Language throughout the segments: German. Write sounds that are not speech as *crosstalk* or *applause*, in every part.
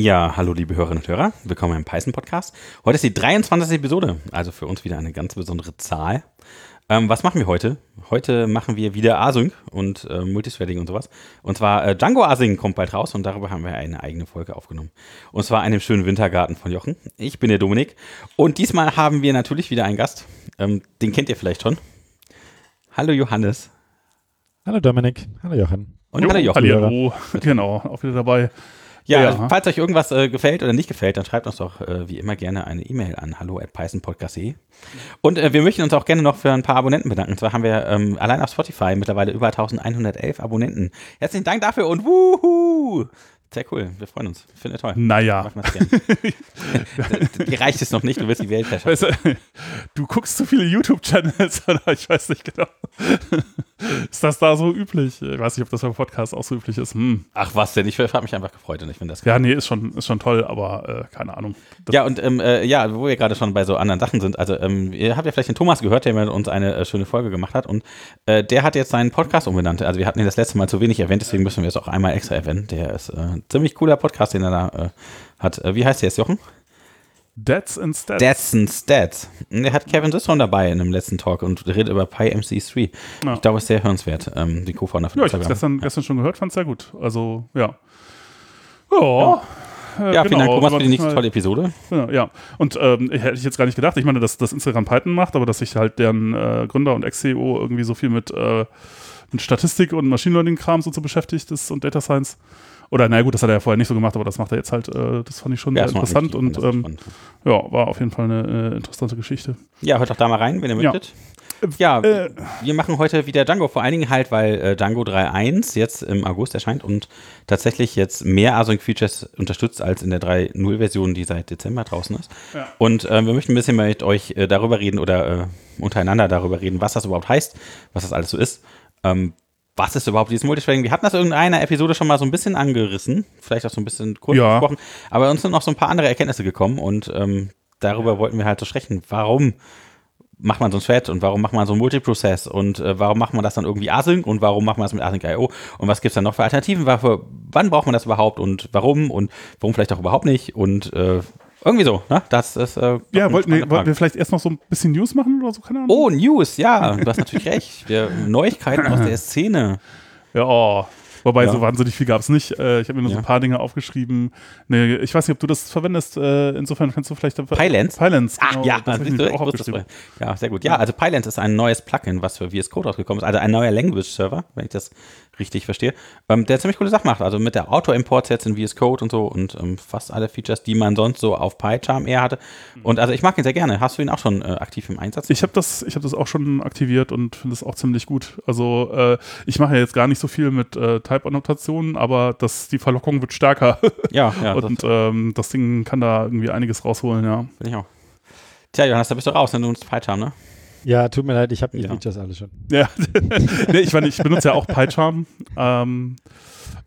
Ja, hallo liebe Hörerinnen und Hörer, willkommen im Python Podcast. Heute ist die 23. Episode, also für uns wieder eine ganz besondere Zahl. Ähm, was machen wir heute? Heute machen wir wieder Async und äh, Multithreading und sowas. Und zwar äh, Django Async kommt bald raus und darüber haben wir eine eigene Folge aufgenommen. Und zwar in dem schönen Wintergarten von Jochen. Ich bin der Dominik und diesmal haben wir natürlich wieder einen Gast. Ähm, den kennt ihr vielleicht schon. Hallo Johannes. Hallo Dominik. Hallo Jochen. Und hallo Jochen. Hallo, genau, auch wieder dabei. Ja, ja. falls euch irgendwas äh, gefällt oder nicht gefällt, dann schreibt uns doch äh, wie immer gerne eine E-Mail an hallo at pythonpodcast.de. Und äh, wir möchten uns auch gerne noch für ein paar Abonnenten bedanken. Und zwar haben wir ähm, allein auf Spotify mittlerweile über 1111 Abonnenten. Herzlichen Dank dafür und wuhu! Sehr cool, wir freuen uns. Finde toll. Naja. *laughs* Dir reicht es noch nicht, du willst die Welt weißt du, du guckst zu viele YouTube-Channels, *laughs* oder ich weiß nicht genau. *laughs* ist das da so üblich? Ich weiß nicht, ob das beim Podcast auch so üblich ist. Hm. Ach was denn, ich habe mich einfach gefreut und ich finde das Ja, nee, ist schon, ist schon toll, aber äh, keine Ahnung. Das ja, und ähm, äh, ja, wo wir gerade schon bei so anderen Sachen sind, also ähm, ihr habt ja vielleicht den Thomas gehört, der mit uns eine äh, schöne Folge gemacht hat und äh, der hat jetzt seinen Podcast umbenannt. Also wir hatten ihn das letzte Mal zu wenig erwähnt, deswegen müssen wir es auch einmal extra erwähnen. Der ist äh, ziemlich cooler Podcast, den er da äh, hat. Wie heißt der jetzt, Jochen? Deads and Stats. Deads and Stats. Er hat Kevin Sisson dabei in dem letzten Talk und redet über PyMC3. Ja. Ich glaube, es ist sehr hörenswert, ähm, die Co-Founder von Ja, ich habe es gestern, gestern schon gehört, fand es sehr gut. Also, ja. Ja. Äh, ja, vielen genau, Dank, Thomas, für die nächste tolle Episode. Genau, ja, und ähm, hätte ich jetzt gar nicht gedacht. Ich meine, dass das Instagram Python macht, aber dass sich halt deren äh, Gründer und Ex-CEO irgendwie so viel mit, äh, mit Statistik und Machine Learning-Kram so zu beschäftigt ist und Data Science. Oder naja gut, das hat er ja vorher nicht so gemacht, aber das macht er jetzt halt, äh, das fand ich schon ja, sehr interessant und ähm, ja, war auf jeden Fall eine äh, interessante Geschichte. Ja, hört doch da mal rein, wenn ihr ja. möchtet. Ja, äh, wir machen heute wieder Django, vor allen Dingen halt, weil äh, Django 3.1 jetzt im August erscheint und tatsächlich jetzt mehr Async-Features unterstützt als in der 3.0-Version, die seit Dezember draußen ist. Ja. Und äh, wir möchten ein bisschen mit euch äh, darüber reden oder äh, untereinander darüber reden, was das überhaupt heißt, was das alles so ist. Ähm, was ist überhaupt dieses Multithreading? Wir hatten das in irgendeiner Episode schon mal so ein bisschen angerissen, vielleicht auch so ein bisschen kurz ja. gesprochen, aber uns sind noch so ein paar andere Erkenntnisse gekommen und ähm, darüber ja. wollten wir halt so sprechen. Warum macht man so ein Thread und warum macht man so ein Multiprocess und äh, warum macht man das dann irgendwie async und warum macht man das mit async.io und was gibt es dann noch für Alternativen? Für, wann braucht man das überhaupt und warum und warum vielleicht auch überhaupt nicht und äh, irgendwie so, ne? Das ist. Äh, ja, wollten, nee, wollten wir vielleicht erst noch so ein bisschen News machen oder so? Keine Ahnung. Oh, News, ja, du hast natürlich recht. Wir, Neuigkeiten aus der Szene. Ja, oh. Wobei, ja. so wahnsinnig viel gab es nicht. Äh, ich habe mir nur ja. so ein paar Dinge aufgeschrieben. Nee, ich weiß nicht, ob du das verwendest. Äh, insofern kannst du vielleicht. Pylance? Pylance, genau. Ach ja, das das du, auch aufgeschrieben. Ja, sehr gut. Ja, also Pylance ist ein neues Plugin, was für VS Code rausgekommen ist. Also ein neuer Language-Server, wenn ich das richtig verstehe, ähm, der ziemlich coole Sachen macht. Also mit der Auto-Import jetzt in VS Code und so und ähm, fast alle Features, die man sonst so auf PyCharm eher hatte. Und also ich mag ihn sehr gerne. Hast du ihn auch schon äh, aktiv im Einsatz? Ich habe das, hab das auch schon aktiviert und finde es auch ziemlich gut. Also äh, ich mache ja jetzt gar nicht so viel mit äh, Type-Annotationen, aber das, die Verlockung wird stärker. *laughs* Ja, ja. und das, ähm, das Ding kann da irgendwie einiges rausholen, ja. Bin ich auch. Tja, Johannes, da bist du raus, wenn du uns PyCharm, ne? Ja, tut mir leid, ich habe die ja. Features alle schon. Ja, *laughs* nee, ich, meine, ich benutze ja auch PyCharm. Ähm,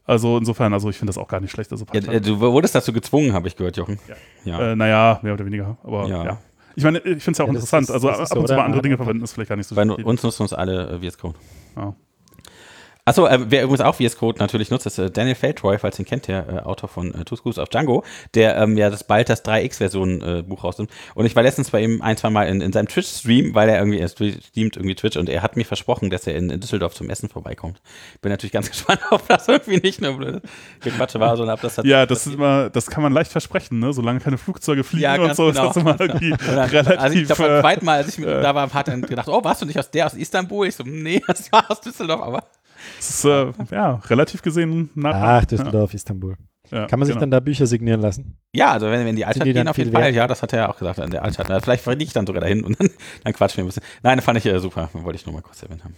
also insofern, also ich finde das auch gar nicht schlecht. Also ja, du wurdest dazu gezwungen, habe ich gehört, Jochen. Ja. ja. Äh, naja, mehr oder weniger. Aber ja. ja. Ich meine, ich finde es ja auch interessant. Ist, also ab und zu mal andere Dinge verwenden ist vielleicht gar nicht so Bei uns nutzen uns alle äh, VS Code. Ja. Achso, äh, wer übrigens auch VS Code natürlich nutzt, ist äh, Daniel Feldroy, falls ihr ihn kennt, der äh, Autor von äh, Two Schools of Django, der ähm, ja das bald das 3X-Version-Buch äh, rausnimmt. Und ich war letztens bei ihm ein, zwei Mal in, in seinem Twitch-Stream, weil er irgendwie, er streamt irgendwie Twitch und er hat mir versprochen, dass er in, in Düsseldorf zum Essen vorbeikommt. Bin natürlich ganz *laughs* gespannt, ob das irgendwie nicht nur blöde Gequatsche war, sondern ob das Ja, das, ist immer, das kann man leicht versprechen, ne? Solange keine Flugzeuge fliegen ja, und so, genau. ist das immer *laughs* irgendwie relativ. Also ich glaube, beim äh, zweiten Mal, als ich mit *laughs* äh, da war, hat er gedacht, oh, warst du nicht aus der aus Istanbul? Ich so, nee, das war aus Düsseldorf, aber. Das ist äh, ja relativ gesehen nach. Ach, Düsseldorf, ja. Istanbul. Ja, Kann man sich genau. dann da Bücher signieren lassen? Ja, also wenn, wenn die Altstadt die gehen, auf jeden Fall. Wert? Ja, das hat er ja auch gesagt an der Altstadt. Na, vielleicht fahre ich dann sogar dahin und *laughs* dann, dann quatschen wir ein bisschen. Nein, das fand ich äh, super. Wollte ich nur mal kurz erwähnt haben.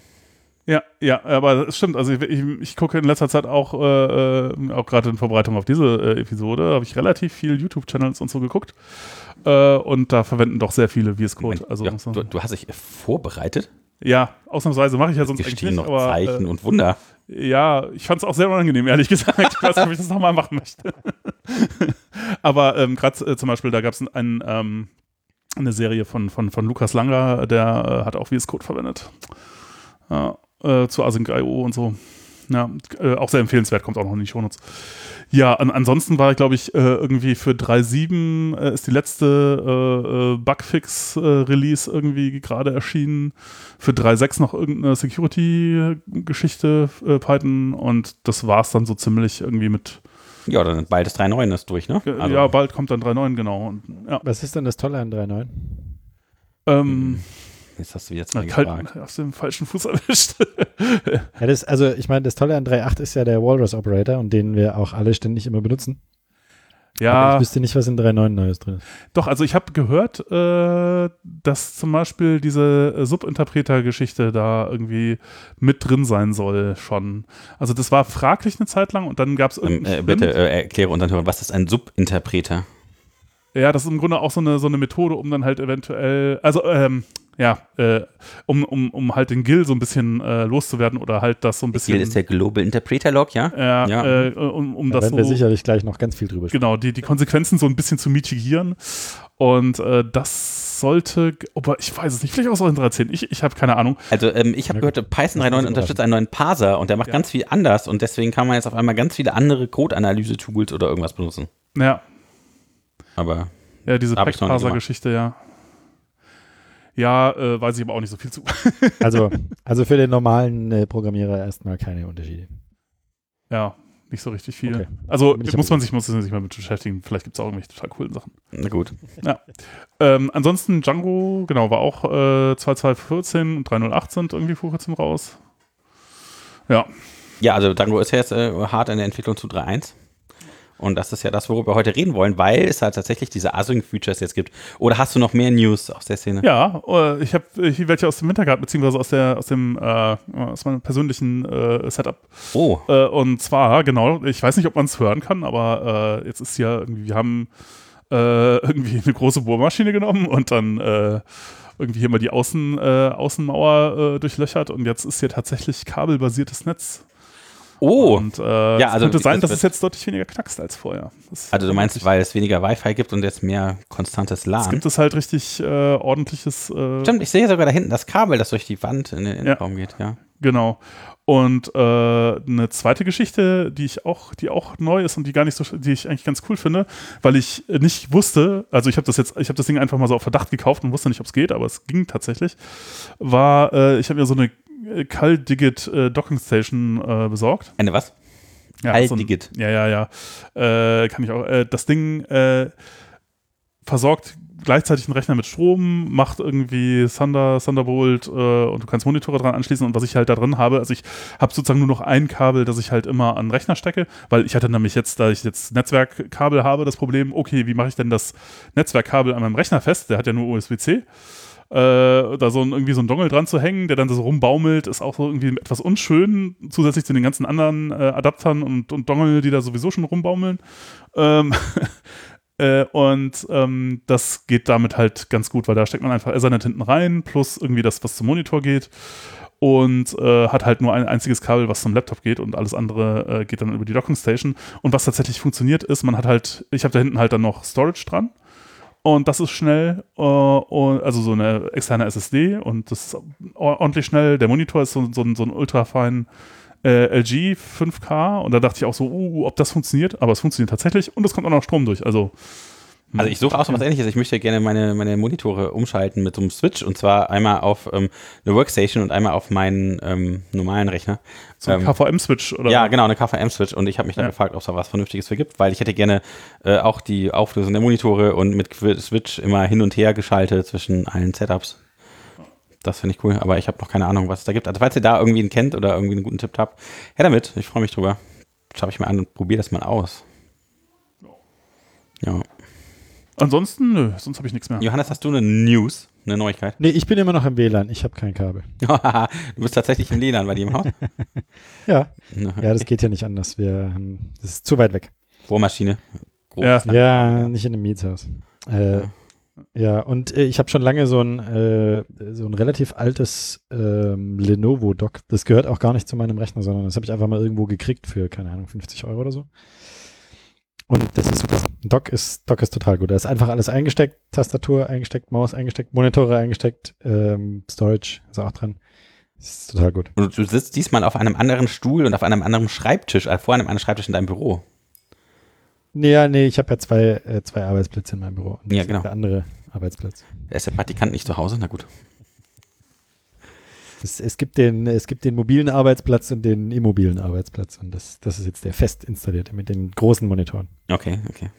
Ja, ja, aber es stimmt. Also ich, ich, ich, gucke in letzter Zeit auch, äh, äh auch gerade in Vorbereitung auf diese äh, Episode, habe ich relativ viel YouTube-Channels und so geguckt. Äh, und da verwenden doch sehr viele VS Code. Also, ja, du, du, hast dich vorbereitet? Ja, ausnahmsweise mache ich ja sonst eigentlich nicht. noch aber, Zeichen äh, und Wunder. Ja, ich fand es auch sehr unangenehm, ehrlich *laughs* gesagt. Ich weiß nicht, ob ich das nochmal machen möchte. *laughs* aber ähm, gerade äh, zum Beispiel, da gab es ein, ähm, eine Serie von, von, von Lukas Langer, der äh, hat auch VS Code verwendet. Ja, äh, zu Async.io und so. Ja, äh, auch sehr empfehlenswert, kommt auch noch in die Shownotes. Ja, an, ansonsten war, glaube ich, äh, irgendwie für 3.7 äh, ist die letzte äh, äh, Bugfix-Release irgendwie gerade erschienen. Für 3.6 noch irgendeine Security-Geschichte äh, Python und das war es dann so ziemlich irgendwie mit. Ja, dann bald ist 3.9 ist durch, ne? Also. Ja, bald kommt dann 3.9, genau. Und, ja. Was ist denn das Tolle an 3.9? Ähm, Jetzt hast du jetzt mal gefragt. Auf dem falschen Fuß erwischt. *laughs* ja, das, also ich meine, das Tolle an 3.8 ist ja der Walrus Operator und den wir auch alle ständig immer benutzen. Ja. Aber ich wüsste nicht, was in 3.9 Neues drin ist. Doch, also ich habe gehört, äh, dass zum Beispiel diese äh, Subinterpreter-Geschichte da irgendwie mit drin sein soll schon. Also das war fraglich eine Zeit lang und dann gab es ähm, äh, Bitte äh, erkläre unseren Hörern, was ist ein Subinterpreter? Ja, das ist im Grunde auch so eine, so eine Methode, um dann halt eventuell, also ähm, ja, äh, um, um, um halt den GIL so ein bisschen äh, loszuwerden oder halt das so ein bisschen. GIL ist der Global Interpreter Log, ja? Ja, ja. Äh, um, um da das werden so, wir sicherlich gleich noch ganz viel drüber sprechen. Genau, die, die Konsequenzen so ein bisschen zu mitigieren. Und äh, das sollte, aber ich weiß es nicht, vielleicht auch so in 13. Ich, ich habe keine Ahnung. Also ähm, ich habe gehört, Python 3.9 unterstützt einen neuen Parser und der macht ja. ganz viel anders und deswegen kann man jetzt auf einmal ganz viele andere Code-Analyse-Tools oder irgendwas benutzen. Ja. Aber. Ja, diese Pack-Parser-Geschichte, ja. Ja, äh, weiß ich aber auch nicht so viel zu. *laughs* also, also für den normalen äh, Programmierer erstmal keine Unterschiede. Ja, nicht so richtig viel. Okay. Also muss man sich, muss sich mal mit beschäftigen. Vielleicht gibt es auch irgendwelche total coolen Sachen. Na gut. Ja. Ähm, ansonsten Django, genau, war auch äh, 2214 und 308 sind irgendwie vor kurzem raus. Ja. Ja, also Django ist ja jetzt äh, hart in der Entwicklung zu 3.1. Und das ist ja das, worüber wir heute reden wollen, weil es halt tatsächlich diese Async-Features jetzt gibt. Oder hast du noch mehr News aus der Szene? Ja, äh, ich habe ich welche aus dem Winter gehabt, beziehungsweise aus, der, aus, dem, äh, aus meinem persönlichen äh, Setup. Oh. Äh, und zwar, genau, ich weiß nicht, ob man es hören kann, aber äh, jetzt ist ja irgendwie, wir haben äh, irgendwie eine große Bohrmaschine genommen und dann irgendwie hier mal die Außen, Außenmauer durchlöchert und jetzt ist hier tatsächlich kabelbasiertes Netz Oh. Und äh, ja, also könnte sein, dass es jetzt deutlich weniger knackst als vorher. Das also du meinst, weil es weniger Wi-Fi gibt und jetzt mehr konstantes LAN? Es gibt es halt richtig äh, ordentliches. Äh Stimmt, ich sehe sogar da hinten das Kabel, das durch die Wand in den Innenraum ja. geht, ja. Genau. Und äh, eine zweite Geschichte, die ich auch, die auch neu ist und die gar nicht so, die ich eigentlich ganz cool finde, weil ich nicht wusste, also ich habe das jetzt, ich habe das Ding einfach mal so auf Verdacht gekauft und wusste nicht, ob es geht, aber es ging tatsächlich, war, äh, ich habe mir so eine Cal-Digit äh, Docking Station äh, besorgt. Eine was? Ja. So ja, ja, ja. Äh, kann ich auch. Äh, das Ding äh, versorgt gleichzeitig einen Rechner mit Strom, macht irgendwie Thunder, Thunderbolt äh, und du kannst Monitore dran anschließen und was ich halt da drin habe, also ich habe sozusagen nur noch ein Kabel, das ich halt immer an den Rechner stecke, weil ich hatte nämlich jetzt, da ich jetzt Netzwerkkabel habe, das Problem, okay, wie mache ich denn das Netzwerkkabel an meinem Rechner fest? Der hat ja nur USB-C äh, da so ein, irgendwie so ein Dongle dran zu hängen, der dann so rumbaumelt, ist auch so irgendwie etwas unschön, zusätzlich zu den ganzen anderen äh, Adaptern und, und Dongle, die da sowieso schon rumbaumeln. Ähm, *laughs* äh, und ähm, das geht damit halt ganz gut, weil da steckt man einfach Ethernet hinten rein, plus irgendwie das, was zum Monitor geht und äh, hat halt nur ein einziges Kabel, was zum Laptop geht und alles andere äh, geht dann über die Docking Station. Und was tatsächlich funktioniert ist, man hat halt, ich habe da hinten halt dann noch Storage dran und das ist schnell, äh, also so eine externe SSD und das ist ordentlich schnell. Der Monitor ist so, so, so ein ultrafein äh, LG 5K und da dachte ich auch so, uh, ob das funktioniert, aber es funktioniert tatsächlich und es kommt auch noch Strom durch. Also also ich suche auch so was ähnliches. Ich möchte gerne meine, meine Monitore umschalten mit so einem Switch und zwar einmal auf ähm, eine Workstation und einmal auf meinen ähm, normalen Rechner. So ein ähm, KVM-Switch, oder? Ja, genau, eine KVM-Switch und ich habe mich dann ja. gefragt, ob es da was Vernünftiges für gibt, weil ich hätte gerne äh, auch die Auflösung der Monitore und mit Switch immer hin und her geschaltet zwischen allen Setups. Das finde ich cool, aber ich habe noch keine Ahnung, was es da gibt. Also falls ihr da irgendwie einen kennt oder irgendwie einen guten Tipp habt, her damit. Ich freue mich drüber. Schau ich mal an und probiere das mal aus. Ja. Ansonsten, nö, sonst habe ich nichts mehr. Johannes, hast du eine News, eine Neuigkeit? Nee, ich bin immer noch im WLAN, ich habe kein Kabel. *laughs* du bist tatsächlich im WLAN bei dir im Haus? *laughs* ja. Ja, das geht ja nicht anders. Wir, das ist zu weit weg. Bohrmaschine. Groß, ja. ja, nicht in einem Mietshaus. Äh, ja. Ja. und äh, ich habe schon lange so ein, äh, so ein relativ altes ähm, Lenovo-Dock. Das gehört auch gar nicht zu meinem Rechner, sondern das habe ich einfach mal irgendwo gekriegt für, keine Ahnung, 50 Euro oder so. Und das ist super. Dock ist, Dock ist total gut. Da ist einfach alles eingesteckt, Tastatur eingesteckt, Maus eingesteckt, Monitore eingesteckt, ähm, Storage ist auch dran. Das ist total gut. Und du sitzt diesmal auf einem anderen Stuhl und auf einem anderen Schreibtisch, als vor einem anderen Schreibtisch in deinem Büro. Nee, nee, ich habe ja zwei, äh, zwei Arbeitsplätze in meinem Büro. Und ja, genau. Der andere Arbeitsplatz. Da ist der Praktikant nicht zu Hause? Na gut. Es, es, gibt den, es gibt den mobilen Arbeitsplatz und den immobilen Arbeitsplatz. Und das, das ist jetzt der fest installierte mit den großen Monitoren. Okay, okay.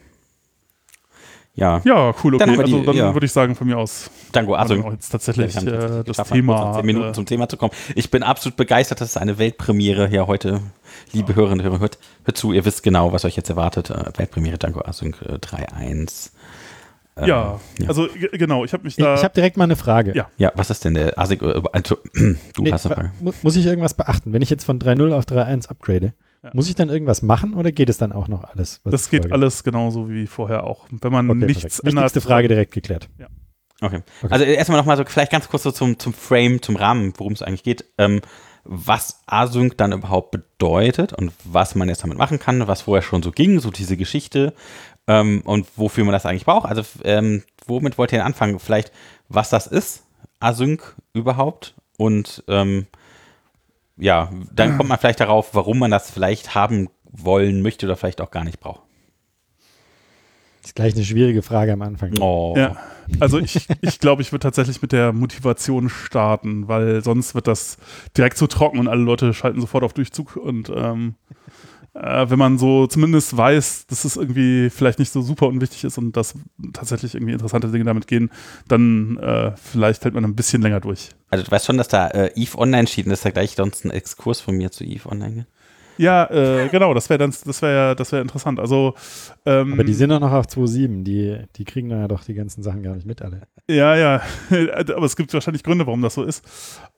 Ja. Ja, cool, okay. Dann also die, dann ja. würde ich sagen, von mir aus. Danke, also jetzt tatsächlich äh, das geschafft, Thema. 10 Minuten äh, zum Thema zu kommen. Ich bin absolut begeistert, das ist eine Weltpremiere hier heute. Liebe Hörerinnen und Hörer, hört, hört zu, ihr wisst genau, was euch jetzt erwartet. Äh, Weltpremiere Django Async äh, 3.1. Ähm, ja, also g- genau, ich habe mich Ich, da. ich habe direkt mal eine Frage. Ja. ja, was ist denn der Async? Äh, also, *clears throat* du Nee, hast eine Frage. mu- muss ich irgendwas beachten? Wenn ich jetzt von 3.0 auf 3.1 upgrade, Ja. muss ich dann irgendwas machen oder geht es dann auch noch alles? das geht folge? alles genauso wie vorher auch. Wenn man Okay, nichts perfekt. ändert. Wichtigste Frage direkt geklärt. Okay. Okay. Also erstmal nochmal so vielleicht ganz kurz so zum, zum Frame, zum Rahmen, worum es eigentlich geht. Ähm, was Async dann überhaupt bedeutet und was man jetzt damit machen kann, was vorher schon so ging, so diese Geschichte ähm, und wofür man das eigentlich braucht. Also ähm, womit wollt ihr denn anfangen? Vielleicht, was das ist, Async überhaupt und ähm, ja, dann kommt man vielleicht darauf, warum man das vielleicht haben wollen möchte oder vielleicht auch gar nicht braucht. Das ist gleich eine schwierige Frage am Anfang. Oh. Ja, also ich, ich glaube, ich würde tatsächlich mit der Motivation starten, weil sonst wird das direkt zu trocken und alle Leute schalten sofort auf Durchzug. Und ähm, äh, wenn man so zumindest weiß, dass es irgendwie vielleicht nicht so super unwichtig ist und dass tatsächlich irgendwie interessante Dinge damit gehen, dann äh, vielleicht hält man ein bisschen länger durch. Also du weißt schon, dass da äh, Eve Online steht und das ist ja gleich sonst ein Exkurs von mir zu Eve Online. Ja, äh, genau, das wäre dann, das wäre, das wäre interessant. Also, ähm, Aber die sind doch noch auf 2.7. Die, die kriegen dann ja doch die ganzen Sachen gar nicht mit alle. Ja, ja, *laughs* aber es gibt wahrscheinlich Gründe, warum das so ist.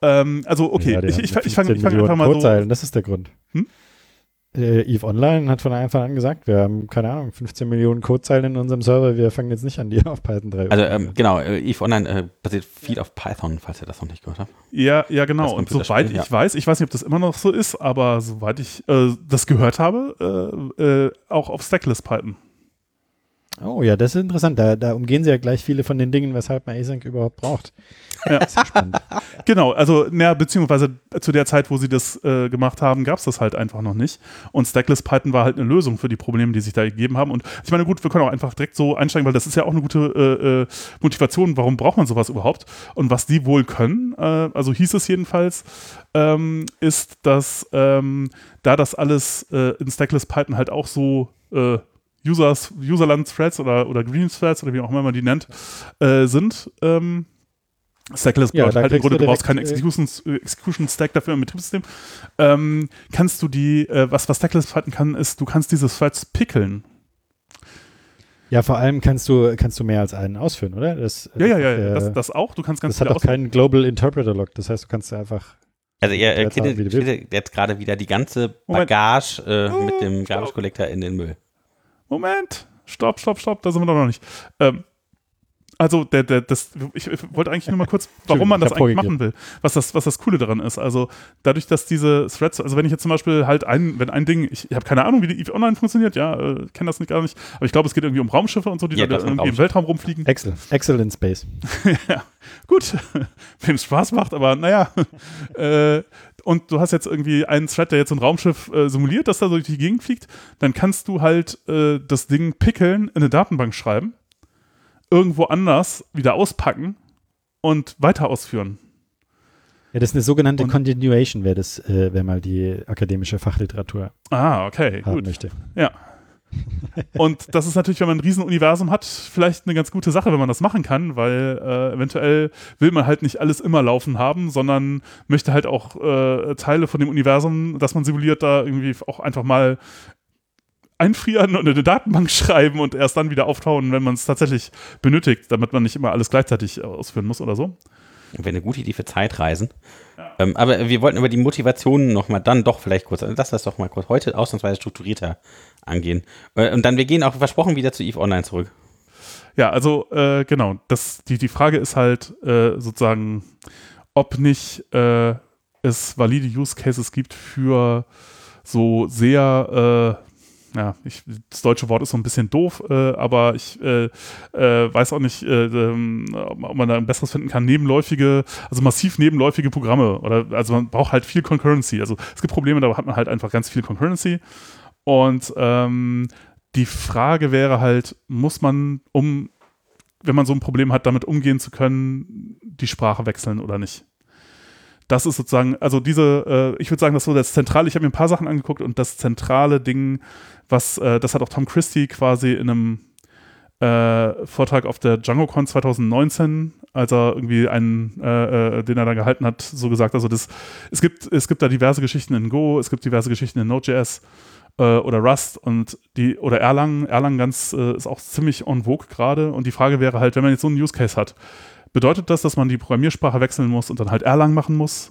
Ähm, also, okay, Ja, ich, ich, ich fange 15 ich fang einfach mal so. Codezeilen, das ist der Grund. Hm? Äh, Eve Online hat von Anfang an gesagt, wir haben, keine Ahnung, 15 Millionen Codezeilen in unserem Server, wir fangen jetzt nicht an, die *laughs* auf Python 3 Also ähm, genau, äh, Eve Online äh, basiert viel auf Python, falls ihr das noch nicht gehört habt. Ja, ja, genau. Und soweit ja. ich weiß, ich weiß nicht, ob das immer noch so ist, aber soweit ich äh, das gehört habe, äh, äh, auch auf Stackless Python. Oh ja, das ist interessant. Da, da umgehen sie ja gleich viele von den Dingen, weshalb man Async überhaupt braucht. Ja. Das ist ja spannend. *laughs* Genau, also na, beziehungsweise zu der Zeit, wo sie das äh, gemacht haben, gab es das halt einfach noch nicht. Und Stackless Python war halt eine Lösung für die Probleme, die sich da gegeben haben. Und ich meine, gut, wir können auch einfach direkt so einsteigen, weil das ist ja auch eine gute äh, äh, Motivation, warum braucht man sowas überhaupt? Und was die wohl können, äh, also hieß es jedenfalls, ähm, ist, dass ähm, da das alles äh, in Stackless Python halt auch so äh, Users, Userland-Threads oder, oder Green-Threads oder wie auch immer man die nennt, äh, sind, ähm, Stackless Ja, halt im Grunde, du brauchst keinen äh, Execution, äh, Execution Stack dafür im Betriebssystem. Ähm, kannst du die, äh, was, was Stackless Python kann, ist, du kannst diese Threads pickeln. Ja, vor allem kannst du, kannst du mehr als einen ausführen, oder? Das, Ja, ja, ja, äh, ja das, das auch. Du kannst ganz das hat auch keinen Global Interpreter Log. Das heißt, du kannst einfach. Also ihr äh, kittet, jetzt gerade wieder die ganze. Bagage äh, Oh, mit dem stopp. Garbage Collector in den Müll. Moment, stopp, stopp, stopp, da sind wir doch noch nicht. Ähm, also, der, der, das, ich, wollte eigentlich nur mal kurz, *laughs* warum man das eigentlich vorgegeben. machen will, was das, was das Coole daran ist. Also, dadurch, dass diese Threads, also wenn ich jetzt zum Beispiel halt ein, wenn ein Ding, ich, ich habe keine Ahnung, wie die EVE Online funktioniert, ja, äh, kenne das nicht gar nicht, aber ich glaube, es geht irgendwie um Raumschiffe und so, die Ja, da irgendwie im. Weltraum rumfliegen. Excel. Excel in Space. *laughs* ja, gut, *laughs* wem es Spaß macht, aber naja. äh, und du hast jetzt irgendwie einen Thread, der jetzt ein Raumschiff äh, simuliert, das da so durch die Gegend fliegt, dann kannst du halt äh, das Ding pickeln, in eine Datenbank schreiben, irgendwo anders wieder auspacken und weiter ausführen. Ja, das ist eine sogenannte Und- Continuation, wer das, äh, wer mal die akademische Fachliteratur Ah, okay, haben gut. möchte. Ja. Und das ist natürlich, wenn man ein Riesenuniversum hat, vielleicht eine ganz gute Sache, wenn man das machen kann, weil äh, eventuell will man halt nicht alles immer laufen haben, sondern möchte halt auch äh, Teile von dem Universum, das man simuliert, da irgendwie auch einfach mal einfrieren und in eine Datenbank schreiben und erst dann wieder auftauen, wenn man es tatsächlich benötigt, damit man nicht immer alles gleichzeitig ausführen muss oder so. Wäre eine gute Idee für Zeitreisen. Ähm, aber wir wollten über die Motivationen nochmal dann doch vielleicht kurz, also lass das doch mal kurz heute ausnahmsweise strukturierter angehen. Äh, und dann, wir gehen auch versprochen wieder zu EVE Online zurück. Ja, also äh, genau, das, die, die Frage ist halt äh, sozusagen, ob nicht äh, es valide Use Cases gibt für so sehr, äh, ja, ich, das deutsche Wort ist so ein bisschen doof, äh, aber ich äh, äh, weiß auch nicht, äh, ähm, ob man da ein besseres finden kann. Nebenläufige, also massiv nebenläufige Programme oder also man braucht halt viel Concurrency. Also es gibt Probleme, da hat man halt einfach ganz viel Concurrency. Und ähm, die Frage wäre halt, muss man, um, wenn man so ein Problem hat, damit umgehen zu können, die Sprache wechseln oder nicht? Das ist sozusagen, also diese, äh, ich würde sagen, das ist so das Zentrale, ich habe mir ein paar Sachen angeguckt und das zentrale Ding, was, äh, das hat auch Tom Christie quasi in einem äh, Vortrag auf der DjangoCon 2019, als er irgendwie einen, äh, äh, den er da gehalten hat, so gesagt, also das, es gibt, es gibt da diverse Geschichten in Go, es gibt diverse Geschichten in Node.js äh, oder Rust und die, oder Erlang, Erlang ganz, ist auch ziemlich on vogue gerade. Und die Frage wäre halt, wenn man jetzt so einen Use Case hat, bedeutet das, dass man die Programmiersprache wechseln muss und dann halt Erlang machen muss?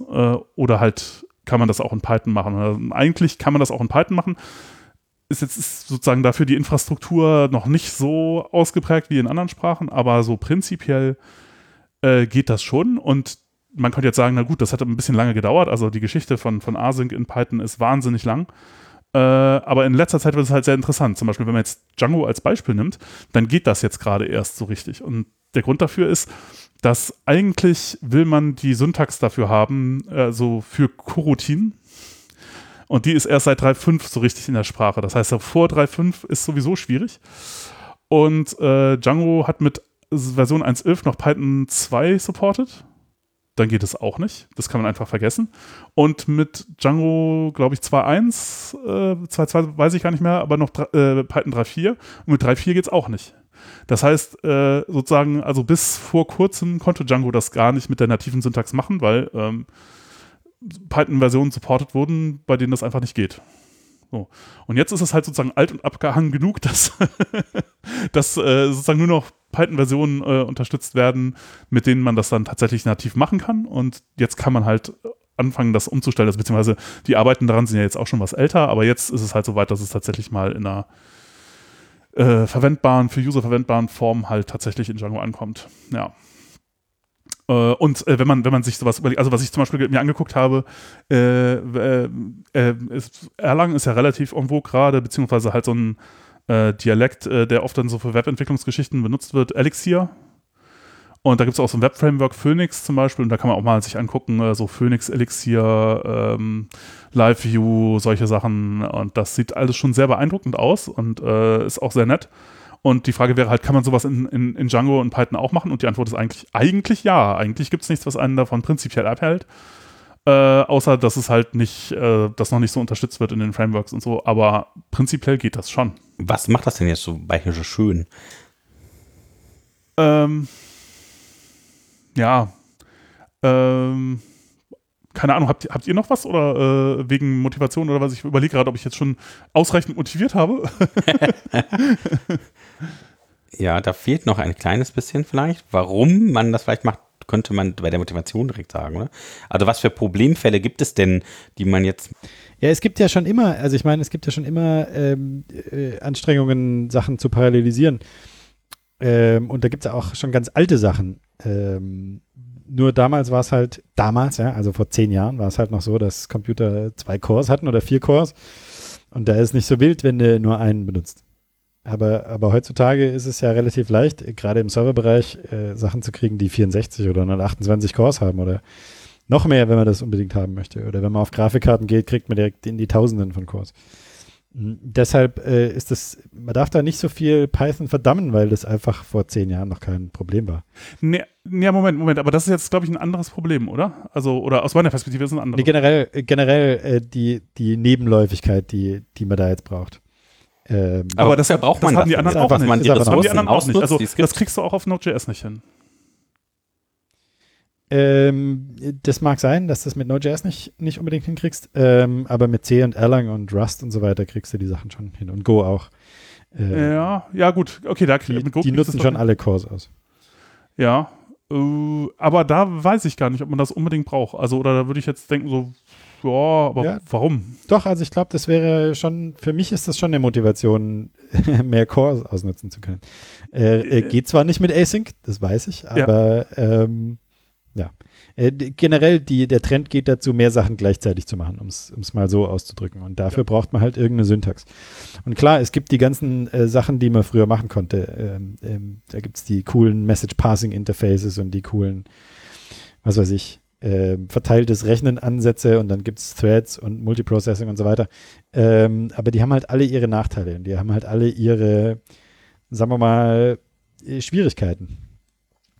Oder halt kann man das auch in Python machen? Also eigentlich kann man das auch in Python machen. Ist jetzt sozusagen dafür die Infrastruktur noch nicht so ausgeprägt wie in anderen Sprachen, aber so prinzipiell äh, geht das schon. Und man könnte jetzt sagen, na gut, das hat ein bisschen lange gedauert, also die Geschichte von, von Async in Python ist wahnsinnig lang, äh, aber in letzter Zeit wird es halt sehr interessant. Zum Beispiel, wenn man jetzt Django als Beispiel nimmt, dann geht das jetzt gerade erst so richtig. Und der Grund dafür ist, dass eigentlich will man die Syntax dafür haben, also für Coroutinen, und die ist erst seit 3.5 so richtig in der Sprache. Das heißt, vor 3.5 ist sowieso schwierig. Und äh, Django hat mit Version 1.11 noch Python 2 supported. Dann geht es auch nicht. Das kann man einfach vergessen. Und mit Django, glaube ich, 2.1, äh, 2.2 weiß ich gar nicht mehr, aber noch äh, Python 3.4. Und mit 3.4 geht es auch nicht. Das heißt, äh, sozusagen, also bis vor kurzem konnte Django das gar nicht mit der nativen Syntax machen, weil ähm, Python-Versionen supported wurden, bei denen das einfach nicht geht. So. Und jetzt ist es halt sozusagen alt und abgehangen genug, *laughs* dass, dass äh, sozusagen nur noch Python-Versionen äh, unterstützt werden, mit denen man das dann tatsächlich nativ machen kann. Und jetzt kann man halt anfangen, das umzustellen. Also, beziehungsweise die Arbeiten daran sind ja jetzt auch schon was älter, aber jetzt ist es halt so weit, dass es tatsächlich mal in einer äh, verwendbaren, für User verwendbaren Form halt tatsächlich in Django ankommt. Ja. Äh, und äh, wenn man, wenn man sich sowas überlegt, also was ich zum Beispiel mir angeguckt habe, äh, äh, äh ist, Erlangen ist ja relativ en vogue gerade, beziehungsweise halt so ein äh, Dialekt, der oft dann so für Webentwicklungsgeschichten benutzt wird, Elixir. Und da gibt es auch so ein Web-Framework, Phoenix zum Beispiel, und da kann man auch mal sich angucken, so Phoenix, Elixir, ähm, Live-View, solche Sachen. Und das sieht alles schon sehr beeindruckend aus und ist auch sehr nett. Und die Frage wäre halt, kann man sowas in, in, in Django und Python auch machen? Und die Antwort ist eigentlich, eigentlich ja. Eigentlich gibt es nichts, was einen davon prinzipiell abhält. Äh, außer, dass es halt nicht, äh, das noch nicht so unterstützt wird in den Frameworks und so. Aber prinzipiell geht das schon. Was macht das denn jetzt so bei so schön? Ähm, ja. Ähm, keine Ahnung, habt, habt ihr noch was oder äh, wegen Motivation oder was? Ich überlege gerade, ob ich jetzt schon ausreichend motiviert habe. *laughs* ja, da fehlt noch ein kleines bisschen vielleicht. Warum man das vielleicht macht, könnte man bei der Motivation direkt sagen, oder? Also was für Problemfälle gibt es denn, die man jetzt ja, es gibt ja schon immer, also ich meine, es gibt ja schon immer ähm, äh, Anstrengungen, Sachen zu parallelisieren. Ähm, und da gibt es ja auch schon ganz alte Sachen. Ähm, nur damals war es halt, damals, ja, also vor zehn Jahren war es halt noch so, dass Computer zwei Cores hatten oder vier Cores. Und da ist nicht so wild, wenn du nur einen benutzt. Aber, aber heutzutage ist es ja relativ leicht, gerade im Serverbereich, äh, Sachen zu kriegen, die 64 oder 128 Cores haben oder noch mehr, wenn man das unbedingt haben möchte. Oder wenn man auf Grafikkarten geht, kriegt man direkt in die Tausenden von Cores. Deshalb äh, ist das, man darf da nicht so viel Python verdammen, weil das einfach vor zehn Jahren noch kein Problem war. Nee, nee Moment, Moment, aber das ist jetzt, glaube ich, ein anderes Problem, oder? Also, oder aus meiner Perspektive ist es ein anderes. Nee, generell, generell äh, die, die Nebenläufigkeit, die, die man da jetzt braucht. Ähm, aber, aber das, braucht man das haben die anderen auch nicht. Das haben die anderen auch nicht. Also, das kriegst du auch auf Node.js nicht hin. Ähm, das mag sein, dass du das mit Node.js nicht, nicht unbedingt hinkriegst, ähm, aber mit C und Erlang und Rust und so weiter kriegst du die Sachen schon hin und Go auch. Ähm, ja, ja gut, okay, da die, die nutzen schon alle Cores aus. Ja, äh, aber da weiß ich gar nicht, ob man das unbedingt braucht. Also oder da würde ich jetzt denken so, ja, aber ja, warum? Doch, also ich glaube, das wäre schon, für mich ist das schon eine Motivation, *laughs* mehr Cores ausnutzen zu können. Äh, äh, geht zwar nicht mit Async, das weiß ich, aber ja. ähm, ja. Äh, generell, die, der Trend geht dazu, mehr Sachen gleichzeitig zu machen, um es mal so auszudrücken. Und dafür ja. braucht man halt irgendeine Syntax. Und klar, es gibt die ganzen äh, Sachen, die man früher machen konnte. Ähm, ähm, da gibt es die coolen Message-Passing-Interfaces und die coolen, was weiß ich, äh, verteiltes Rechnen-Ansätze und dann gibt es Threads und Multiprocessing und so weiter. Ähm, aber die haben halt alle ihre Nachteile und die haben halt alle ihre, sagen wir mal, äh, Schwierigkeiten.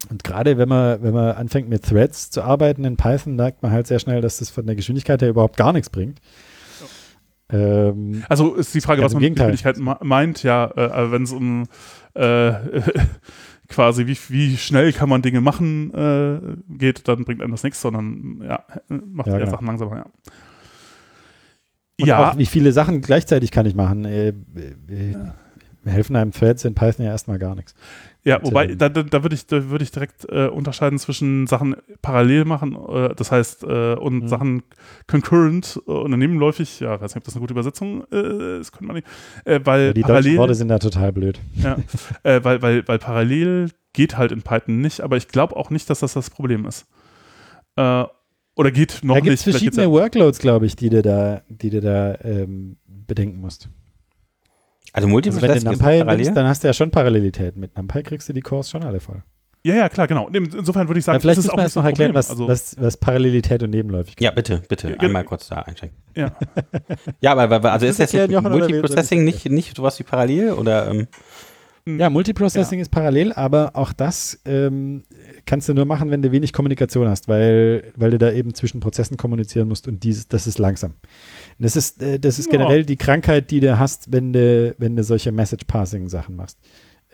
Und gerade wenn man, wenn man anfängt mit Threads zu arbeiten in Python, merkt man halt sehr schnell, dass das von der Geschwindigkeit her überhaupt gar nichts bringt. Ähm, also ist die Frage, was man mit Geschwindigkeit meint, ja, äh, wenn es um äh, *laughs* quasi wie, wie schnell kann man Dinge machen äh, geht, dann bringt einem das nichts, sondern ja, macht ja, genau. Sachen langsamer, ja. Und ja. Auch, wie viele Sachen gleichzeitig kann ich machen? Äh, äh, helfen einem Threads in Python ja erstmal gar nichts. Ja, wobei, da, da, da würde ich, da würd ich direkt äh, unterscheiden zwischen Sachen parallel machen, äh, das heißt, äh, und mhm. Sachen concurrent äh, und nebenläufig, ja, weiß nicht, ob das eine gute Übersetzung äh, ist, könnte man nicht. Äh, weil ja, die parallel, deutschen Worte sind da total blöd. Ja, *laughs* weil, weil, weil parallel geht halt in Python nicht, aber ich glaube auch nicht, dass das das Problem ist. Oder geht noch da nicht. Da gibt es verschiedene Workloads, glaube ich, die du da, die du da ähm, bedenken musst. Also Multiple also wenn du NumPy nimmst, dann hast du ja schon Parallelität. Mit NumPy kriegst du die Cores schon alle voll. Ja, ja, klar, genau. Insofern würde ich sagen, ja, vielleicht müssen wir jetzt noch erklären, was, also, was, was, Parallelität und Nebenläufigkeit Ja, bitte, bitte, ja, einmal kurz da einschränken. Ja, *laughs* ja aber, also ist das jetzt Multiprocessing nicht, nicht sowas wie parallel oder? Ähm? Hm. Ja, Multiprocessing ja. ist parallel, aber auch das ähm, kannst du nur machen, wenn du wenig Kommunikation hast, weil, weil du da eben zwischen Prozessen kommunizieren musst und dieses, das ist langsam. Das ist, äh, das ist generell die Krankheit, die du hast, wenn du, wenn du solche Message-Passing-Sachen machst.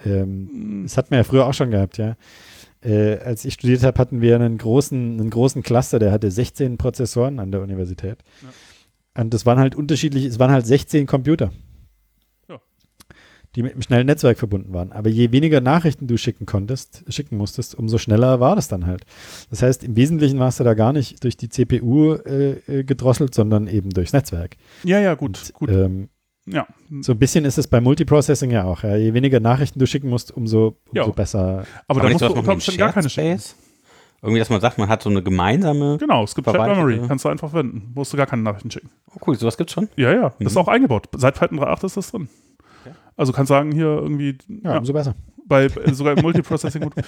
Ähm, mhm. Das hatten wir ja früher auch schon gehabt, ja. Äh, als ich studiert habe, hatten wir einen großen, einen großen Cluster, der hatte 16 Prozessoren an der Universität. Ja. Und das waren halt unterschiedlich, es waren halt 16 Computer die mit einem schnellen Netzwerk verbunden waren. Aber je weniger Nachrichten du schicken konntest, schicken musstest, umso schneller war das dann halt. Das heißt, im Wesentlichen warst du da gar nicht durch die CPU äh, äh, gedrosselt, sondern eben durchs Netzwerk. Ja, ja, gut, Und, gut. Ähm, ja. So ein bisschen ist es bei Multiprocessing ja auch. Ja. Je weniger Nachrichten du schicken musst, umso, umso besser. Aber, Aber da musst du kommst dann gar keine Space. Irgendwie, dass man sagt, man hat so eine gemeinsame. Genau, es gibt Chat Memory, kannst du einfach verwenden. Musst du gar keine Nachrichten schicken. Oh, cool, sowas gibt's schon? Ja, ja, mhm. das ist auch eingebaut. Seit Python 3.8 ist das drin. Also kannst sagen, hier irgendwie. Ja, ja umso besser. Bei, sogar im Multiprocessing gut. *laughs*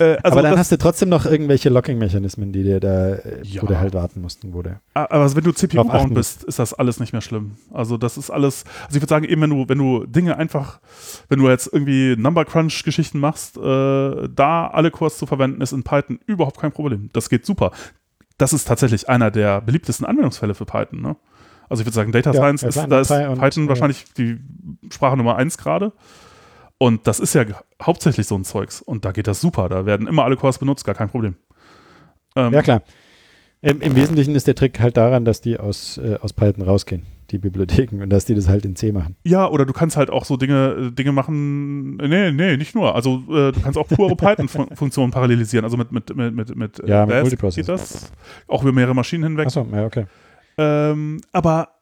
Äh, also aber dann hast du trotzdem noch irgendwelche Locking-Mechanismen, die dir da, äh, ja. wo du halt warten mussten, wo der. Aber wenn du CPU-bound bist, ist das alles nicht mehr schlimm. Also das ist alles, also ich würde sagen, eben wenn du, wenn du Dinge einfach, wenn du jetzt irgendwie Number Crunch-Geschichten machst, äh, da alle Cores zu verwenden, ist in Python überhaupt kein Problem. Das geht super. Das ist tatsächlich einer der beliebtesten Anwendungsfälle für Python, ne? Also ich würde sagen, Data ja, Science ist, da ist Python und, wahrscheinlich die Sprache Nummer eins gerade. Und das ist ja hauptsächlich so ein Zeugs. Und da geht das super. Da werden immer alle Cores benutzt, gar kein Problem. Ähm, ja, klar. Im, Im, Wesentlichen ist der Trick halt daran, dass die aus, äh, aus Python rausgehen, die Bibliotheken, und dass die das halt in C machen. Ja, oder du kannst halt auch so Dinge, Dinge machen. Nee, nee, nicht nur. Also äh, du kannst auch pure *laughs* Python-Funktionen parallelisieren. Also mit, mit, mit, mit, mit ja, mit Multiprocess. geht das. Auch über mehrere Maschinen hinweg. Achso, ja, okay. Ähm, aber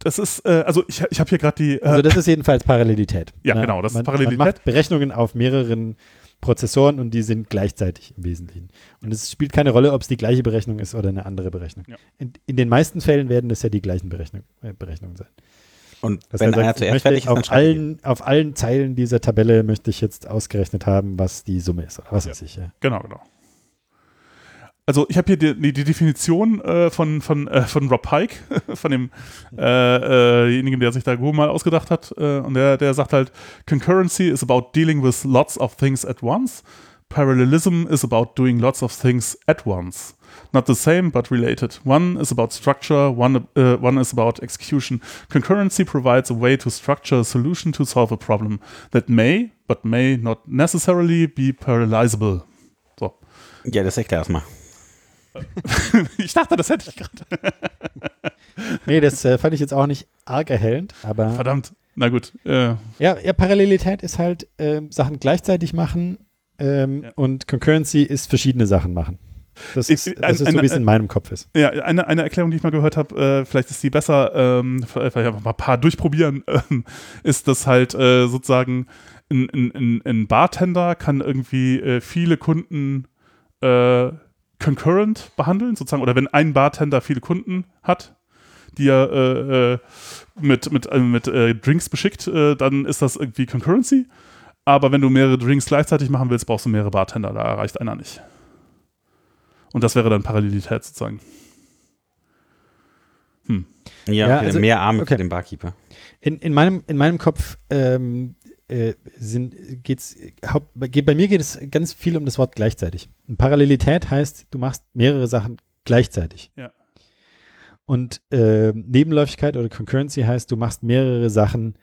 das ist, äh, also ich, ich habe hier gerade die. Äh, also das ist jedenfalls Parallelität. Ja, ne? genau, das man, ist Parallelität. Man macht Berechnungen auf mehreren Prozessoren und die sind gleichzeitig im Wesentlichen. Und es spielt keine Rolle, ob es die gleiche Berechnung ist oder eine andere Berechnung. Ja. In, in, den meisten Fällen werden das ja die gleichen Berechnung, äh, Berechnungen sein. Und das wenn einer zuerst fertig ist, auf allen, auf allen Zeilen dieser Tabelle möchte ich jetzt ausgerechnet haben, was die Summe ist. Oder was ja. weiß ich. Ja. Genau, genau also ich habe hier die, die, Definition äh, von, von, äh, von Rob Pike, *laughs* von dem äh, äh der sich da Go mal ausgedacht hat. Äh, und der, der sagt halt, Concurrency is about dealing with lots of things at once. Parallelism is about doing lots of things at once. Not the same, but related. One is about structure, one, uh, one is about execution. Concurrency provides a way to structure a solution to solve a problem that may, but may not necessarily be parallelizable. So. Ja, das erklär erstmal. *laughs* ich dachte, das hätte ich gerade. *laughs* nee, das äh, fand ich jetzt auch nicht arg erhellend, aber. Verdammt, na gut. Äh. Ja, ja, Parallelität ist halt äh, Sachen gleichzeitig machen ähm, ja. und Concurrency ist verschiedene Sachen machen. Das ist, das ist so, wie es in meinem Kopf ist. Ja, eine, eine Erklärung, die ich mal gehört habe, äh, vielleicht ist die besser, ähm, vielleicht einfach mal ein paar durchprobieren, *laughs* ähm, ist, dass halt äh, sozusagen ein, ein, ein, Bartender kann irgendwie äh, viele Kunden äh, concurrent behandeln, sozusagen, oder wenn ein Bartender viele Kunden hat, die er äh, äh, mit, mit, äh, mit äh, Drinks beschickt, äh, dann ist das irgendwie Concurrency. Aber wenn du mehrere Drinks gleichzeitig machen willst, brauchst du mehrere Bartender, da erreicht einer nicht. Und das wäre dann Parallelität sozusagen. Hm. Ja, ja also, mehr Arme okay. für den Barkeeper. In, in, meinem, in meinem Kopf ähm, äh, sind, geht's, haupt, geht, bei mir geht es ganz viel um das Wort gleichzeitig. Und Parallelität heißt, du machst mehrere Sachen gleichzeitig. Ja. Und äh, Nebenläufigkeit oder Concurrency heißt, du machst mehrere Sachen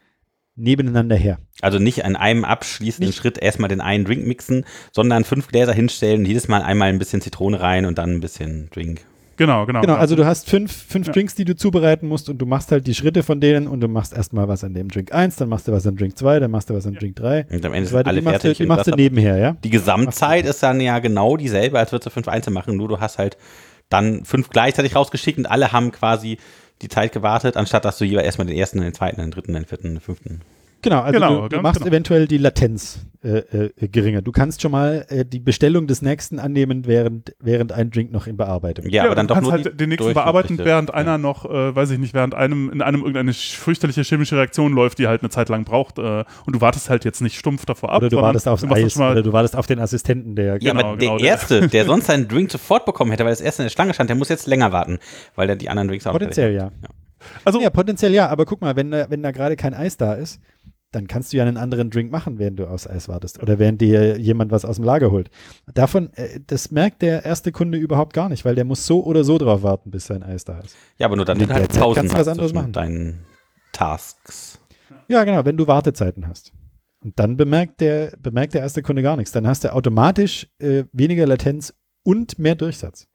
nebeneinander her. Also nicht an einem abschließenden nicht. Schritt erstmal den einen Drink mixen, sondern fünf Gläser hinstellen, jedes Mal einmal ein bisschen Zitrone rein und dann ein bisschen Drink. Genau, genau. Genau, also du hast fünf, fünf ja. Drinks, die du zubereiten musst und du machst halt die Schritte von denen und du machst erstmal was an dem Drink 1, dann machst du was an Drink 2, dann machst du was an ja. Drink 3. Und am Ende sind alle fertig. Du, die machst du nebenher, ja? Die Gesamtzeit ist dann ja genau dieselbe, als würdest du fünf Einzel machen, nur du hast halt dann fünf gleichzeitig rausgeschickt und alle haben quasi die Zeit gewartet, anstatt dass du jeweils erstmal den ersten, den zweiten, den dritten, den vierten, den fünften Genau, also genau, du, du machst genau. eventuell die Latenz äh, äh, geringer. Du kannst schon mal äh, die Bestellung des nächsten annehmen, während, während ein Drink noch in Bearbeitung ist. Ja, ja, aber dann du doch kannst nur halt den nächsten bearbeiten, während ja. einer noch, äh, weiß ich nicht, während einem in einem irgendeine fürchterliche chemische Reaktion läuft, die halt eine Zeit lang braucht äh, und du wartest halt jetzt nicht stumpf davor ab. Oder du wartest aufs Eis, oder du wartest auf den Assistenten, der Ja, genau, aber der genau, Erste, der sonst seinen Drink sofort bekommen hätte, weil das Erste in der Schlange stand, der muss jetzt länger warten, weil der die anderen Drinks auch Potenziell, ja. ja. Also, ja, potenziell ja, aber guck mal, wenn, wenn da gerade kein Eis da ist, dann kannst du ja einen anderen Drink machen, während du aufs Eis wartest oder während dir jemand was aus dem Lager holt. Davon, äh, das merkt der erste Kunde überhaupt gar nicht, weil der muss so oder so drauf warten, bis sein Eis da ist. Ja, aber nur dann, wenn halt Pausen kannst du was anderes machen. deinen Tasks. Ja, genau, wenn du Wartezeiten hast. Und dann bemerkt der, bemerkt der erste Kunde gar nichts. Dann hast du automatisch äh, weniger Latenz und mehr Durchsatz.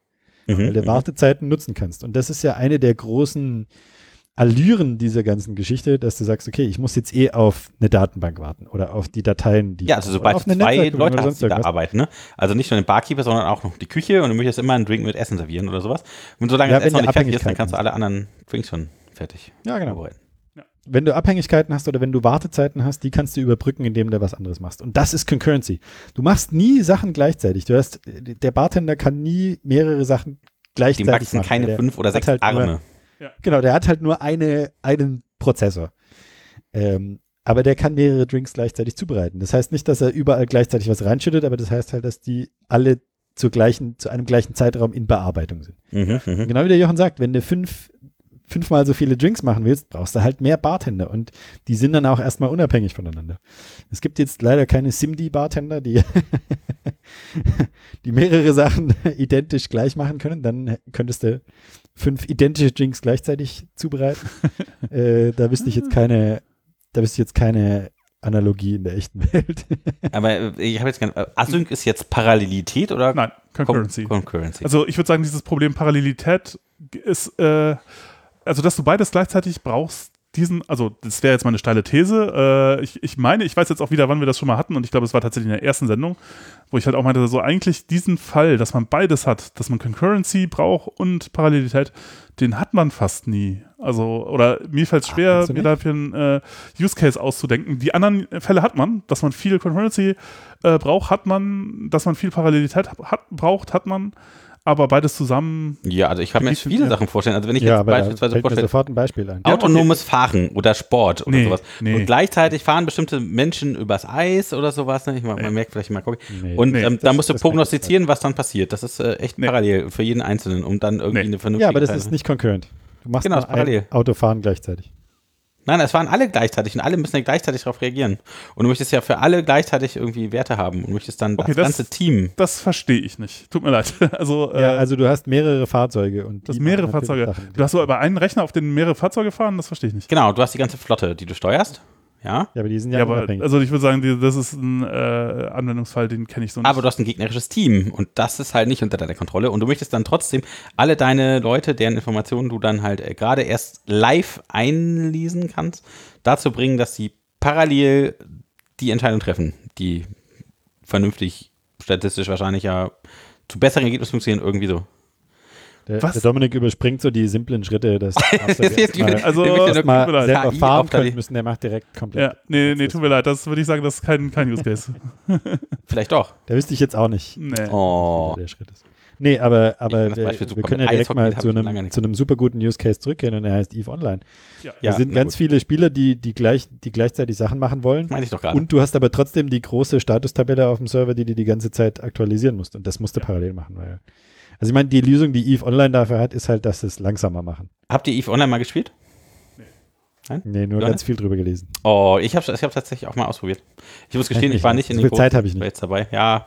Mhm, weil du mhm. Wartezeiten nutzen kannst. Und das ist ja eine der großen Allüren dieser ganzen Geschichte, dass du sagst, okay, ich muss jetzt eh auf eine Datenbank warten oder auf die Dateien, die Ja, also sobald du zwei Leute hast, die da arbeiten, ne? Also nicht nur den Barkeeper, sondern auch noch die Küche und du möchtest immer einen Drink mit Essen servieren oder sowas. Und solange ja, das Essen noch nicht fertig ist, dann kannst du alle anderen Drinks schon fertig ja, genau. Wenn du Abhängigkeiten hast oder wenn du Wartezeiten hast, die kannst du überbrücken, indem du was anderes machst. Und das ist Concurrency. Du machst nie Sachen gleichzeitig. Du hast, der Bartender kann nie mehrere Sachen gleichzeitig Die wachsen machen. keine fünf oder sechs halt Arme. Ja. Genau, der hat halt nur eine, einen Prozessor. Ähm, aber der kann mehrere Drinks gleichzeitig zubereiten. Das heißt nicht, dass er überall gleichzeitig was reinschüttet, aber das heißt halt, dass die alle zur gleichen, zu einem gleichen Zeitraum in Bearbeitung sind. Mhm, mhm. genau wie der Jochen sagt, wenn du fünf, fünfmal so viele Drinks machen willst, brauchst du halt mehr Bartender und die sind dann auch erstmal unabhängig voneinander. Es gibt jetzt leider keine SIMD-Bartender, die, *laughs* die mehrere Sachen *laughs* identisch gleich machen können. Dann könntest du fünf identische Drinks gleichzeitig zubereiten. *laughs* äh, da wüsste ich jetzt keine, da wüsste ich jetzt keine Analogie in der echten Welt. *laughs* Aber ich habe jetzt äh, Async ist jetzt Parallelität oder? Nein, Concurrency. Con Concurrency. Also ich würde sagen, dieses Problem Parallelität ist, äh, also dass du beides gleichzeitig brauchst, diesen, also das wäre jetzt mal eine steile These. Äh, ich, ich meine, ich weiß jetzt auch wieder, wann wir das schon mal hatten und ich glaube, es war tatsächlich in der ersten Sendung, wo ich halt auch meinte, so eigentlich diesen Fall, dass man beides hat, dass man Concurrency braucht und Parallelität, den hat man fast nie. Also, oder mir fällt es schwer, Ach, mir dafür einen äh, Use Case auszudenken. Die anderen Fälle hat man, dass man viel Concurrency äh, braucht, hat man, dass man viel Parallelität hat, braucht, hat man aber beides zusammen. Ja, also ich kann mir jetzt viele ja. Sachen vorstellen. Also wenn ich ja, jetzt beispielsweise vorstelle, sofort ein Beispiel ein. Autonomes Fahren oder Sport oder nee, sowas. Nee. Und gleichzeitig fahren bestimmte Menschen übers Eis oder sowas. Ne? Ich mal, nee. Man merkt vielleicht mal, guck ich. Und ähm, da musst du prognostizieren, was dann passiert. Das ist äh, echt parallel für jeden Einzelnen, um dann irgendwie eine vernünftige. Ja, aber das ist nicht concurrent. Du machst genau, parallel. Autofahren gleichzeitig. Nein, es waren alle gleichzeitig und alle müssen ja gleichzeitig darauf reagieren. Und du möchtest ja für alle gleichzeitig irgendwie Werte haben und möchtest dann okay, das, das, ganze Team. Das verstehe ich nicht. Tut mir leid. *laughs* Also, ja, äh, also du hast mehrere Fahrzeuge und das mehrere Fahrzeuge. Du hast so aber einen Rechner, auf den mehrere Fahrzeuge fahren, das verstehe ich nicht. Genau, du hast die ganze Flotte, die du steuerst. Ja? Ja, aber die sind ja, ja aber, Also ich würde sagen, die, das ist ein äh, Anwendungsfall, den kenne ich so nicht. Aber du hast ein gegnerisches Team und das ist halt nicht unter deiner Kontrolle und du möchtest dann trotzdem alle deine Leute, deren Informationen du dann halt äh, gerade erst live einlesen kannst, dazu bringen, dass sie parallel die Entscheidung treffen, die vernünftig, statistisch wahrscheinlich ja zu besseren Ergebnissen funktionieren, irgendwie so. Der, der, Dominik überspringt so die simplen Schritte, dass *laughs* mal, also mal selber fahren können müssen, der macht direkt komplett. Ja, nee, nee, tut mir leid, das würde ich sagen, das ist kein, kein Use Case. *laughs* Vielleicht doch. Der wüsste ich jetzt auch nicht. Nee. Oh. Der Schritt ist. Nee, aber, aber wir, wir können ja direkt mal zu einem, zu einem super guten Use Case zurückgehen und der heißt EVE Online. Ja, da sind ganz gut. viele Spieler, die, die, gleich, die gleichzeitig Sachen machen wollen. Meine ich doch gerade. Und du hast aber trotzdem die große Statustabelle auf dem Server, die du die ganze Zeit aktualisieren musst. Und das musst du ja. parallel machen. Weil, also ich meine, die Lösung, die EVE Online dafür hat, ist halt, dass es langsamer machen. Habt ihr EVE Online mal gespielt? Nein? Nee, nur ganz viel drüber gelesen. Oh, ich habe ich hab tatsächlich auch mal ausprobiert. Ich muss gestehen, ich war nicht in so den Zeit habe ich nicht. Jetzt dabei. Ja,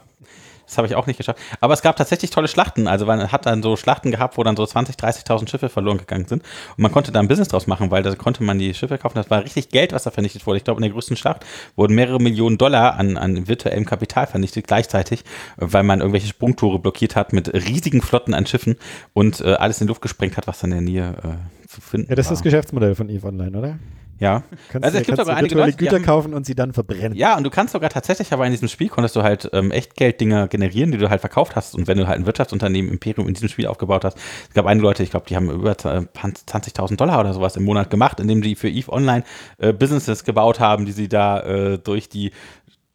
das habe ich auch nicht geschafft. Aber es gab tatsächlich tolle Schlachten. Also man hat dann so Schlachten gehabt, wo dann so 20, 30.000 Schiffe verloren gegangen sind. Und man konnte da ein Business draus machen, weil da konnte man die Schiffe kaufen. Das war richtig Geld, was da vernichtet wurde. Ich glaube, in der größten Schlacht wurden mehrere Millionen Dollar an, an virtuellem Kapital vernichtet gleichzeitig, weil man irgendwelche Sprungtore blockiert hat mit riesigen Flotten an Schiffen und äh, alles in die Luft gesprengt hat, was dann in der Nähe äh, zu finden Ja, das ist das Geschäftsmodell von EVE Online, oder? Ja. Kannst also es gibt sogar einige Leute, Güter haben, kaufen und sie dann verbrennen. Ja, und du kannst sogar tatsächlich, aber in diesem Spiel konntest du halt ähm, Echtgelddinger generieren, die du halt verkauft hast. Und wenn du halt ein Wirtschaftsunternehmen, Imperium in diesem Spiel aufgebaut hast, es gab einige Leute, ich glaube, die haben über 20.000 Dollar oder sowas im Monat gemacht, indem die für EVE Online äh, Businesses gebaut haben, die sie da äh, durch die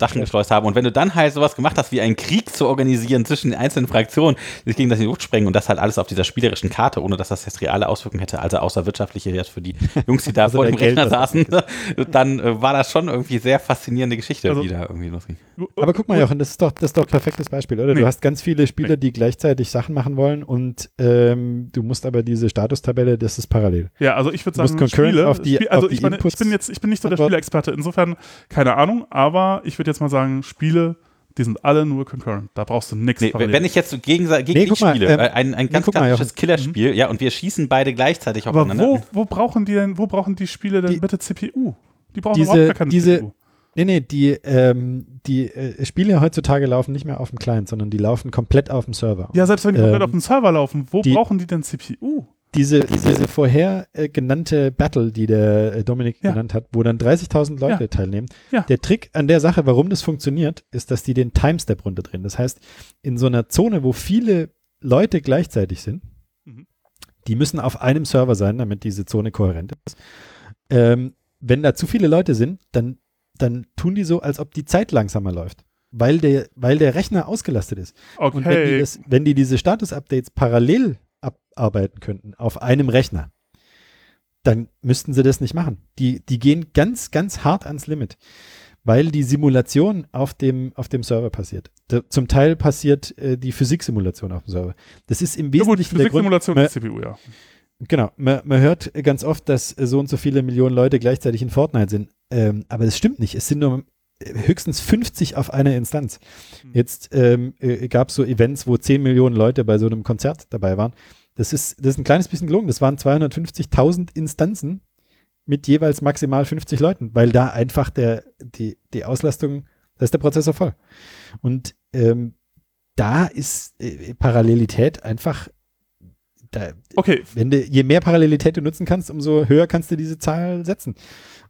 Sachen geschleust haben. Und wenn du dann halt sowas gemacht hast, wie einen Krieg zu organisieren zwischen den einzelnen Fraktionen, die sich gegen das in die Luft sprengen und das halt alles auf dieser spielerischen Karte, ohne dass das jetzt reale Auswirkungen hätte, also außer wirtschaftliche jetzt für die Jungs, die da also vor dem Rechner Geld, saßen, *laughs* dann äh, war das schon irgendwie sehr faszinierende Geschichte, also, die da irgendwie losging. Aber guck mal, Jochen, das ist doch, das ist doch ein perfektes Beispiel, oder? Du hast ganz viele Spieler, die gleichzeitig Sachen machen wollen und ähm, du musst aber diese Statustabelle, das ist parallel. Ja, also ich würde sagen, Spiele, auf die, Spiel, also auf die ich, meine, ich bin jetzt, ich bin nicht so der Spielexperte, insofern keine Ahnung, aber ich würde jetzt mal sagen, Spiele, die sind alle nur concurrent. Da brauchst du nichts. Nee, wenn ich jetzt gegen, gegen nee, dich spiele, ähm, ein, ein ganz nee, klassisches Killerspiel, ja, und wir schießen beide gleichzeitig aufeinander. Aber wo, wo brauchen die denn, wo brauchen die Spiele denn die, bitte CPU? Die brauchen diese, überhaupt keine diese, CPU. Nee, nee, die, ähm, die äh, Spiele heutzutage laufen nicht mehr auf dem Client, sondern die laufen komplett auf dem Server. Ja, selbst wenn die ähm, komplett auf dem Server laufen, wo die, brauchen die denn CPU? Diese, diese vorher äh, genannte Battle, die der äh, Dominik ja. genannt hat, wo dann 30.000 Leute ja. teilnehmen. Ja. Der Trick an der Sache, warum das funktioniert, ist, dass die den Timestep runterdrehen. Das heißt, in so einer Zone, wo viele Leute gleichzeitig sind, mhm. die müssen auf einem Server sein, damit diese Zone kohärent ist. Ähm, wenn da zu viele Leute sind, dann, dann tun die so, als ob die Zeit langsamer läuft. Weil der, weil der Rechner ausgelastet ist. Okay. Und wenn die, das, wenn die diese Status-Updates parallel abarbeiten könnten auf einem Rechner, dann müssten sie das nicht machen. Die, die gehen ganz, ganz hart ans Limit, weil die Simulation auf dem, auf dem Server passiert. Da, zum Teil passiert äh, die Physiksimulation auf dem Server. Das ist im Wesentlichen ja, gut, Physiksimulation der Grund, CPU, ja. Genau, man, man, hört ganz oft, dass so und so viele Millionen Leute gleichzeitig in Fortnite sind. Ähm, aber das stimmt nicht. Es sind nur höchstens 50 auf einer Instanz. Hm. Jetzt ähm, äh, gab es so Events, wo 10 Millionen Leute bei so einem Konzert dabei waren. Das ist, das ist ein kleines bisschen gelungen. Das waren 250.000 Instanzen mit jeweils maximal 50 Leuten, weil da einfach der, die, die Auslastung, da ist der Prozessor voll. Und ähm, da ist äh, Parallelität einfach da, okay. Wenn du, je mehr Parallelität du nutzen kannst, umso höher kannst du diese Zahl setzen.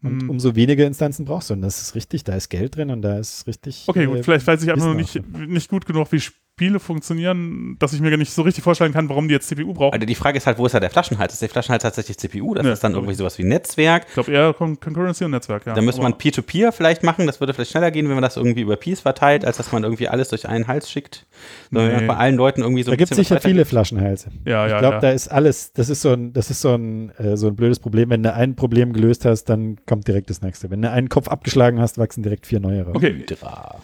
Und mm. umso weniger Instanzen brauchst du. Und das ist richtig, da ist Geld drin und da ist richtig. Okay, gut, äh, vielleicht weiß ich einfach noch nicht, nicht gut genug, wie Spiele funktionieren, dass ich mir gar nicht so richtig vorstellen kann, warum die jetzt CPU brauchen. Also die Frage ist halt, wo ist da der Flaschenhals? Ist der Flaschenhals tatsächlich CPU? Das ja, ist dann irgendwie sowas wie Netzwerk. Ich glaube eher Con Concurrency und Netzwerk, ja. Da müsste man Peer-to-Peer -Peer vielleicht machen. Das würde vielleicht schneller gehen, wenn man das irgendwie über Peers verteilt, als dass man irgendwie alles durch einen Hals schickt. Nee. Bei allen Leuten irgendwie so Da gibt es sicher viele Flaschenhälse. Ja, ja, ich glaube, ja. da ist alles, das ist so ein, das ist so ein, äh, so ein blödes Problem. Wenn du ein Problem gelöst hast, dann kommt direkt das nächste. Wenn du einen Kopf abgeschlagen hast, wachsen direkt vier neue raus. Okay,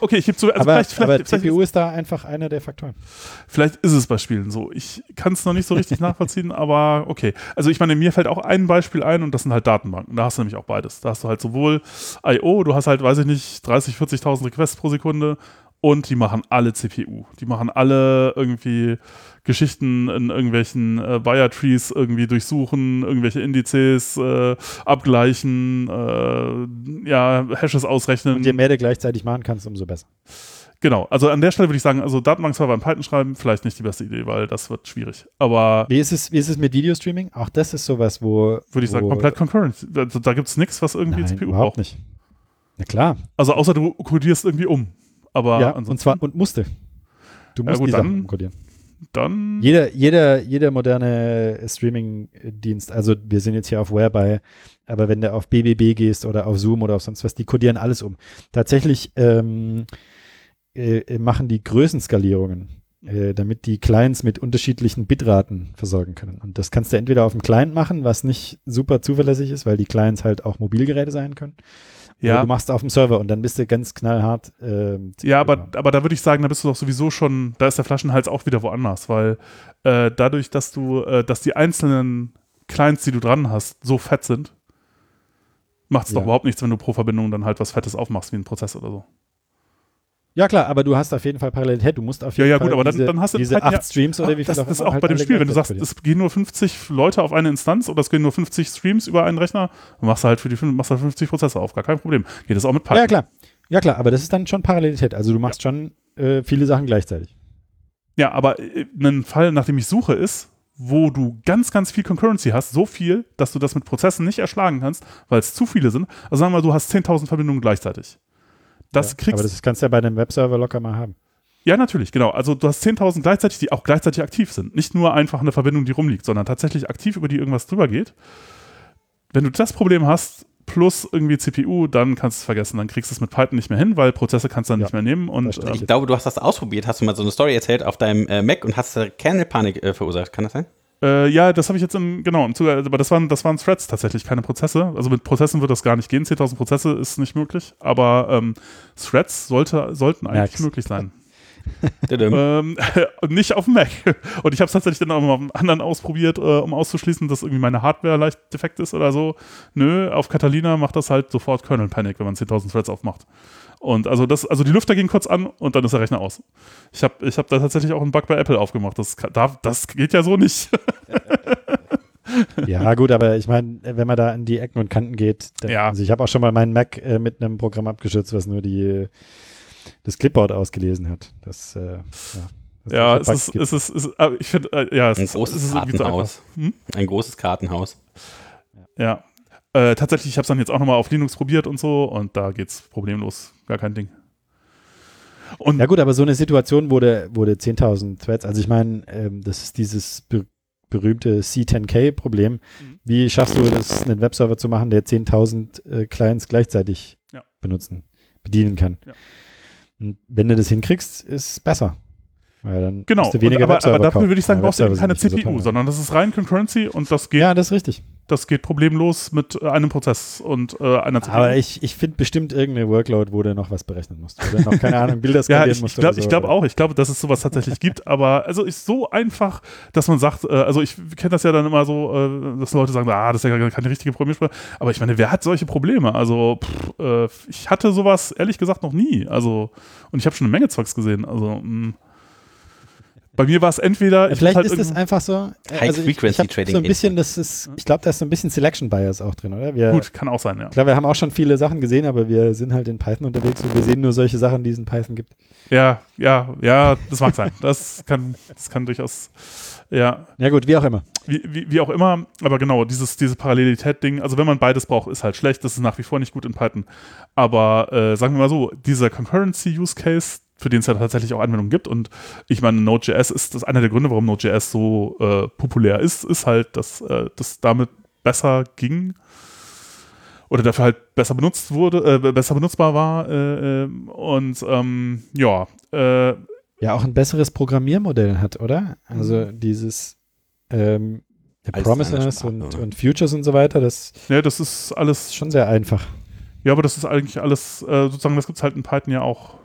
okay ich gebe zu. Also aber, vielleicht, vielleicht, aber CPU ist da einfach einer der Faktoren. Vielleicht ist es bei Spielen so. Ich kann es noch nicht so richtig *laughs* nachvollziehen, aber okay. Also ich meine, mir fällt auch ein Beispiel ein und das sind halt Datenbanken. Da hast du nämlich auch beides. Da hast du halt sowohl I.O., du hast halt, weiß ich nicht, 30, 40.000 Requests pro Sekunde und die machen alle CPU. Die machen alle irgendwie Geschichten in irgendwelchen äh, Buyer-Trees irgendwie durchsuchen, irgendwelche Indizes äh, abgleichen, äh, ja, Hashes ausrechnen. Und je mehr du gleichzeitig machen kannst, umso besser. Genau, also an der Stelle würde ich sagen, also Datenbankserver in Python schreiben, vielleicht nicht die beste Idee, weil das wird schwierig. Aber. Wie ist es, wie ist es mit Videostreaming? Auch das ist sowas, wo. Würde ich sagen, komplett concurrent. Also, da gibt es nichts, was irgendwie Nein, CPU überhaupt braucht. nicht. Na klar. Also außer du kodierst irgendwie um. Aber ja, und zwar und musste. Du musst ja, gut, die dann, Sachen umkodieren. Dann. Jeder, jeder, jeder moderne Streaming-Dienst, also wir sind jetzt hier auf Whereby, aber wenn du auf BBB gehst oder auf Zoom oder auf sonst was, die kodieren alles um. Tatsächlich ähm, äh, machen die Größenskalierungen äh, damit die Clients mit unterschiedlichen Bitraten versorgen können. Und das kannst du entweder auf dem Client machen, was nicht super zuverlässig ist, weil die Clients halt auch Mobilgeräte sein können. Ja. du machst auf dem Server und dann bist du ganz knallhart. Äh, ja, aber, aber da würde ich sagen, da bist du doch sowieso schon, da ist der Flaschenhals auch wieder woanders, weil äh, dadurch, dass du, äh, dass die einzelnen Clients, die du dran hast, so fett sind, macht es ja. doch überhaupt nichts, wenn du pro Verbindung dann halt was Fettes aufmachst, wie ein Prozess oder so. Ja, klar, aber du hast auf jeden Fall Parallelität. Du musst auf jeden ja, ja, Fall gut, aber diese, dann, dann hast du diese acht ja, Streams oder wie viel Das ist auch halt bei dem Spiel, wenn du sagst, es gehen nur 50 Leute auf eine Instanz oder es gehen nur 50 Streams über einen Rechner, dann machst du halt für die machst halt 50 Prozesse auf, gar kein Problem. Geht das auch mit Python. Ja, klar. Ja, klar, aber das ist dann schon Parallelität. Also du machst ja. schon äh, viele Sachen gleichzeitig. Ja, aber äh, ein Fall, nach dem ich suche, ist, wo du ganz, ganz viel Concurrency hast, so viel, dass du das mit Prozessen nicht erschlagen kannst, weil es zu viele sind. Also sagen wir mal, du hast 10.000 Verbindungen gleichzeitig. Das ja, kriegst Aber das kannst du ja bei einem Webserver locker mal haben. Ja, natürlich, genau. Also du hast 10.000 gleichzeitig, die auch gleichzeitig aktiv sind. Nicht nur einfach eine Verbindung, die rumliegt, sondern tatsächlich aktiv, über die irgendwas drüber geht. Wenn du das Problem hast, plus irgendwie CPU, dann kannst du es vergessen. Dann kriegst du es mit Python nicht mehr hin, weil Prozesse kannst du dann ja, nicht mehr nehmen. Und, äh, ich glaube, du hast das ausprobiert, hast du mal so eine Story erzählt auf deinem äh, Mac und hast Kernelpanik äh, verursacht. Kann das sein? Äh, ja, das habe ich jetzt im, genau, im Zuge, aber das waren, das waren Threads tatsächlich, keine Prozesse. Also mit Prozessen wird das gar nicht gehen. 10.000 Prozesse ist nicht möglich, aber ähm, Threads sollte, sollten eigentlich Merk's. möglich sein. *laughs* ähm, *laughs* nicht auf dem Mac. Und ich habe es tatsächlich dann auch mal auf dem anderen ausprobiert, äh, um auszuschließen, dass irgendwie meine Hardware leicht defekt ist oder so. Nö, auf Catalina macht das halt sofort Kernel Panic, wenn man 10.000 Threads aufmacht. Und also das, also die Lüfter gehen kurz an und dann ist der Rechner aus. Ich habe ich hab da tatsächlich auch einen Bug bei Apple aufgemacht. Das, darf, das geht ja so nicht. ja, gut, aber ich meine, wenn man da an die Ecken und Kanten geht, dann, ja. also ich habe auch schon mal meinen Mac äh, mit einem Programm abgeschützt, was nur die das Clipboard ausgelesen hat. Das, äh, ja. ja, es ist, es ist, es ist, ich finde, äh, ja, es ein großes ist, Kartenhaus. Hm? Ein großes Kartenhaus. Ja. Äh, tatsächlich, ich habe es dann jetzt auch nochmal auf Linux probiert und so und da geht es problemlos. Gar kein Ding. Und ja gut, aber so eine Situation wurde, wurde 10.000 Threads, also ich meine, ähm, das ist dieses ber berühmte C10K-Problem. Mhm. Wie schaffst du es, einen Webserver zu machen, der 10.000 äh, Clients gleichzeitig ja. benutzen, bedienen kann? Ja. Und wenn du das hinkriegst, ist es besser. Weil dann genau, du weniger aber, aber dafür würde ich sagen, brauchst du eben keine CPU, so sondern das ist rein Concurrency und das geht. Ja, das ist richtig. Das geht problemlos mit äh, einem Prozess und äh, einer CPU. Aber ich, ich finde bestimmt irgendeine Workload, wo du noch was berechnen musst. Oder noch, keine Ahnung, Bilder *laughs* skalieren ja, ich, musst. Ich glaube so, glaub auch, ich glaube, dass es sowas tatsächlich gibt, aber also ist so einfach, dass man sagt, äh, also ich kenne das ja dann immer so, äh, dass Leute sagen, ah, das ist ja keine richtige Programmiersprache. Aber ich meine, wer hat solche Probleme? Also pff, äh, ich hatte sowas ehrlich gesagt noch nie. Also, und ich habe schon eine Menge Zeugs gesehen. Also, mh. Bei mir war es entweder. Ja, vielleicht halt ist es einfach so. Äh, High also Frequency ich, ich Trading. So ein bisschen, das ist, ich glaube, da ist so ein bisschen Selection Bias auch drin, oder? Wir, Gut, kann auch sein, ja. Klar, wir haben auch schon viele Sachen gesehen, aber wir sind halt in Python unterwegs und wir sehen nur solche Sachen, die es in Python gibt. Ja, ja, ja, das mag sein. Das kann, das kann durchaus, ja. Ja, gut, wie auch immer. Wie, wie, wie auch immer, aber genau, dieses, diese Parallelität-Ding, also wenn man beides braucht, ist halt schlecht. Das ist nach wie vor nicht gut in Python. Aber äh, sagen wir mal so, dieser Concurrency-Use-Case, für den es ja tatsächlich auch Anwendungen gibt. Und ich meine, Node.js ist das einer der Gründe, warum Node.js so äh, populär ist, ist halt, dass äh, das damit besser ging oder dafür halt besser benutzt wurde, äh, besser benutzbar war. Äh, äh, und ähm, ja. Äh, ja, auch ein besseres Programmiermodell hat, oder? Also mhm. dieses ähm, Promises und, und, Futures und so weiter, das, ja, das ist alles schon sehr einfach. Ja, aber das ist eigentlich alles, sozusagen, das gibt es halt in Python ja auch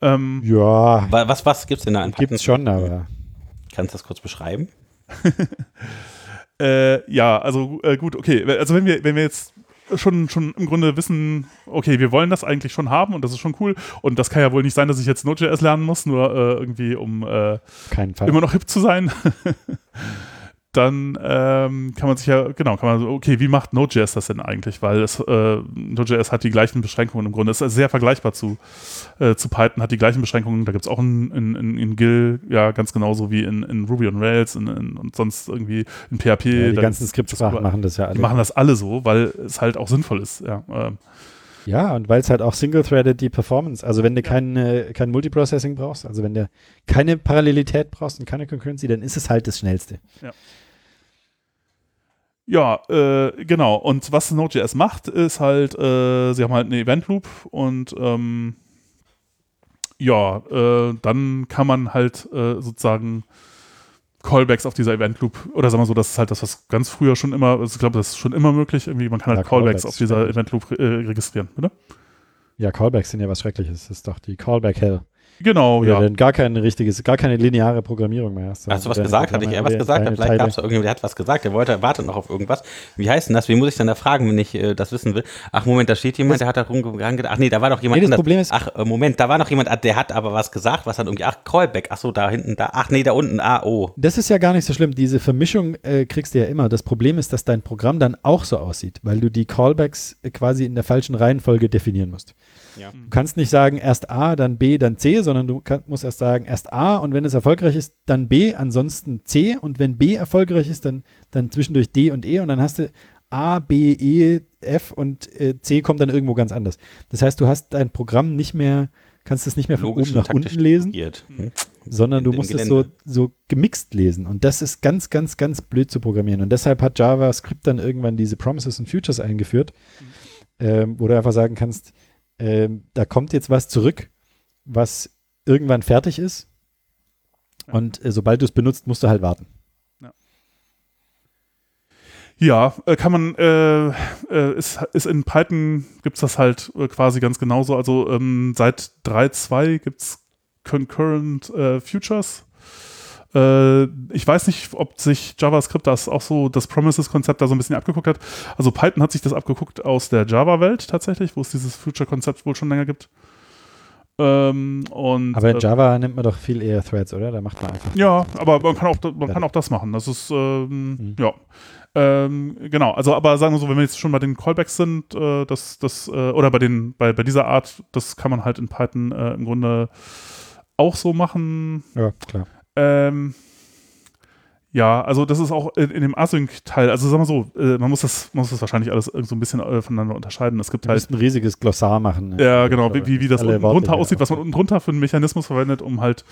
ähm, ja. Was, was gibt es denn da an Gibt es schon, aber. Kannst du das kurz beschreiben? *laughs* äh, ja, also äh, gut, okay. Also wenn wir, wenn wir jetzt schon, schon im Grunde wissen, okay, wir wollen das eigentlich schon haben und das ist schon cool. Und das kann ja wohl nicht sein, dass ich jetzt Node.js lernen muss, nur äh, irgendwie, um äh, immer noch hip zu sein. *laughs* dann ähm, kann man sich ja, genau, kann man so, okay, wie macht Node.js das denn eigentlich? Weil es, äh, Node.js hat die gleichen Beschränkungen im Grunde. Es ist sehr vergleichbar zu, äh, zu Python, hat die gleichen Beschränkungen. Da gibt es auch in, in, in, in Gil, ja, ganz genauso wie in, in Ruby on Rails in, in, und sonst irgendwie in PHP. Ja, die ganzen Skriptsprachen machen das ja alle. Die machen das alle so, weil es halt auch sinnvoll ist, ja. Ähm, ja, und weil es halt auch single-threaded die Performance, also wenn du ja. kein, äh, kein Multiprocessing brauchst, also wenn du keine Parallelität brauchst und keine Concurrency, dann ist es halt das Schnellste. Ja. Ja, äh, genau. Und was Node.js macht, ist halt, äh, sie haben halt eine Event Loop und ähm, ja, äh, dann kann man halt äh, sozusagen Callbacks auf dieser Event Loop oder sagen wir so, das ist halt das, was ganz früher schon immer, also ich glaube, das ist schon immer möglich. Irgendwie, man kann halt ja, Callbacks, Callbacks, auf dieser Event Loop äh, registrieren, oder? Ja, Callbacks sind ja was Schreckliches. Das ist doch die Callback Hell. Genau, ja. Denn gar keine richtiges, gar keine lineare Programmierung mehr hast. Hast du was gesagt? Hatte ich eher was gesagt? Vielleicht gab es irgendjemand, der hat was gesagt, der wollte, wartet noch auf irgendwas. Wie heißt denn das? Wie muss ich dann da fragen, wenn ich äh, das wissen will? Ach, Moment, da steht jemand, das der hat da rumgegangen. Ach nee, da war doch jemand. Nee, das Problem ist, ach, äh, Moment, da war noch jemand, der hat aber was gesagt, was dann irgendwie, ach, Callback, ach so, da hinten, da, ach nee, da unten, ah, oh. Das ist ja gar nicht so schlimm. Diese Vermischung äh, kriegst du ja immer. Das Problem ist, dass dein Programm dann auch so aussieht, weil du die Callbacks äh, quasi in der falschen Reihenfolge definieren musst. Ja. Du kannst nicht sagen erst A, dann B, dann C, sondern du kann, musst erst sagen erst A und wenn es erfolgreich ist, dann B, ansonsten C und wenn B erfolgreich ist, dann, dann zwischendurch D und E und dann hast du A, B, E, F und äh, C kommt dann irgendwo ganz anders. Das heißt, du hast dein Programm nicht mehr, kannst es nicht mehr von Logisch oben nach unten lesen, hm. sondern du musst es so, so gemixt lesen und das ist ganz, ganz, ganz blöd zu programmieren und deshalb hat JavaScript dann irgendwann diese Promises und Futures eingeführt, mhm. ähm, wo du einfach sagen kannst, ähm, da kommt jetzt was zurück, was irgendwann fertig ist. Ja. Und äh, sobald du es benutzt, musst du halt warten. Ja, äh, kann man, äh, äh, ist, ist in Python gibt es das halt äh, quasi ganz genauso. Also ähm, seit 3.2 gibt es Concurrent äh, ich weiß nicht, ob sich JavaScript das auch so, das Promises-Konzept da so ein bisschen abgeguckt hat. Also Python hat sich das abgeguckt aus der Java-Welt tatsächlich, wo es dieses Future-Konzept wohl schon länger gibt. Ähm, und, aber in äh, Java nimmt man doch viel eher Threads, oder? Da macht man einfach. Ja, aber man kann auch, man kann auch das machen. Das ist, ähm, mhm. ja. Ähm, genau, also aber sagen wir so, wenn wir jetzt schon bei den Callbacks sind, äh, das, das, äh, oder bei den, bei, bei dieser Art, das kann man halt in Python äh, im Grunde auch so machen. Ja, klar. Ähm, ja, also das ist auch in, in dem Async-Teil, also sagen wir so, äh, man muss das, muss das wahrscheinlich alles so ein bisschen äh, voneinander unterscheiden. Es gibt du halt ein riesiges Glossar machen. Ne? Ja, genau, wie, wie, wie das unten drunter aussieht, was man unten drunter für einen Mechanismus verwendet, um halt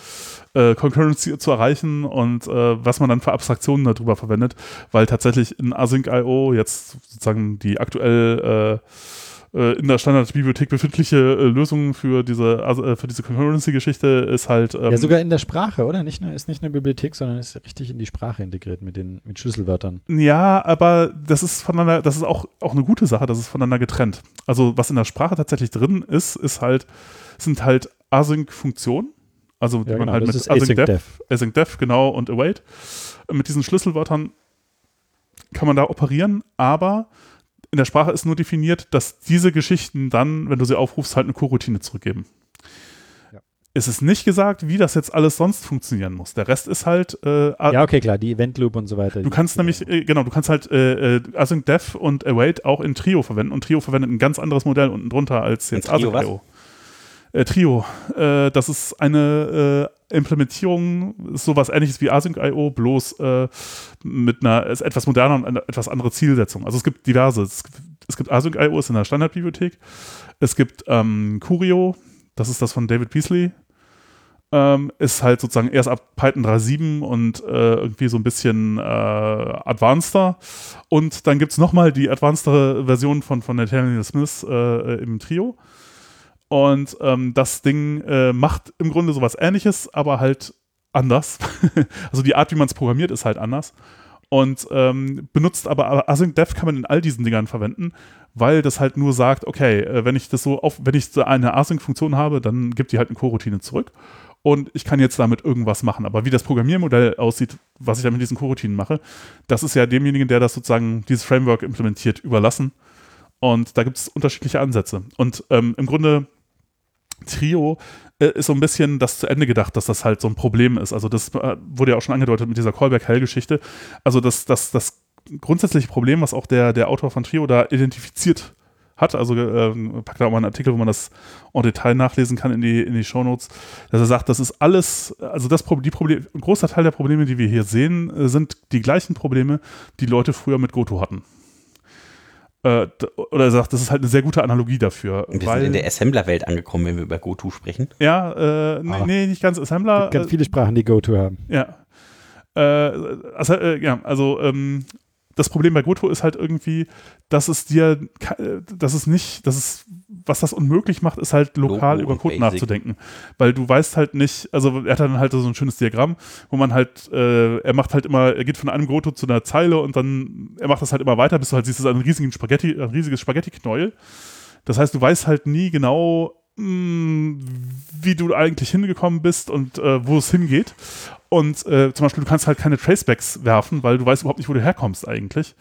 äh, Concurrency zu erreichen und äh, was man dann für Abstraktionen darüber verwendet, weil tatsächlich in Async.io jetzt sozusagen die aktuell äh, in der Standardbibliothek befindliche äh, Lösung für diese, also, äh, für diese Concurrency-Geschichte ist halt. Ähm, ja, sogar in der Sprache, oder? Nicht nur, ist nicht eine Bibliothek, sondern ist richtig in die Sprache integriert mit den mit Schlüsselwörtern. Ja, aber das ist voneinander, das ist auch, auch eine gute Sache, das ist voneinander getrennt. Also, was in der Sprache tatsächlich drin ist, ist halt, sind halt Async-Funktionen. Also, die ja, man genau, halt mit Async Def, Async Def, genau, und Await. Mit diesen Schlüsselwörtern kann man da operieren, aber in der Sprache ist nur definiert, dass diese Geschichten dann, wenn du sie aufrufst, halt eine Coroutine zurückgeben. Ja. Es ist nicht gesagt, wie das jetzt alles sonst funktionieren muss. Der Rest ist halt. Äh, ja, okay, klar, die Event Loop und so weiter. Du kannst nämlich, äh, genau, du kannst halt äh, äh, Async Def und Await auch in Trio verwenden und Trio verwendet ein ganz anderes Modell unten drunter als jetzt Async Trio. Äh, Trio. Äh, das ist eine Implementierung, ist sowas ähnliches wie Async.io, bloß äh, mit einer ist etwas moderner und eine etwas andere Zielsetzung. Also es gibt diverse. Es gibt, es gibt Async.io, ist in der Standardbibliothek. Es gibt ähm, Curio, das ist das von David Beasley. Ähm, ist halt sozusagen erst ab Python 3.7 und äh, irgendwie so ein bisschen äh, advanceder. Und dann gibt es nochmal die advancedere Version von, von Nathaniel Smith äh, im Trio. Und ähm, das Ding äh, macht im Grunde sowas ähnliches, aber halt anders. *laughs* also die Art, wie man es programmiert, ist halt anders. Und ähm, benutzt aber Async Def kann man in all diesen Dingern verwenden, weil das halt nur sagt, okay, äh, wenn ich das so auf, wenn ich so eine Async-Funktion habe, dann gibt die halt eine Coroutine zurück. Und ich kann jetzt damit irgendwas machen. Aber wie das Programmiermodell aussieht, was ich dann mit diesen Coroutinen mache, das ist ja demjenigen, der das sozusagen, dieses Framework implementiert, überlassen. Und da gibt es unterschiedliche Ansätze. Und ähm, im Grunde Trio äh, ist so ein bisschen das zu Ende gedacht, dass das halt so ein Problem ist. Also das äh, wurde ja auch schon angedeutet mit dieser Callback-Hell-Geschichte. Also das, das, das grundsätzliche Problem, was auch der, der Autor von Trio da identifiziert hat, also äh, packt da auch mal einen Artikel, wo man das en Detail nachlesen kann in die, in die Shownotes, dass er sagt, das ist alles, also das die Problem, ein großer Teil der Probleme, die wir hier sehen, äh, sind die gleichen Probleme, die Leute früher mit Goto hatten äh, oder er sagt, das ist halt eine sehr gute Analogie dafür. Wir weil, sind in der Assembler-Welt angekommen, wenn wir über GoTo sprechen. Ja, äh, nee, nee, nicht ganz Assembler. Es gibt ganz viele Sprachen, die GoTo haben. Ja. Äh, also, äh, ja, also ähm, das Problem bei Goto ist halt irgendwie, dass es dir, dass es nicht, dass es, was das unmöglich macht, ist halt lokal Logo über Code nachzudenken. Weil du weißt halt nicht, also er hat dann halt so ein schönes Diagramm, wo man halt, äh, er macht halt immer, er geht von einem Goto zu einer Zeile und dann, er macht das halt immer weiter, bis du halt siehst, es ist ein riesigen Spaghetti, ein riesiges Spaghetti-Knäuel. Das heißt, du weißt halt nie genau, wie du eigentlich hingekommen bist und äh, wo es hingeht. Und äh, zum Beispiel, du kannst halt keine Tracebacks werfen, weil du weißt überhaupt nicht, wo du herkommst eigentlich.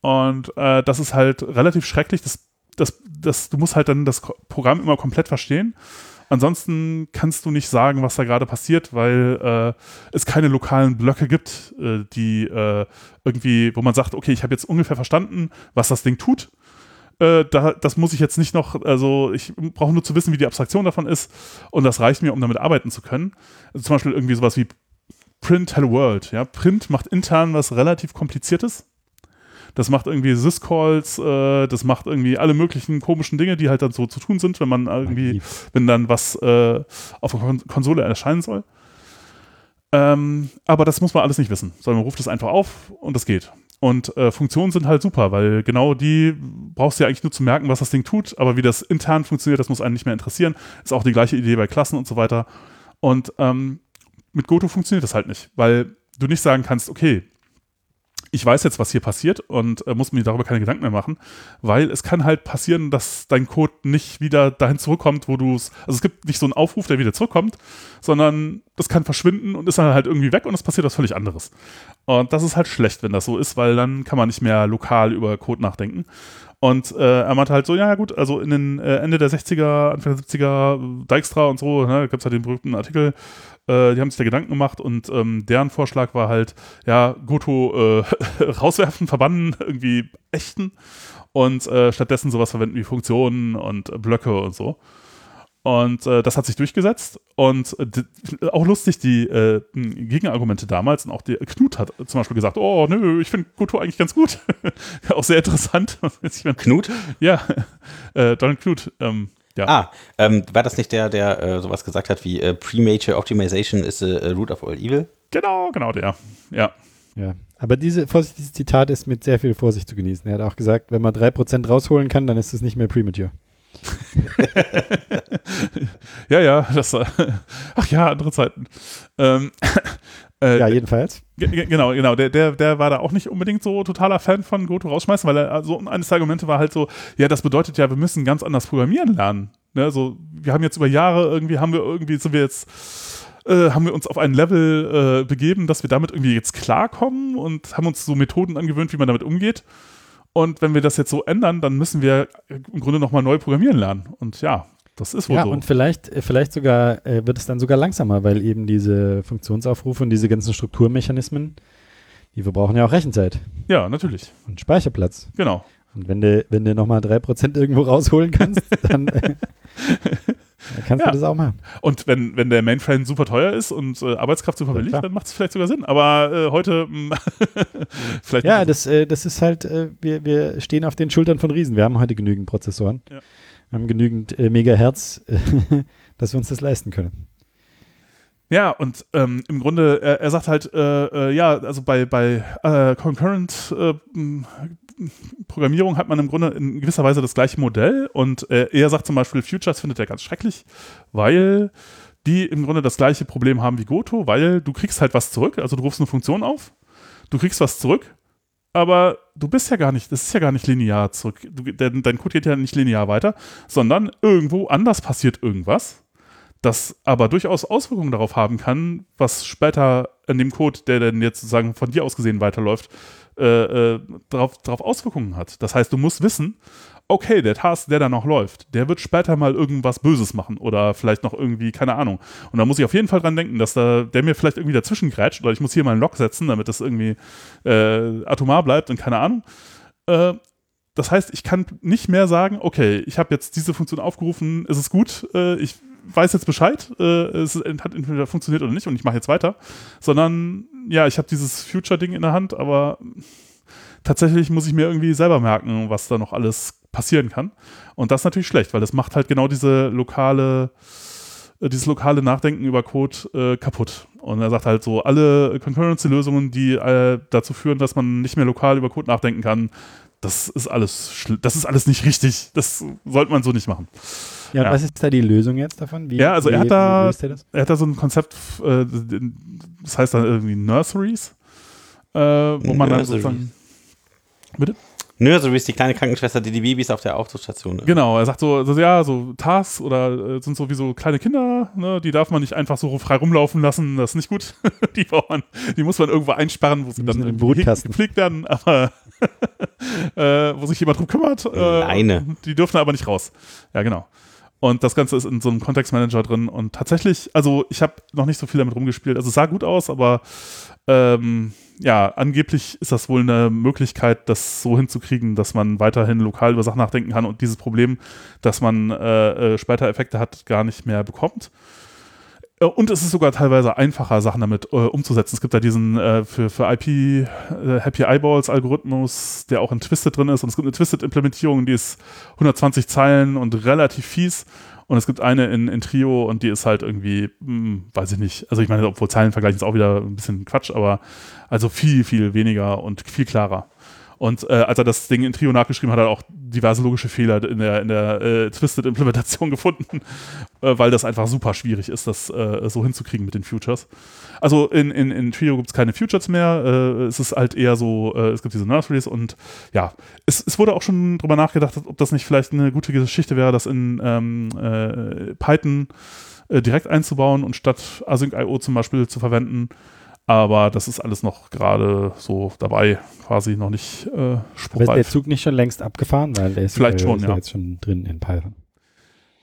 Und äh, das ist halt relativ schrecklich. Das, das, das, du musst halt dann das Programm immer komplett verstehen. Ansonsten kannst du nicht sagen, was da gerade passiert, weil äh, es keine lokalen Blöcke gibt, äh, die äh, irgendwie, wo man sagt, okay, ich habe jetzt ungefähr verstanden, was das Ding tut. Äh, da, das muss ich jetzt nicht noch, also ich brauche nur zu wissen, wie die Abstraktion davon ist und das reicht mir, um damit arbeiten zu können. Also zum Beispiel irgendwie sowas wie Print Hello World. Ja? Print macht intern was relativ kompliziertes. Das macht irgendwie Syscalls, äh, das macht irgendwie alle möglichen komischen Dinge, die halt dann so zu tun sind, wenn man irgendwie, wenn dann was äh, auf der Kon Konsole erscheinen soll. Ähm, aber das muss man alles nicht wissen, sondern man ruft es einfach auf und das geht. Und äh, Funktionen sind halt super, weil genau die brauchst du ja eigentlich nur zu merken, was das Ding tut, aber wie das intern funktioniert, das muss einen nicht mehr interessieren. Ist auch die gleiche Idee bei Klassen und so weiter. Und ähm, mit Goto funktioniert das halt nicht, weil du nicht sagen kannst, okay, ich weiß jetzt, was hier passiert und äh, muss mir darüber keine Gedanken mehr machen, weil es kann halt passieren, dass dein Code nicht wieder dahin zurückkommt, wo du es, also es gibt nicht so einen Aufruf, der wieder zurückkommt, sondern das kann verschwinden und ist dann halt irgendwie weg und es passiert was völlig anderes. Und das ist halt schlecht, wenn das so ist, weil dann kann man nicht mehr lokal über Code nachdenken. Und äh, er meinte halt so, ja gut, also in den äh, Ende der 60er, Anfang der 70er, Dijkstra und so, ne, gab es halt den berühmten Artikel, äh, die haben sich da Gedanken gemacht und ähm, deren Vorschlag war halt, ja, Goto äh, *laughs* rauswerfen, verbannen, irgendwie ächten und äh, stattdessen sowas verwenden wie Funktionen und Blöcke und so. Und äh, das hat sich durchgesetzt. Und äh, auch lustig, die äh, Gegenargumente damals, und auch der Knut hat zum Beispiel gesagt, oh nö, ich finde Goto eigentlich ganz gut. *laughs* auch sehr interessant. *laughs* Knut? Ja, äh, Donald Knut. Ähm, ja. Ah, ähm, war das nicht der, der äh, sowas gesagt hat wie äh, Pre-Major Optimization is the root of all evil? Genau, genau der. Ja. Ja. Aber diese, Vorsicht, dieses Zitat ist mit sehr viel Vorsicht zu genießen. Er hat auch gesagt, wenn man 3% rausholen kann, dann ist es nicht mehr Premature. *laughs* ja, ja, das, *laughs* ach ja, andere Zeiten. Ähm, äh, ja, jedenfalls. Genau, genau. Der, der, der war da auch nicht unbedingt so totaler Fan von Goto rausschmeißen, weil er, also eines der Argumente war halt so, ja, das bedeutet ja, wir müssen ganz anders programmieren lernen. Ne, also, wir haben jetzt über Jahre irgendwie, haben wir irgendwie, sind wir jetzt, äh, haben wir uns auf ein Level äh, begeben, dass wir damit irgendwie jetzt klarkommen und haben uns so Methoden angewöhnt, wie man damit umgeht. Und wenn wir das jetzt so ändern, dann müssen wir im Grunde nochmal neu programmieren lernen. Und ja, das ist wohl ja, so. und vielleicht, äh, vielleicht sogar äh, wird es dann sogar langsamer, weil eben diese Funktionsaufrufe und diese ganzen Strukturmechanismen, die wir brauchen ja auch Rechenzeit. Ja, natürlich. Und Speicherplatz. Genau. Und wenn du, wenn du nochmal 3% irgendwo rausholen kannst, *laughs* dann, äh, dann kannst ja. du das auch machen. Und wenn, wenn der Mainframe super teuer ist und äh, Arbeitskraft super billig, ja, dann macht es vielleicht sogar Sinn. Aber äh, heute hm, *laughs* vielleicht. Ja, das, äh, das ist halt, äh, wir, wir stehen auf den Schultern von Riesen. Wir haben heute genügend Prozessoren. Ja. Haben genügend äh, Megahertz, *laughs* dass wir uns das leisten können. Ja, und ähm, im Grunde, er, er sagt halt, äh, ja, also bei, bei Concurrent Programmierung hat man im Grunde in gewisser Weise das gleiche Modell und äh, er sagt zum Beispiel, Futures findet er ganz schrecklich, weil die im Grunde das gleiche Problem haben wie Goto, weil du kriegst halt was zurück, also du rufst eine Funktion auf, du kriegst was zurück, aber du bist ja gar nicht, das ist ja gar nicht linear zurück, du, dein, dein Code geht ja nicht linear weiter, sondern irgendwo anders passiert irgendwas, das aber durchaus Auswirkungen darauf haben kann, was später in dem Code, der dann jetzt sozusagen von dir aus gesehen weiterläuft, äh, äh, darauf, darauf Auswirkungen hat. Das heißt, du musst wissen, okay, der Task, der da noch läuft, der wird später mal irgendwas Böses machen oder vielleicht noch irgendwie, keine Ahnung. Und da muss ich auf jeden Fall dran denken, dass da, der mir vielleicht irgendwie dazwischen grätscht oder ich muss hier mal einen Lock setzen, damit das irgendwie äh, atomar bleibt und keine Ahnung. Äh, das heißt, ich kann nicht mehr sagen, okay, ich habe jetzt diese Funktion aufgerufen, ist es gut, äh, ich weiß jetzt Bescheid, äh, es hat entweder funktioniert oder nicht und ich mache jetzt weiter, sondern ja, ich habe dieses Future-Ding in der Hand, aber tatsächlich muss ich mir irgendwie selber merken, was da noch alles passieren kann. Und das ist natürlich schlecht, weil das macht halt genau diese lokale, äh, dieses lokale Nachdenken über Code äh, kaputt. Und er sagt halt so, alle Concurrency-Lösungen, die äh, dazu führen, dass man nicht mehr lokal über Code nachdenken kann, das ist alles, das ist alles nicht richtig. Das sollte man so nicht machen. Ja, und ja. was ist da die Lösung jetzt davon? Wie, ja, also wie, er hat da, er, hat da so ein Konzept, äh, das heißt dann irgendwie Nurseries, äh, wo man dann sozusagen. Bitte? Nursery ist die kleine Krankenschwester, die die Babys auf der Autostation. Genau, er sagt so, also ja, so Tasks oder äh, sind so wie so kleine Kinder, ne, die darf man nicht einfach so frei rumlaufen lassen, das ist nicht gut. *laughs* die, man, die muss man irgendwo einsperren, wo sie dann im gepflegt werden, *laughs* aber äh, wo sich jemand drum kümmert. Äh, Die dürfen aber nicht raus. Ja, genau. Und das Ganze ist in so einem Kontextmanager drin. Und tatsächlich, also ich habe noch nicht so viel damit rumgespielt. Also es sah gut aus, aber ähm, ja, angeblich ist das wohl eine Möglichkeit, das so hinzukriegen, dass man weiterhin lokal über Sachen nachdenken kann und dieses Problem, dass man äh, äh, später Effekte hat, gar nicht mehr bekommt. Äh, und es ist sogar teilweise einfacher, Sachen damit äh, umzusetzen. Es gibt da diesen äh, für, für IP äh, Happy Eyeballs Algorithmus, der auch in Twisted drin ist. Und es gibt eine Twisted-Implementierung, die ist 120 Zeilen und relativ fies. Und es gibt eine in, in Trio und die ist halt irgendwie, mh, hm, weiß ich nicht. Also ich meine, obwohl Zeilenvergleich ist auch wieder ein bisschen Quatsch, aber also viel, viel weniger und viel klarer. Und äh, als er das Ding in Trio nachgeschrieben hat, hat er auch diverse logische Fehler in der, in der äh, Twisted-Implementation *laughs* gefunden, äh, weil das einfach super schwierig ist, das äh, so hinzukriegen mit den Futures. Also in, in, in Trio gibt es keine Futures mehr. Äh, es ist halt eher so, äh, es gibt diese Nurseries und ja, es, es wurde auch schon drüber nachgedacht, ob das nicht vielleicht eine gute Geschichte wäre, das in ähm, Python direkt einzubauen und statt Async.io zum Beispiel zu verwenden. Aber das ist alles noch gerade so dabei, quasi noch nicht äh, spruchreif. ist der Zug nicht schon längst abgefaffen, weil der ist, vielleicht schon, ist ja. jetzt schon drin in Python.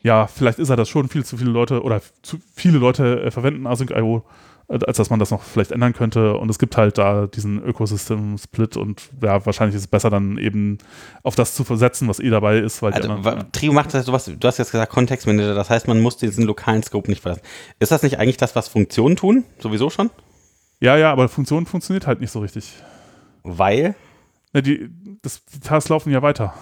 Ja, vielleicht ist er das schon. Viel zu viele Leute oder zu viele Leute äh, verwenden Async.io, äh, als dass man das noch vielleicht ändern könnte. Und es gibt halt da diesen Ökosystem-Split und ja, wahrscheinlich ist es besser dann eben auf das zu versetzen, was eh dabei ist. Weil also, Trio macht das sowas, du hast jetzt gesagt Kontextmanager, das heißt, man muss diesen lokalen Scope nicht verlassen. Ist das nicht eigentlich das, was Funktionen tun? Sowieso schon? Ja, ja, aber Funktion funktioniert halt nicht so richtig. Weil? Ja, die, das, die Tasks laufen ja weiter.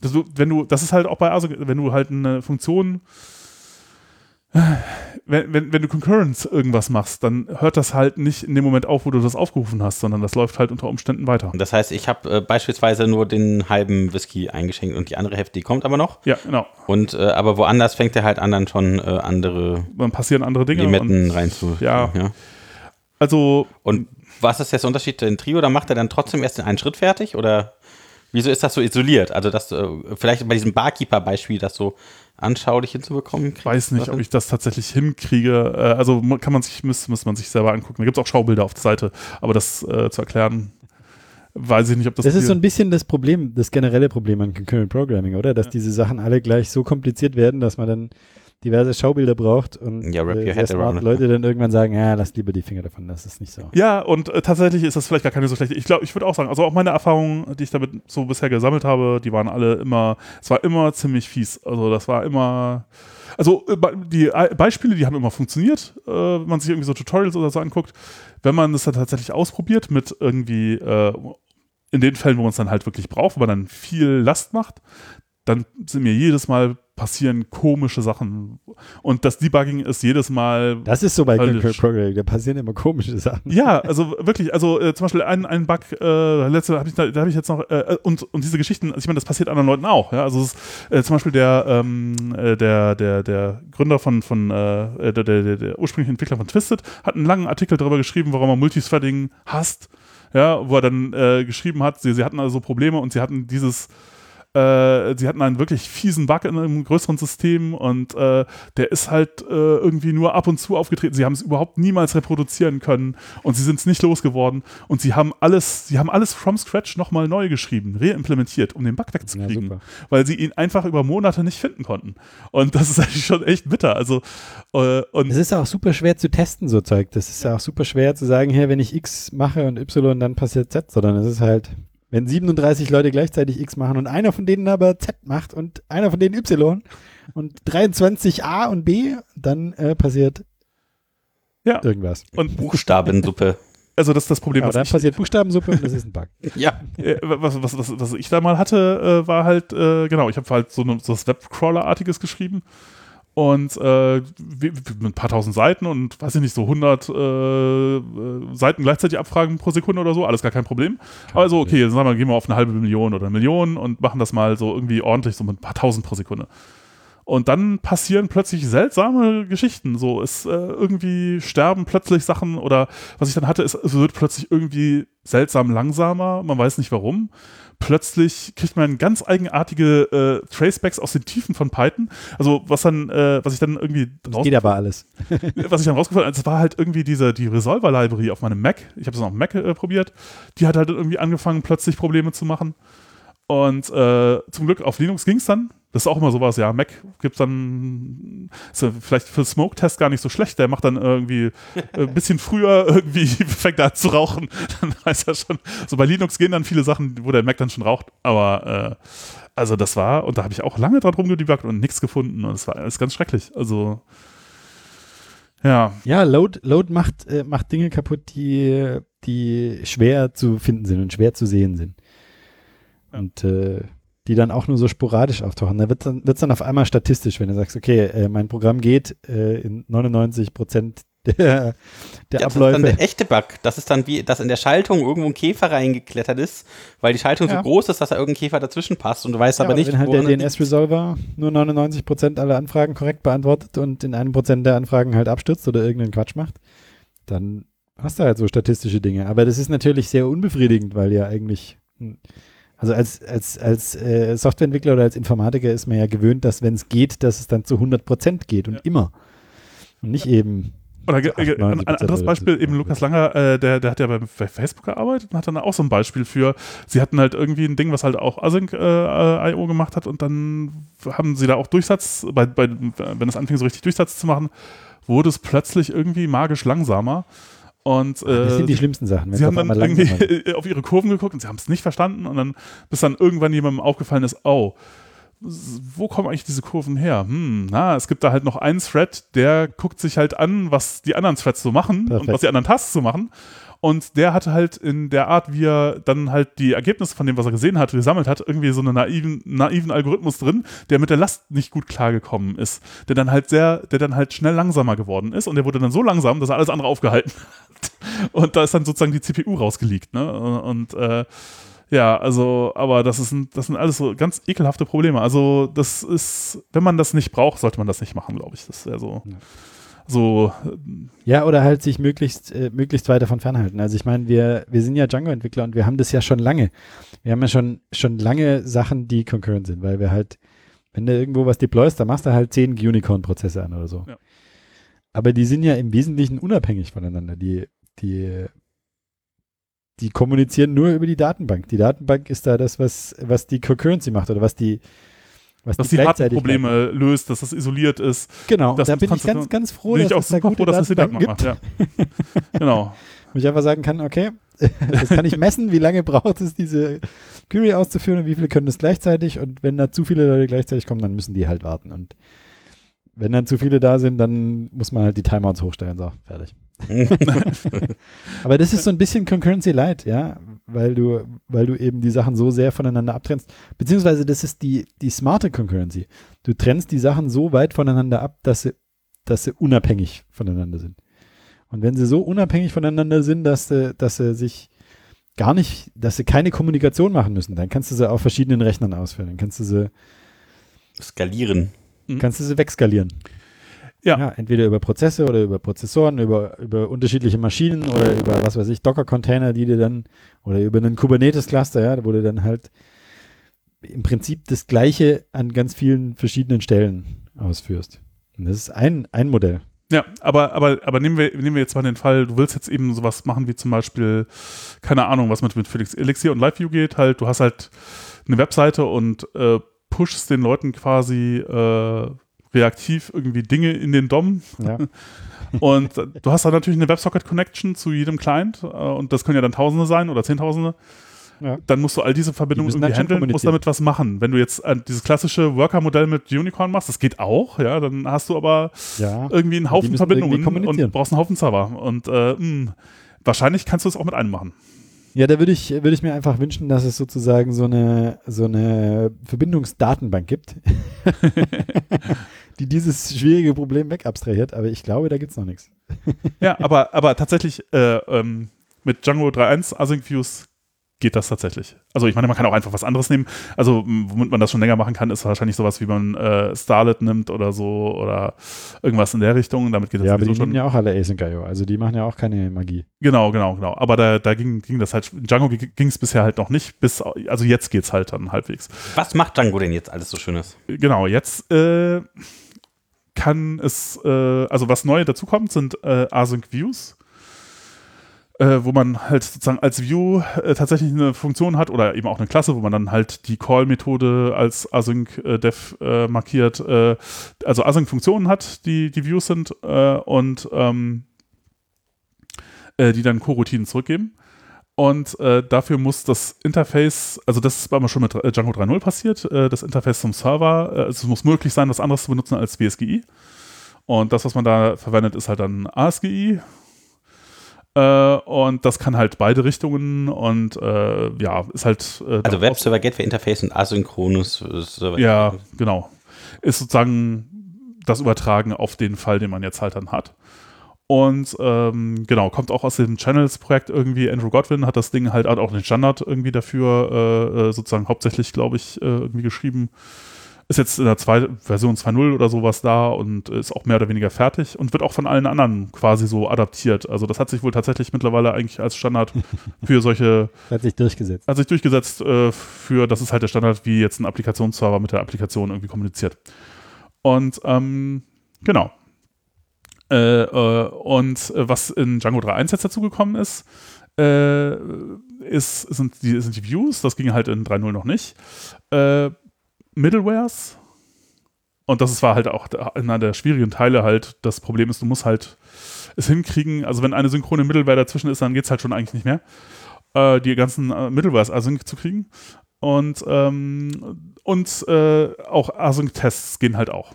Das, wenn du, das ist halt auch bei ASO, wenn du halt eine Funktion, wenn, wenn, wenn du Concurrence irgendwas machst, dann hört das halt nicht in dem Moment auf, wo du das aufgerufen hast, sondern das läuft halt unter Umständen weiter. Das heißt, ich habe äh, beispielsweise nur den halben Whisky eingeschenkt und die andere Hälfte, die kommt aber noch. Ja, genau. Und äh, aber woanders fängt er halt an, dann schon äh, andere. Dann passieren andere Dinge. Limetten rein zu. Ja. ja. Also. Und was ist jetzt der Unterschied in Trio? Oder macht er dann trotzdem erst den einen Schritt fertig? Oder wieso ist das so isoliert? Also, das äh, vielleicht bei diesem Barkeeper-Beispiel das so anschaulich hinzubekommen? Ich weiß nicht, ob ich das tatsächlich hinkriege. Äh, also kann man sich, muss, muss man sich selber angucken. Da gibt es auch Schaubilder auf der Seite, aber das äh, zu erklären, weiß ich nicht, ob das. Das ist so ein bisschen das Problem, das generelle Problem an Concurrent Programming, oder? Dass ja. diese Sachen alle gleich so kompliziert werden, dass man dann diverse Schaubilder braucht und ja, äh, smart Leute dann irgendwann sagen, ja, lass lieber die Finger davon, das ist nicht so. Ja, und äh, tatsächlich ist das vielleicht gar keine so schlechte. Ich glaube, ich würde auch sagen, also auch meine Erfahrungen, die ich damit so bisher gesammelt habe, die waren alle immer, es war immer ziemlich fies. Also das war immer, also äh, die Beispiele, die haben immer funktioniert, äh, wenn man sich irgendwie so Tutorials oder so anguckt. Wenn man das dann tatsächlich ausprobiert mit irgendwie äh, in den Fällen, wo man es dann halt wirklich braucht, wo man dann viel Last macht, dann sind mir jedes Mal passieren komische Sachen. Und das Debugging ist jedes Mal. Das ist so bei Programming, da passieren immer komische Sachen. Ja, also wirklich, also äh, zum Beispiel ein, ein Bug, äh, letzte habe ich, da, da habe ich jetzt noch, äh, und, und diese Geschichten, also ich meine, das passiert anderen Leuten auch, ja. Also ist, äh, zum Beispiel der, ähm, äh, der, der, der Gründer von, von äh, der, der, der, ursprüngliche Entwickler von Twisted hat einen langen Artikel darüber geschrieben, warum er Multithreading hasst. Ja, wo er dann geschrieben hat, sie, sie hatten also Probleme und sie hatten dieses äh, sie hatten einen wirklich fiesen Bug in einem größeren System und äh, der ist halt äh, irgendwie nur ab und zu aufgetreten. Sie haben es überhaupt niemals reproduzieren können und sie sind es nicht losgeworden und sie haben alles, sie haben alles from scratch nochmal neu geschrieben, reimplementiert, um den Bug wegzukriegen, ja, weil sie ihn einfach über Monate nicht finden konnten. Und das ist *laughs* eigentlich schon echt bitter. Also äh, und es ist auch super schwer zu testen, so Zeug. Das ist ja auch super schwer zu sagen, hier, wenn ich X mache und Y, dann passiert Z, sondern es ist halt wenn 37 Leute gleichzeitig X machen und einer von denen aber Z macht und einer von denen Y und 23 A und B, dann äh, passiert ja. irgendwas. Und Buchstabensuppe. *laughs* Also das ist das Problem. Ja, dann passiert Buchstabensuppe und das ist ein Bug. *laughs* ja. Äh, was, was, was, was ich da mal hatte, äh, war halt, äh, genau, ich habe halt so, ne, so was Webcrawler-artiges geschrieben und äh, mit ein paar tausend Seiten und weiß ich nicht, so 100 äh, Seiten gleichzeitig abfragen pro Sekunde oder so, alles gar kein Problem. Also, okay, jetzt sagen wir, gehen wir auf eine halbe Million oder eine Million und machen das mal so irgendwie ordentlich, so mit ein paar tausend pro Sekunde. Und dann passieren plötzlich seltsame Geschichten. So, es äh, irgendwie sterben plötzlich Sachen oder was ich dann hatte, ist, es wird plötzlich irgendwie seltsam langsamer. Man weiß nicht warum plötzlich kriegt man ganz eigenartige äh, Tracebacks aus den Tiefen von Python. Also was dann, äh, was ich dann irgendwie das geht aber alles. *laughs* was ich dann rausgefunden habe, das war halt irgendwie diese die Resolver Library auf meinem Mac. Ich habe es auf dem Mac äh, probiert. Die hat halt irgendwie angefangen plötzlich Probleme zu machen. Und äh, zum Glück auf Linux ging es dann. Das ist auch immer sowas, ja, Mac gibt dann, ist ja vielleicht für Smoke-Test gar nicht so schlecht, der macht dann irgendwie ein äh, bisschen früher *laughs* irgendwie, fängt er an zu rauchen, *laughs* dann weiß er schon, so bei Linux gehen dann viele Sachen, wo der Mac dann schon raucht, aber äh, also das war, und da habe ich auch lange dran rumgedebuggt und nichts gefunden und es war alles ganz schrecklich, also ja. Ja, Load, Load macht, äh, macht Dinge kaputt, die, die schwer zu finden sind und schwer zu sehen sind. Und äh, die dann auch nur so sporadisch auftauchen. Da wird es dann, dann auf einmal statistisch, wenn du sagst, okay, äh, mein Programm geht äh, in 99 Prozent der, der ja, Abläufe. Das ist dann der echte Bug. Das ist dann wie, dass in der Schaltung irgendwo ein Käfer reingeklettert ist, weil die Schaltung ja. so groß ist, dass da irgendein Käfer dazwischen passt und du weißt ja, aber nicht, wenn halt der DNS-Resolver nur 99 Prozent aller Anfragen korrekt beantwortet und in einem Prozent der Anfragen halt abstürzt oder irgendeinen Quatsch macht, dann hast du halt so statistische Dinge. Aber das ist natürlich sehr unbefriedigend, weil ja eigentlich hm, also als, als, als äh, Softwareentwickler oder als Informatiker ist man ja gewöhnt, dass wenn es geht, dass es dann zu 100 Prozent geht und ja. immer. Und nicht eben. Oder ein, anderes Beispiel, eben Lukas Langer, äh, der, der hat ja bei, bei, Facebook gearbeitet und hat dann auch so ein Beispiel für, sie hatten halt irgendwie ein Ding, was halt auch Async äh, IO gemacht hat und dann haben sie da auch Durchsatz, bei, bei, wenn es anfing so richtig Durchsatz zu machen, wurde es plötzlich irgendwie magisch langsamer. Und, äh, das sind die schlimmsten Sachen. Sie haben dann irgendwie *laughs* auf ihre Kurven geguckt und sie haben es nicht verstanden und dann, bis dann irgendwann jemandem aufgefallen ist, oh, wo kommen eigentlich diese Kurven her? Hm, na, es gibt da halt noch einen Thread, der guckt sich halt an, was die anderen Threads so machen Perfekt. und was die anderen Tasks so machen. Und der hatte halt in der Art, wie er dann halt die Ergebnisse von dem, was er gesehen hat, gesammelt hat, irgendwie so einen naiven, naiven Algorithmus drin, der mit der Last nicht gut klargekommen ist. Der dann halt sehr, der dann halt schnell langsamer geworden ist und der wurde dann so langsam, dass er alles andere aufgehalten hat. Und da ist dann sozusagen die CPU rausgelegt, ne? Und äh, ja, also, aber das, ist das sind alles so ganz ekelhafte Probleme. Also, das ist, wenn man das nicht braucht, sollte man das nicht machen, glaube ich. Das wäre so. Ja so. Ja, oder halt sich möglichst, äh, möglichst weit davon fernhalten. Also ich meine, wir, wir sind ja Django-Entwickler und wir haben das ja schon lange. Wir haben ja schon, schon lange Sachen, die concurrent sind, weil wir halt, wenn du irgendwo was deployst, dann machst du halt zehn Unicorn-Prozesse an oder so. Ja. Aber die sind ja im Wesentlichen unabhängig voneinander. Die, die, die kommunizieren nur über die Datenbank. Die Datenbank ist da das, was, was die Concurrency macht oder was die, was dass die, die harten Probleme löst, dass das isoliert ist. Genau, da bin ich ganz, ganz froh, bin dass ich auch super froh, dass das die Datenbank macht. Ja. *laughs* genau. Wo ich einfach sagen kann, okay, *laughs* das kann ich messen, wie lange braucht es, diese Query auszuführen und wie viele können das gleichzeitig und wenn da zu viele Leute gleichzeitig kommen, dann müssen die halt warten und wenn dann zu viele da sind, dann muss man halt die Timeouts hochstellen, so, fertig. *laughs* Aber das ist so ein bisschen Concurrency Light, ja, weil du, weil du eben die Sachen so sehr voneinander abtrennst. Beziehungsweise das ist die, die smarte Concurrency. Du trennst die Sachen so weit voneinander ab, dass sie, dass sie unabhängig voneinander sind. Und wenn sie so unabhängig voneinander sind, dass sie, dass sie sich gar nicht, dass sie keine Kommunikation machen müssen, dann kannst du sie auf verschiedenen Rechnern ausführen. Dann kannst du sie skalieren. Kannst du sie wegskalieren. Ja. ja. Entweder über Prozesse oder über Prozessoren, über, über unterschiedliche Maschinen oder über, was weiß ich, Docker-Container, die dir dann, oder über einen Kubernetes-Cluster, ja, wo du dann halt im Prinzip das Gleiche an ganz vielen verschiedenen Stellen ausführst. Und das ist ein, ein Modell. Ja, aber, aber, aber nehmen wir, nehmen wir jetzt mal den Fall, du willst jetzt eben sowas machen wie zum Beispiel, keine Ahnung, was mit, mit Felix Elixir und LiveView geht, halt, du hast halt eine Webseite und äh, pushst den Leuten quasi äh, reaktiv irgendwie Dinge in den DOM. Ja. *laughs* und du hast da natürlich eine WebSocket-Connection zu jedem Client äh, und das können ja dann Tausende sein oder Zehntausende. Ja. Dann musst du all diese Verbindungen irgendwie handeln, musst damit was machen. Wenn du jetzt äh, dieses klassische Worker-Modell mit Unicorn machst, das geht auch, ja, dann hast du aber ja. irgendwie einen Haufen Verbindungen und brauchst einen Haufen Server. Und äh, mh, hm, wahrscheinlich kannst du es auch mit einem machen. Ja, da würde ich, würde ich mir einfach wünschen, dass es sozusagen so eine, so eine Verbindungsdatenbank gibt, *laughs* die dieses schwierige Problem wegabstrahiert, aber ich glaube, da gibt es noch nichts. *laughs* ja, aber, aber tatsächlich äh, ähm, mit Django 3.1 Async Views geht das tatsächlich. Also ich meine, man kann auch einfach was anderes nehmen. Also womit man das schon länger machen kann, ist wahrscheinlich sowas, wie man äh, Starlet nimmt oder so oder irgendwas in der Richtung. Damit geht das Ja, aber die schon. nehmen ja auch alle Async.io. Also die machen ja auch keine Magie. Genau, genau, genau. Aber da, da ging, ging das halt, Django ging es bisher halt noch nicht, bis, also jetzt geht es halt dann halbwegs. Was macht Django denn jetzt alles so Schönes? Genau, jetzt äh, kann es, äh, also was neu dazu kommt, sind äh, Async Views äh, wo man halt sozusagen als View äh, tatsächlich eine Funktion hat oder eben auch eine Klasse, wo man dann halt die Call-Methode als Async-Def äh, markiert, äh, also Async-Funktionen hat, die die Views sind und ähm, äh, die dann Coroutinen zurückgeben. Und dafür muss das Interface, also das ist aber schon mit Django 3.0 passiert, das Interface zum Server, also es muss möglich sein, was anderes zu benutzen als WSGI. Und das, was man da verwendet, ist halt dann ASGI, äh, und das kann halt beide Richtungen und äh, ja, ist halt. Äh, also Webserver, Gateway Interface und asynchronous Server. Ja, genau. Ist sozusagen das Übertragen auf den Fall, den man jetzt halt dann hat. Und ähm, genau, kommt auch aus dem Channels-Projekt irgendwie. Andrew Godwin hat das Ding halt auch den Standard irgendwie dafür äh, äh sozusagen hauptsächlich, glaube ich, äh, irgendwie geschrieben ist jetzt in der zwei, Version 2.0 oder sowas da und ist auch mehr oder weniger fertig und wird auch von allen anderen quasi so adaptiert. Also das hat sich wohl tatsächlich mittlerweile eigentlich als Standard *laughs* für solche. hat sich durchgesetzt. Hat sich durchgesetzt äh, für, das ist halt der Standard, wie jetzt ein Applikationsserver mit der Applikation irgendwie kommuniziert. Und ähm, genau. Äh, äh, und was in Django 3.1 jetzt dazugekommen ist, äh, ist, sind, die, sind die Views, das ging halt in 3.0 noch nicht. Äh, Middlewares. Und das war halt auch einer der schwierigen Teile halt. Das Problem ist, du musst halt es hinkriegen, also wenn eine synchrone Middleware dazwischen ist, dann geht es halt schon eigentlich nicht mehr, die ganzen äh, Middlewares async zu kriegen. Und, ähm, und auch Async-Tests gehen halt auch.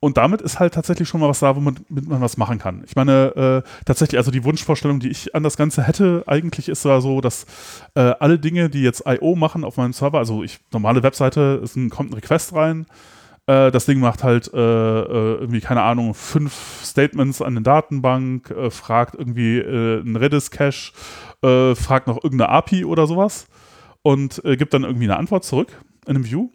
Und damit ist halt tatsächlich schon mal was da, womit man was machen kann. Ich meine, äh, tatsächlich, also die Wunschvorstellung, die ich an das Ganze hätte, eigentlich ist da so, dass äh, alle Dinge, die jetzt I.O. machen auf meinem Server, also ich, normale Webseite, es kommt ein Request rein, äh, das Ding macht halt äh, äh, irgendwie, keine Ahnung, fünf Statements an den Datenbank, äh, fragt irgendwie einen Redis-Cache, fragt noch irgendeine API oder sowas und gibt dann irgendwie eine Antwort zurück in einem View.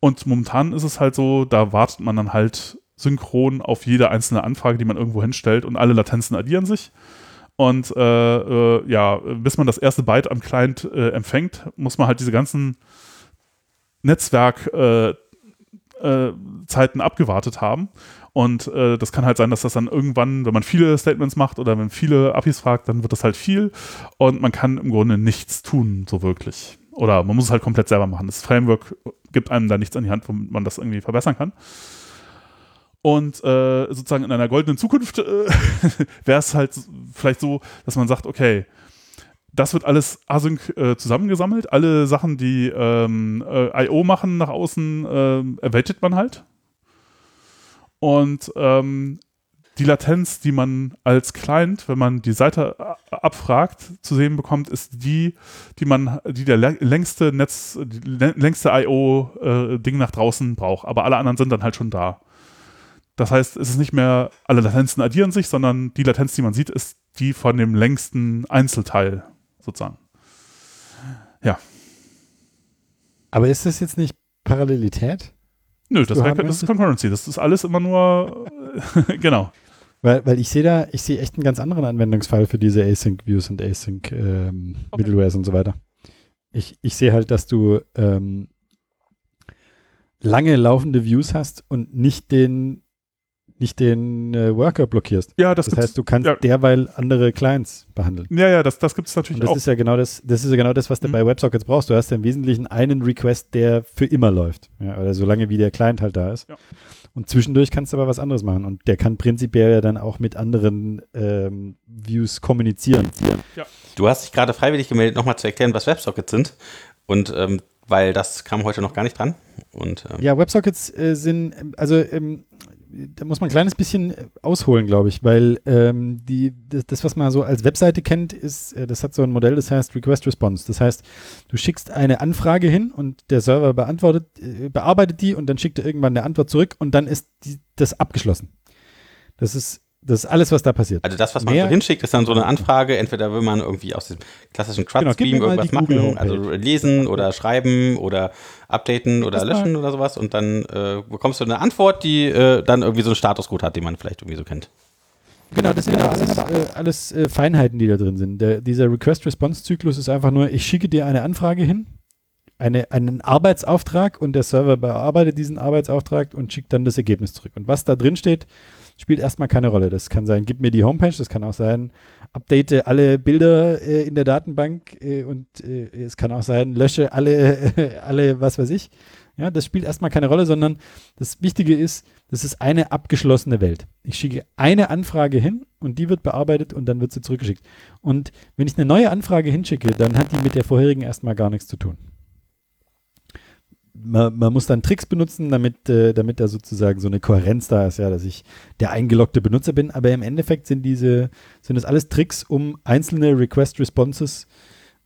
Und momentan ist es halt so, da wartet man dann halt synchron auf jede einzelne Anfrage, die man irgendwo hinstellt und alle Latenzen addieren sich. Und äh, äh, ja, bis man das erste Byte am Client äh, empfängt, muss man halt diese ganzen Netzwerkzeiten äh, äh, abgewartet haben. Und äh, das kann halt sein, dass das dann irgendwann, wenn man viele Statements macht oder wenn viele APIs fragt, dann wird das halt viel und man kann im Grunde nichts tun, so wirklich. Oder man muss es halt komplett selber machen. Das Framework gibt einem da nichts an die Hand, womit man das irgendwie verbessern kann. Und äh, sozusagen in einer goldenen Zukunft äh, *laughs* wäre es halt vielleicht so, dass man sagt, okay, das wird alles async äh, zusammengesammelt. Alle Sachen, die ähm, äh, I.O. machen nach außen, äh, erwältigt man halt. Und ähm, die Latenz, die man als Client, wenn man die Seite abfragt, zu sehen bekommt, ist die, die man, die der längste Netz, längste I.O.-Ding äh, nach draußen braucht. Aber alle anderen sind dann halt schon da. Das heißt, es ist nicht mehr, alle Latenzen addieren sich, sondern die Latenz, die man sieht, ist die von dem längsten Einzelteil sozusagen. Ja. Aber ist das jetzt nicht Parallelität? Nö, das, wär, das ist Concurrency. Das ist alles immer nur, *laughs* genau. Weil, weil ich sehe da, ich sehe echt einen ganz anderen Anwendungsfall für diese Async-Views und Async-Middlewares ähm, okay. und so weiter. Ich, ich sehe halt, dass du ähm, lange laufende Views hast und nicht den nicht den äh, Worker blockierst. Ja, das, das heißt, du kannst ja. derweil andere Clients behandeln. Ja, ja, das, das gibt es natürlich Und das auch. Ist ja genau das, das ist ja genau das, was du mhm. bei WebSockets brauchst. Du hast ja im Wesentlichen einen Request, der für immer läuft. Ja, oder solange wie der Client halt da ist. Ja. Und zwischendurch kannst du aber was anderes machen. Und der kann prinzipiell ja dann auch mit anderen ähm, Views kommunizieren. Ja. Du hast dich gerade freiwillig gemeldet, nochmal zu erklären, was WebSockets sind. Und ähm, weil das kam heute noch gar nicht dran. Und, ähm ja, WebSockets äh, sind, also ähm, da muss man ein kleines bisschen ausholen, glaube ich, weil ähm, die, das, das, was man so als Webseite kennt, ist, äh, das hat so ein Modell, das heißt Request Response. Das heißt, du schickst eine Anfrage hin und der Server beantwortet, äh, bearbeitet die und dann schickt er irgendwann eine Antwort zurück und dann ist die, das abgeschlossen. Das ist das ist alles, was da passiert. Also das, was man Mehr, so hinschickt, ist dann so eine Anfrage. Entweder will man irgendwie aus dem klassischen CRUD-Stream genau, irgendwas machen, also lesen oder schreiben oder updaten oder das löschen oder sowas. Und dann äh, bekommst du eine Antwort, die äh, dann irgendwie so einen Statuscode hat, den man vielleicht irgendwie so kennt. Genau, das sind genau, alles, äh, alles äh, Feinheiten, die da drin sind. Der, dieser Request-Response-Zyklus ist einfach nur, ich schicke dir eine Anfrage hin, eine, einen Arbeitsauftrag und der Server bearbeitet diesen Arbeitsauftrag und schickt dann das Ergebnis zurück. Und was da drin steht, spielt erstmal keine Rolle. Das kann sein, gib mir die Homepage, das kann auch sein, update alle Bilder äh, in der Datenbank äh, und äh, es kann auch sein, lösche alle, *laughs* alle, was weiß ich. Ja, das spielt erstmal keine Rolle, sondern das Wichtige ist, das ist eine abgeschlossene Welt. Ich schicke eine Anfrage hin und die wird bearbeitet und dann wird sie zurückgeschickt. Und wenn ich eine neue Anfrage hinschicke, dann hat die mit der vorherigen erstmal gar nichts zu tun man, man, muss dann Tricks benutzen, damit, äh, damit da sozusagen so eine Kohärenz da ist, ja, dass ich der eingeloggte Benutzer bin. Aber im Endeffekt sind diese, sind das alles Tricks, um einzelne Request-Responses,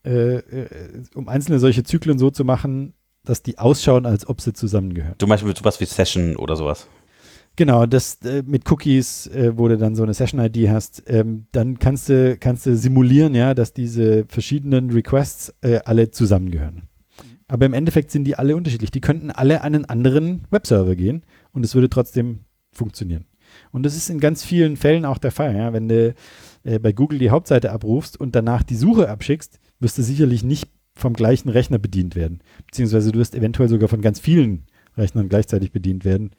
äh, äh, um einzelne solche Zyklen so zu machen, dass die ausschauen, als ob sie zusammengehören. Zum Beispiel sowas wie Session oder sowas. Genau, das äh, mit Cookies, äh, wo du dann so eine Session-ID hast, ähm, dann kannst du, kannst du simulieren, ja, dass diese verschiedenen Requests äh, alle zusammengehören. Aber im Endeffekt sind die alle unterschiedlich. Die könnten alle an einen anderen Webserver gehen und es würde trotzdem funktionieren. Und das ist in ganz vielen Fällen auch der Fall. Ja? Wenn du äh, bei Google die Hauptseite abrufst und danach die Suche abschickst, wirst du sicherlich nicht vom gleichen Rechner bedient werden. Beziehungsweise du wirst eventuell sogar von ganz vielen Rechnern gleichzeitig bedient werden,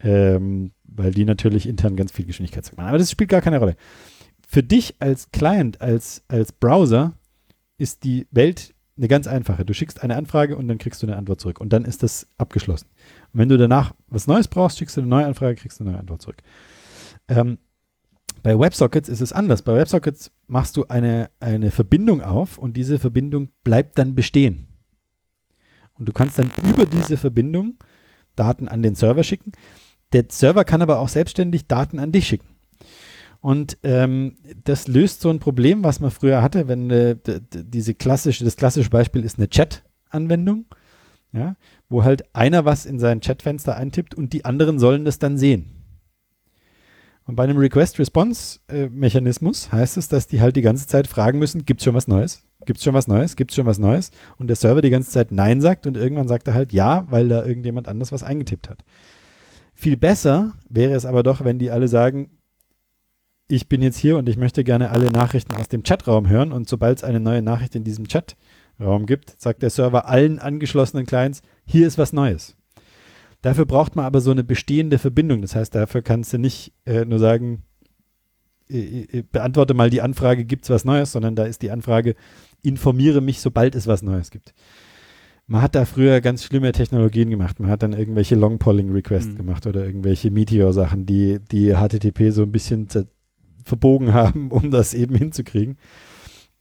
ähm, weil die natürlich intern ganz viel Geschwindigkeit machen. Aber das spielt gar keine Rolle. Für dich als Client, als, als Browser ist die Welt eine ganz einfache. Du schickst eine Anfrage und dann kriegst du eine Antwort zurück. Und dann ist das abgeschlossen. Und wenn du danach was Neues brauchst, schickst du eine neue Anfrage, kriegst du eine neue Antwort zurück. Ähm, bei WebSockets ist es anders. Bei WebSockets machst du eine, eine Verbindung auf und diese Verbindung bleibt dann bestehen. Und du kannst dann über diese Verbindung Daten an den Server schicken. Der Server kann aber auch selbstständig Daten an dich schicken. Und ähm, das löst so ein Problem, was man früher hatte, wenn äh, diese klassische, das klassische Beispiel ist eine Chat-Anwendung, ja, wo halt einer was in sein Chatfenster eintippt und die anderen sollen das dann sehen. Und bei einem Request-Response-Mechanismus heißt es, dass die halt die ganze Zeit fragen müssen, gibt es schon was Neues? Gibt es schon was Neues? Gibt es schon was Neues? Und der Server die ganze Zeit Nein sagt und irgendwann sagt er halt Ja, weil da irgendjemand anders was eingetippt hat. Viel besser wäre es aber doch, wenn die alle sagen, ich bin jetzt hier und ich möchte gerne alle Nachrichten aus dem Chatraum hören und sobald es eine neue Nachricht in diesem Chatraum gibt, sagt der Server allen angeschlossenen Clients, hier ist was Neues. Dafür braucht man aber so eine bestehende Verbindung. Das heißt, dafür kannst du nicht äh, nur sagen, äh, äh, beantworte mal die Anfrage, gibt es was Neues, sondern da ist die Anfrage, informiere mich, sobald es was Neues gibt. Man hat da früher ganz schlimme Technologien gemacht. Man hat dann irgendwelche Long-Polling-Requests mhm. gemacht oder irgendwelche Meteor-Sachen, die, die HTTP so ein bisschen verbogen haben, *laughs* um das eben hinzukriegen.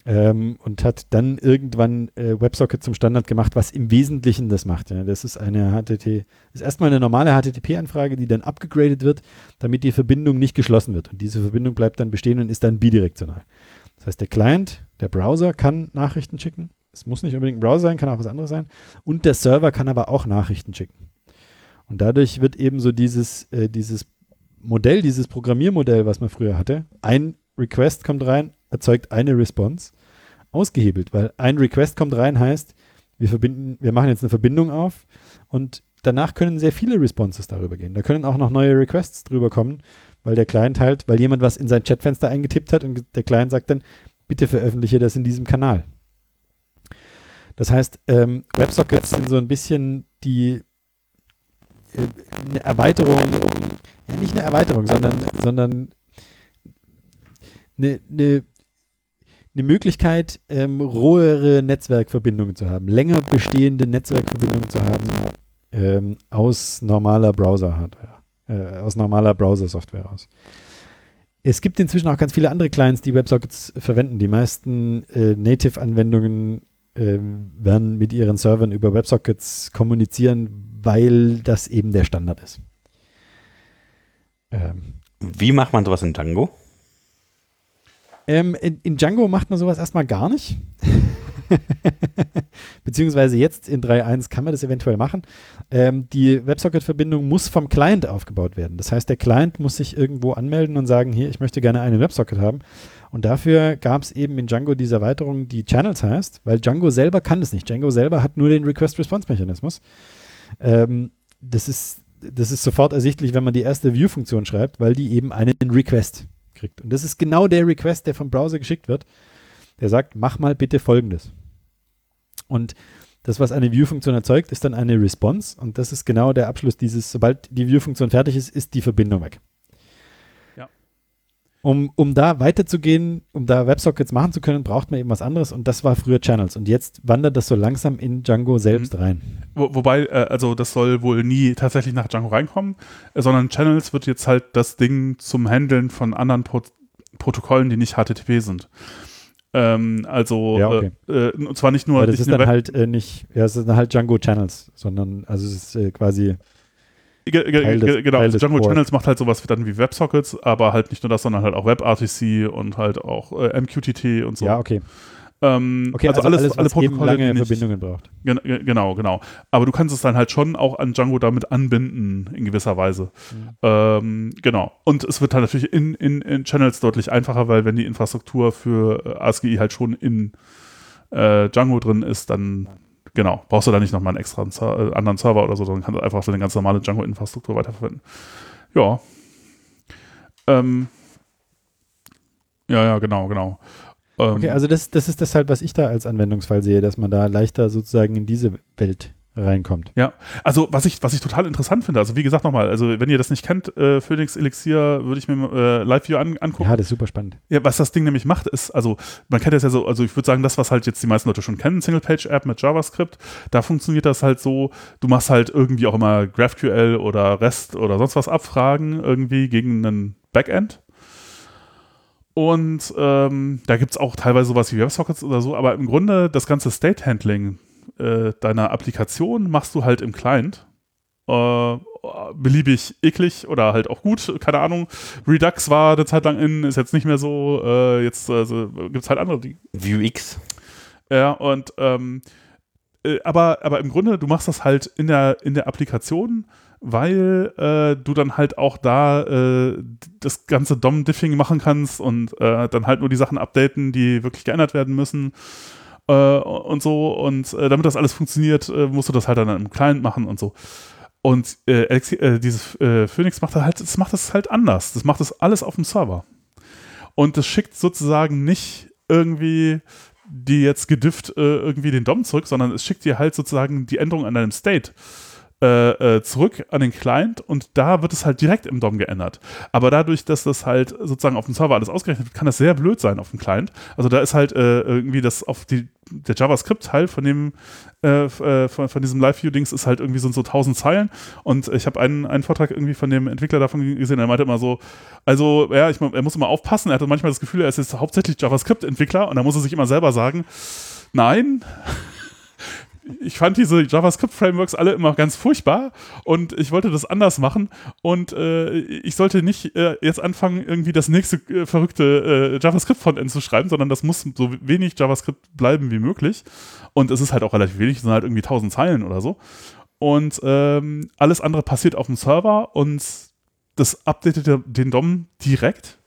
Ähm, und hat dann irgendwann äh, WebSocket zum Standard gemacht, was im Wesentlichen das macht. Ja. Das ist eine HTTP, ist erstmal eine normale HTTP-Anfrage, die dann abgegradet wird, damit die Verbindung nicht geschlossen wird. Und diese Verbindung bleibt dann bestehen und ist dann bidirektional. Das heißt, der Client, der Browser kann Nachrichten schicken. Es muss nicht unbedingt ein Browser sein, kann auch was anderes sein. Und der Server kann aber auch Nachrichten schicken. Und dadurch wird eben so dieses, äh, dieses Modell, dieses Programmiermodell, was man früher hatte, ein Request kommt rein, erzeugt eine Response, ausgehebelt, weil ein Request kommt rein heißt, wir verbinden, wir machen jetzt eine Verbindung auf und danach können sehr viele Responses darüber gehen. Da können auch noch neue Requests drüber kommen, weil der Client halt, weil jemand was in sein Chatfenster eingetippt hat und der Client sagt dann, bitte veröffentliche das in diesem Kanal. Das heißt, ähm, WebSockets sind so ein bisschen die äh, eine Erweiterung ja, nicht eine Erweiterung, sondern, sondern eine, eine, eine Möglichkeit, ähm, rohere Netzwerkverbindungen zu haben, länger bestehende Netzwerkverbindungen zu haben ähm, aus normaler Browser-Hardware, äh, aus normaler Browser-Software aus. Es gibt inzwischen auch ganz viele andere Clients, die WebSockets verwenden. Die meisten äh, Native-Anwendungen äh, werden mit ihren Servern über WebSockets kommunizieren, weil das eben der Standard ist. Wie macht man sowas in Django? Ähm, in, in, Django macht man sowas erstmal gar nicht. *laughs* Beziehungsweise jetzt in 3.1 kann man das eventuell machen. Ähm, die WebSocket-Verbindung muss vom Client aufgebaut werden. Das heißt, der Client muss sich irgendwo anmelden und sagen, hier, ich möchte gerne einen WebSocket haben. Und dafür gab es eben in Django diese Erweiterung, die Channels heißt, weil Django selber kann das nicht. Django selber hat nur den Request-Response-Mechanismus. Ähm, das, ist, das ist sofort ersichtlich, wenn man die erste View-Funktion schreibt, weil die eben einen Request kriegt. Und das ist genau der Request, der vom Browser geschickt wird. Der sagt, mach mal bitte folgendes. Und das, was eine View-Funktion erzeugt, ist dann eine Response. Und das ist genau der Abschluss dieses, sobald die View-Funktion fertig ist, ist die Verbindung weg. Um, um da weiterzugehen, um da WebSockets machen zu können, braucht man eben was anderes. Und das war früher Channels. Und jetzt wandert das so langsam in Django selbst mhm. rein. Wo, wobei, äh, also das soll wohl nie tatsächlich nach Django reinkommen, äh, sondern Channels wird jetzt halt das Ding zum Handeln von anderen Pro Protokollen, die nicht HTTP sind. Ähm, also, ja, okay. äh, äh, und zwar nicht nur. Aber das ist dann halt äh, nicht, ja, es sind halt Django Channels, sondern, also es ist äh, quasi. Ge ge des, genau, also Django Channels macht halt sowas dann wie WebSockets, aber halt nicht nur das, sondern halt auch WebRTC und halt auch äh, MQTT und so. Ja, okay. Ähm, okay, also, also alles, alles, alle Protokolle, lange nicht, Verbindungen braucht. Gen genau, genau. Aber du kannst es dann halt schon auch an Django damit anbinden, in gewisser Weise. Mhm. Ähm, genau. Und es wird halt natürlich in, in, in, Channels deutlich einfacher, weil wenn die Infrastruktur für äh, ASCII halt schon in äh, Django drin ist, dann genau, brauchst du da nicht nochmal einen extra äh, anderen Server oder so, sondern kannst du einfach so eine ganz normale Django-Infrastruktur weiterverwenden. Ja. Ähm, ja, ja, genau, genau. Ähm, okay, also das, das ist deshalb, was ich da als Anwendungsfall sehe, dass man da leichter sozusagen in diese Welt reinkommt. Ja, also was ich, was ich total interessant finde, also wie gesagt nochmal, also wenn ihr das nicht kennt, äh, Phoenix Elixir, würde ich mir äh, Live-View an, angucken. Ja, das ist super spannend. Ja, was das Ding nämlich macht, ist, also man kennt das ja so, also ich würde sagen, das, was halt jetzt die meisten Leute schon kennen, Single-Page-App mit JavaScript, da funktioniert das halt so, du machst halt irgendwie auch immer GraphQL oder REST oder sonst was Abfragen irgendwie gegen einen Backend und ähm, da gibt es auch teilweise sowas wie WebSockets oder so, aber im Grunde das ganze State-Handling äh, deiner Applikation machst du halt im Client. Äh, beliebig eklig oder halt auch gut, keine Ahnung. Redux war eine Zeit lang in, ist jetzt nicht mehr so. Äh, jetzt also, gibt es halt andere. Die Vuex. Ja, und ähm, äh, aber, aber im Grunde, du machst das halt in der, in der Applikation weil äh, du dann halt auch da äh, das ganze DOM-Diffing machen kannst und äh, dann halt nur die Sachen updaten, die wirklich geändert werden müssen äh, und so. Und äh, damit das alles funktioniert, äh, musst du das halt dann im Client machen und so. Und dieses Phoenix macht halt, das macht das halt anders. Das macht das alles auf dem Server. Und das schickt sozusagen nicht irgendwie die jetzt gedifft irgendwie den DOM zurück, sondern es schickt dir halt sozusagen die Änderung an deinem State äh, äh, zurück an den Client und da wird es halt direkt im DOM geändert. Aber dadurch, dass das halt sozusagen auf dem Server alles ausgerechnet wird, kann das sehr blöd sein auf dem Client. Also da ist halt äh, irgendwie das auf die, der JavaScript-Teil von dem äh, äh von, von, diesem Live-View-Dings ist halt irgendwie so, so 1000 Zeilen und ich habe einen, einen Vortrag irgendwie von dem Entwickler davon gesehen, der meinte immer so, also ja, ich, er muss immer aufpassen, er hatte manchmal das Gefühl, er ist jetzt hauptsächlich JavaScript-Entwickler und da muss er sich immer selber sagen, nein, ich fand diese JavaScript-Frameworks alle immer ganz furchtbar und ich wollte das anders machen und äh, ich sollte nicht äh, jetzt anfangen, irgendwie das nächste äh, verrückte äh, JavaScript-Frontend zu schreiben, sondern das muss so wenig JavaScript bleiben wie möglich. Und es ist halt auch relativ wenig, es sind halt irgendwie 1000 Zeilen oder so. Und ähm, alles andere passiert auf dem Server und das updatet den DOM direkt.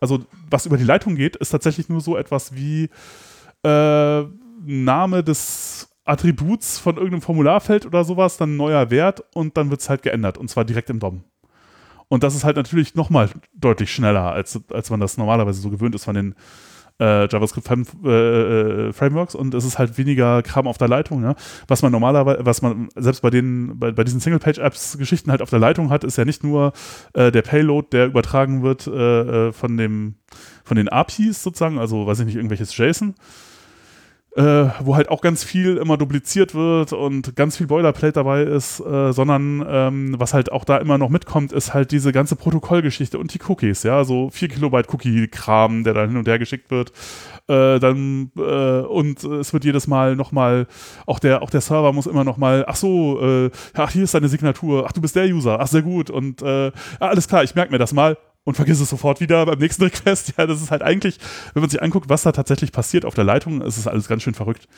Also was über die Leitung geht, ist tatsächlich nur so etwas wie äh, Name des Attributs von irgendeinem Formularfeld oder sowas, dann ein neuer Wert und dann wird es halt geändert und zwar direkt im DOM. Und das ist halt natürlich nochmal deutlich schneller, als, als man das normalerweise so gewöhnt ist von den äh, JavaScript äh, äh, und es ist halt weniger Kram auf der Leitung. Ja? Was man normalerweise, was man selbst bei den, bei, bei diesen Single-Page-Apps-Geschichten halt auf der Leitung hat, ist ja nicht nur äh, der Payload, der übertragen wird äh, äh, von dem, von den APIs sozusagen, also weiß ich nicht, irgendwelches JSON, äh, wo halt auch ganz viel immer dupliziert wird und ganz viel Boilerplate dabei ist, äh, sondern ähm, was halt auch da immer noch mitkommt, ist halt diese ganze Protokollgeschichte und die Cookies, ja, so 4 Kilobyte Cookie-Kram, der dann hin und her geschickt wird. Äh, dann äh, und es wird jedes Mal nochmal, auch der, auch der Server muss immer nochmal, ach so, äh, ach, hier ist deine Signatur, ach, du bist der User, ach, sehr gut. Und äh, alles klar, ich merke mir das mal und vergiss es sofort wieder beim nächsten Request. *laughs* Ja, das ist halt eigentlich, wenn man sich anguckt, was da tatsächlich passiert auf der Leitung, ist es alles ganz schön verrückt.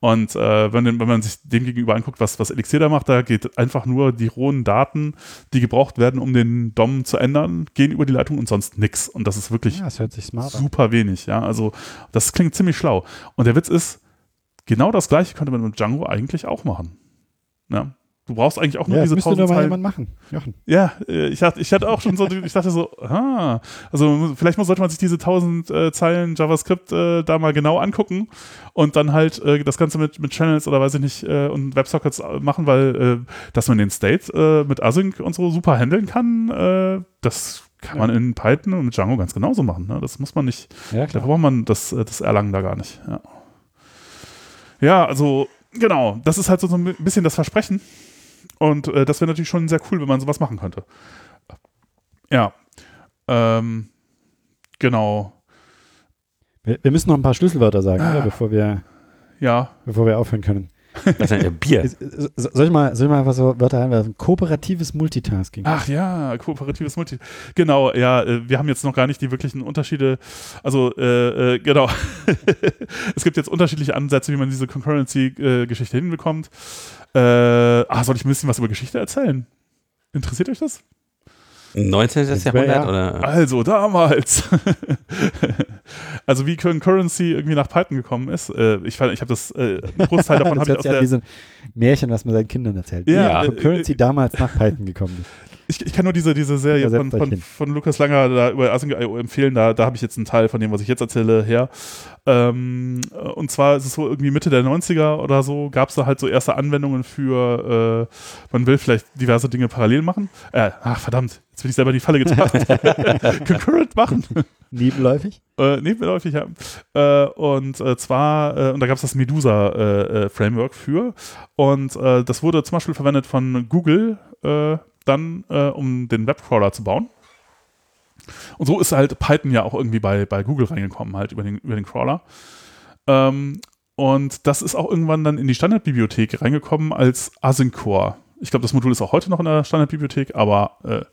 Und äh, wenn, wenn man sich dem gegenüber anguckt, was, was Elixir da macht, da geht einfach nur die rohen Daten, die gebraucht werden, um den DOM zu ändern, gehen über die Leitung und sonst nix. Und das ist wirklich Ja, das super wenig. Ja, also das klingt ziemlich schlau. Und der Witz ist, genau das gleiche könnte man mit Django eigentlich auch machen. Ja. Du brauchst eigentlich auch nur Ja, diese müsste doch 1000 mal Zeilen. jemand machen. Jochen. Ja, äh, ich dachte, ich hatte auch schon so, ich dachte so, ah, also vielleicht sollte man sich diese 1000 äh, Zeilen JavaScript äh, da mal genau angucken und dann halt äh, das Ganze mit, mit Channels oder weiß ich nicht äh, und Websockets äh, machen, weil dass man den State mit Async und so super handeln kann, das kann man in Python und mit Django ganz genauso machen. Ne? Das muss man nicht, Ja, da braucht man das, das Erlangen da gar nicht. Ja. ja, also genau, das ist halt so, so ein bisschen das Versprechen. Und äh, das wäre natürlich schon sehr cool, wenn man sowas machen könnte. Ja. Ähm, genau. Wir, wir müssen noch ein paar Schlüsselwörter sagen, Ah. oder? Bevor, wir, Ja. bevor wir aufhören können. Das ist ein Bier. Soll ich mal, soll ich mal einfach so Wörter reinwerfen? Kooperatives Multitasking. Ach ja, kooperatives Multi. Genau, ja, äh, wir haben jetzt noch gar nicht die wirklichen Unterschiede. Also, äh, äh, genau. *laughs* es gibt jetzt unterschiedliche Ansätze, wie man diese Concurrency-Geschichte hinbekommt. Äh, ah, soll ich ein bisschen was über Geschichte erzählen? Interessiert euch das? 19. Das wär Jahrhundert ja- oder? Also damals. *laughs* also wie Concurrency irgendwie nach Python gekommen ist. Äh, ich ich habe das, äh, einen Großteil davon *laughs* habe ich aus an der, wie so ein Märchen, was man seinen Kindern erzählt. Ja, Wie äh, Concurrency damals nach Python gekommen ist. Ich, ich kann nur diese, diese Serie von, von, von Lukas Langer da über Async.io empfehlen. Da, da habe ich jetzt einen Teil von dem, was ich jetzt erzähle, her. Ähm, äh, und zwar ist es so irgendwie Mitte der 90er oder so, gab es da halt so erste Anwendungen für, äh, man will vielleicht diverse Dinge parallel machen. Äh, ach verdammt, jetzt bin ich selber in die Falle getappt. *laughs* *laughs* Concurrent machen. *laughs* Nebenläufig? Äh, nebenläufig, ja. Äh, und äh, zwar, äh, und da gab es das Medusa-Framework für. Und äh, das wurde zum Beispiel verwendet von Google äh, dann, äh, um den Webcrawler zu bauen. Und so ist halt Python ja auch irgendwie bei, bei Google reingekommen, halt über den, über den Crawler. Ähm, und das ist auch irgendwann dann in die Standardbibliothek reingekommen als Async Core. Ich glaube, das Modul ist auch heute noch in der Standardbibliothek, aber äh,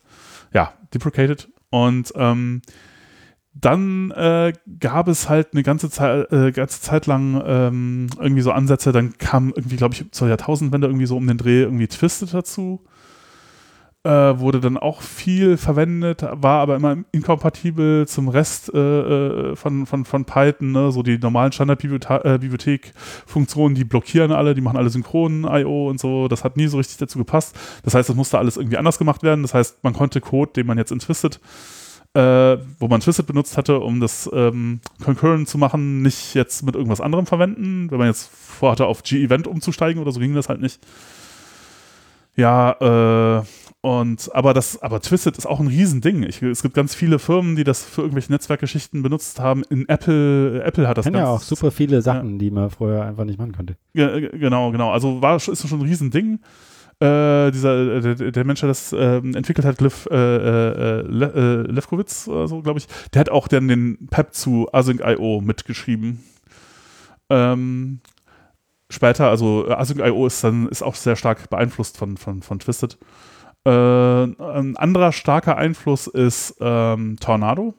ja, deprecated. Und ähm, dann äh, gab es halt eine ganze Zeit, äh, ganze Zeit lang ähm, irgendwie so Ansätze. Dann kam irgendwie, glaube ich, zur Jahrtausendwende irgendwie so um den Dreh irgendwie Twisted dazu. Äh, wurde dann auch viel verwendet, war aber immer inkompatibel zum Rest äh, äh, von, von, von Python. Ne? So die normalen Standardbibliothek-Funktionen, die blockieren alle, die machen alle synchronen I.O. und so. Das hat nie so richtig dazu gepasst. Das heißt, das musste alles irgendwie anders gemacht werden. Das heißt, man konnte Code, den man jetzt in Twisted äh, wo man Twisted benutzt hatte, um das ähm, Concurrent zu machen, nicht jetzt mit irgendwas anderem verwenden. Wenn man jetzt vorhatte, auf G-Event umzusteigen oder so, ging das halt nicht. Ja, äh, und aber das, aber Twisted ist auch ein Riesending. Ich, es gibt ganz viele Firmen, die das für irgendwelche Netzwerkgeschichten benutzt haben. In Apple, Apple hat das sind ja ganz- auch super viele Sachen, die man vorher einfach nicht machen konnte. Ge- Genau, genau. Also war, ist schon ein Riesending. Äh, dieser, äh, der, der Mensch, der das ähm, entwickelt hat, Liv, äh, äh, Le, äh, Lefkowitz, so, glaube ich, der hat auch dann den PEP zu Async.io mitgeschrieben. Ähm, später, also äh, Async.io ist dann ist auch sehr stark beeinflusst von, von, von Twisted. Äh, ein anderer starker Einfluss ist ähm, Tornado.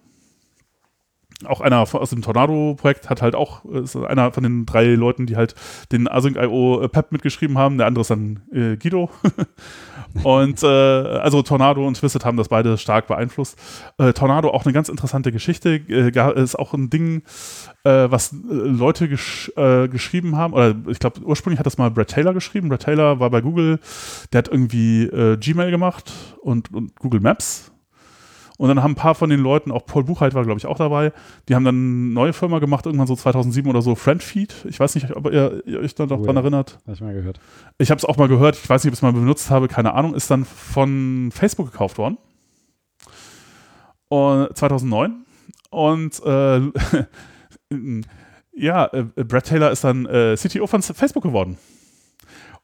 Auch einer aus dem Tornado-Projekt hat halt auch, ist einer von den drei Leuten, die halt den Async.io Pep mitgeschrieben haben. Der andere ist dann äh, Guido. *laughs* und äh, also Tornado und Twisted haben das beide stark beeinflusst. Äh, Tornado auch eine ganz interessante Geschichte. Äh, ist auch ein Ding, äh, was äh, Leute gesch äh, geschrieben haben. Oder ich glaube, ursprünglich hat das mal Brad Taylor geschrieben. Brad Taylor war bei Google. Der hat irgendwie äh, Gmail gemacht und, und Google Maps. Und dann haben ein paar von den Leuten, auch Paul Buchheit war, glaube ich, auch dabei, die haben dann eine neue Firma gemacht, irgendwann so 2007 oder so, Friendfeed. Ich weiß nicht, ob ihr, ihr euch da noch Oh dran ja. erinnert. Habe ich mal gehört. Ich habe es auch mal gehört, ich weiß nicht, ob ich es mal benutzt habe, keine Ahnung, ist dann von Facebook gekauft worden. Und 2009. Und äh, *laughs* ja, äh, Brad Taylor ist dann äh, CTO von Facebook geworden.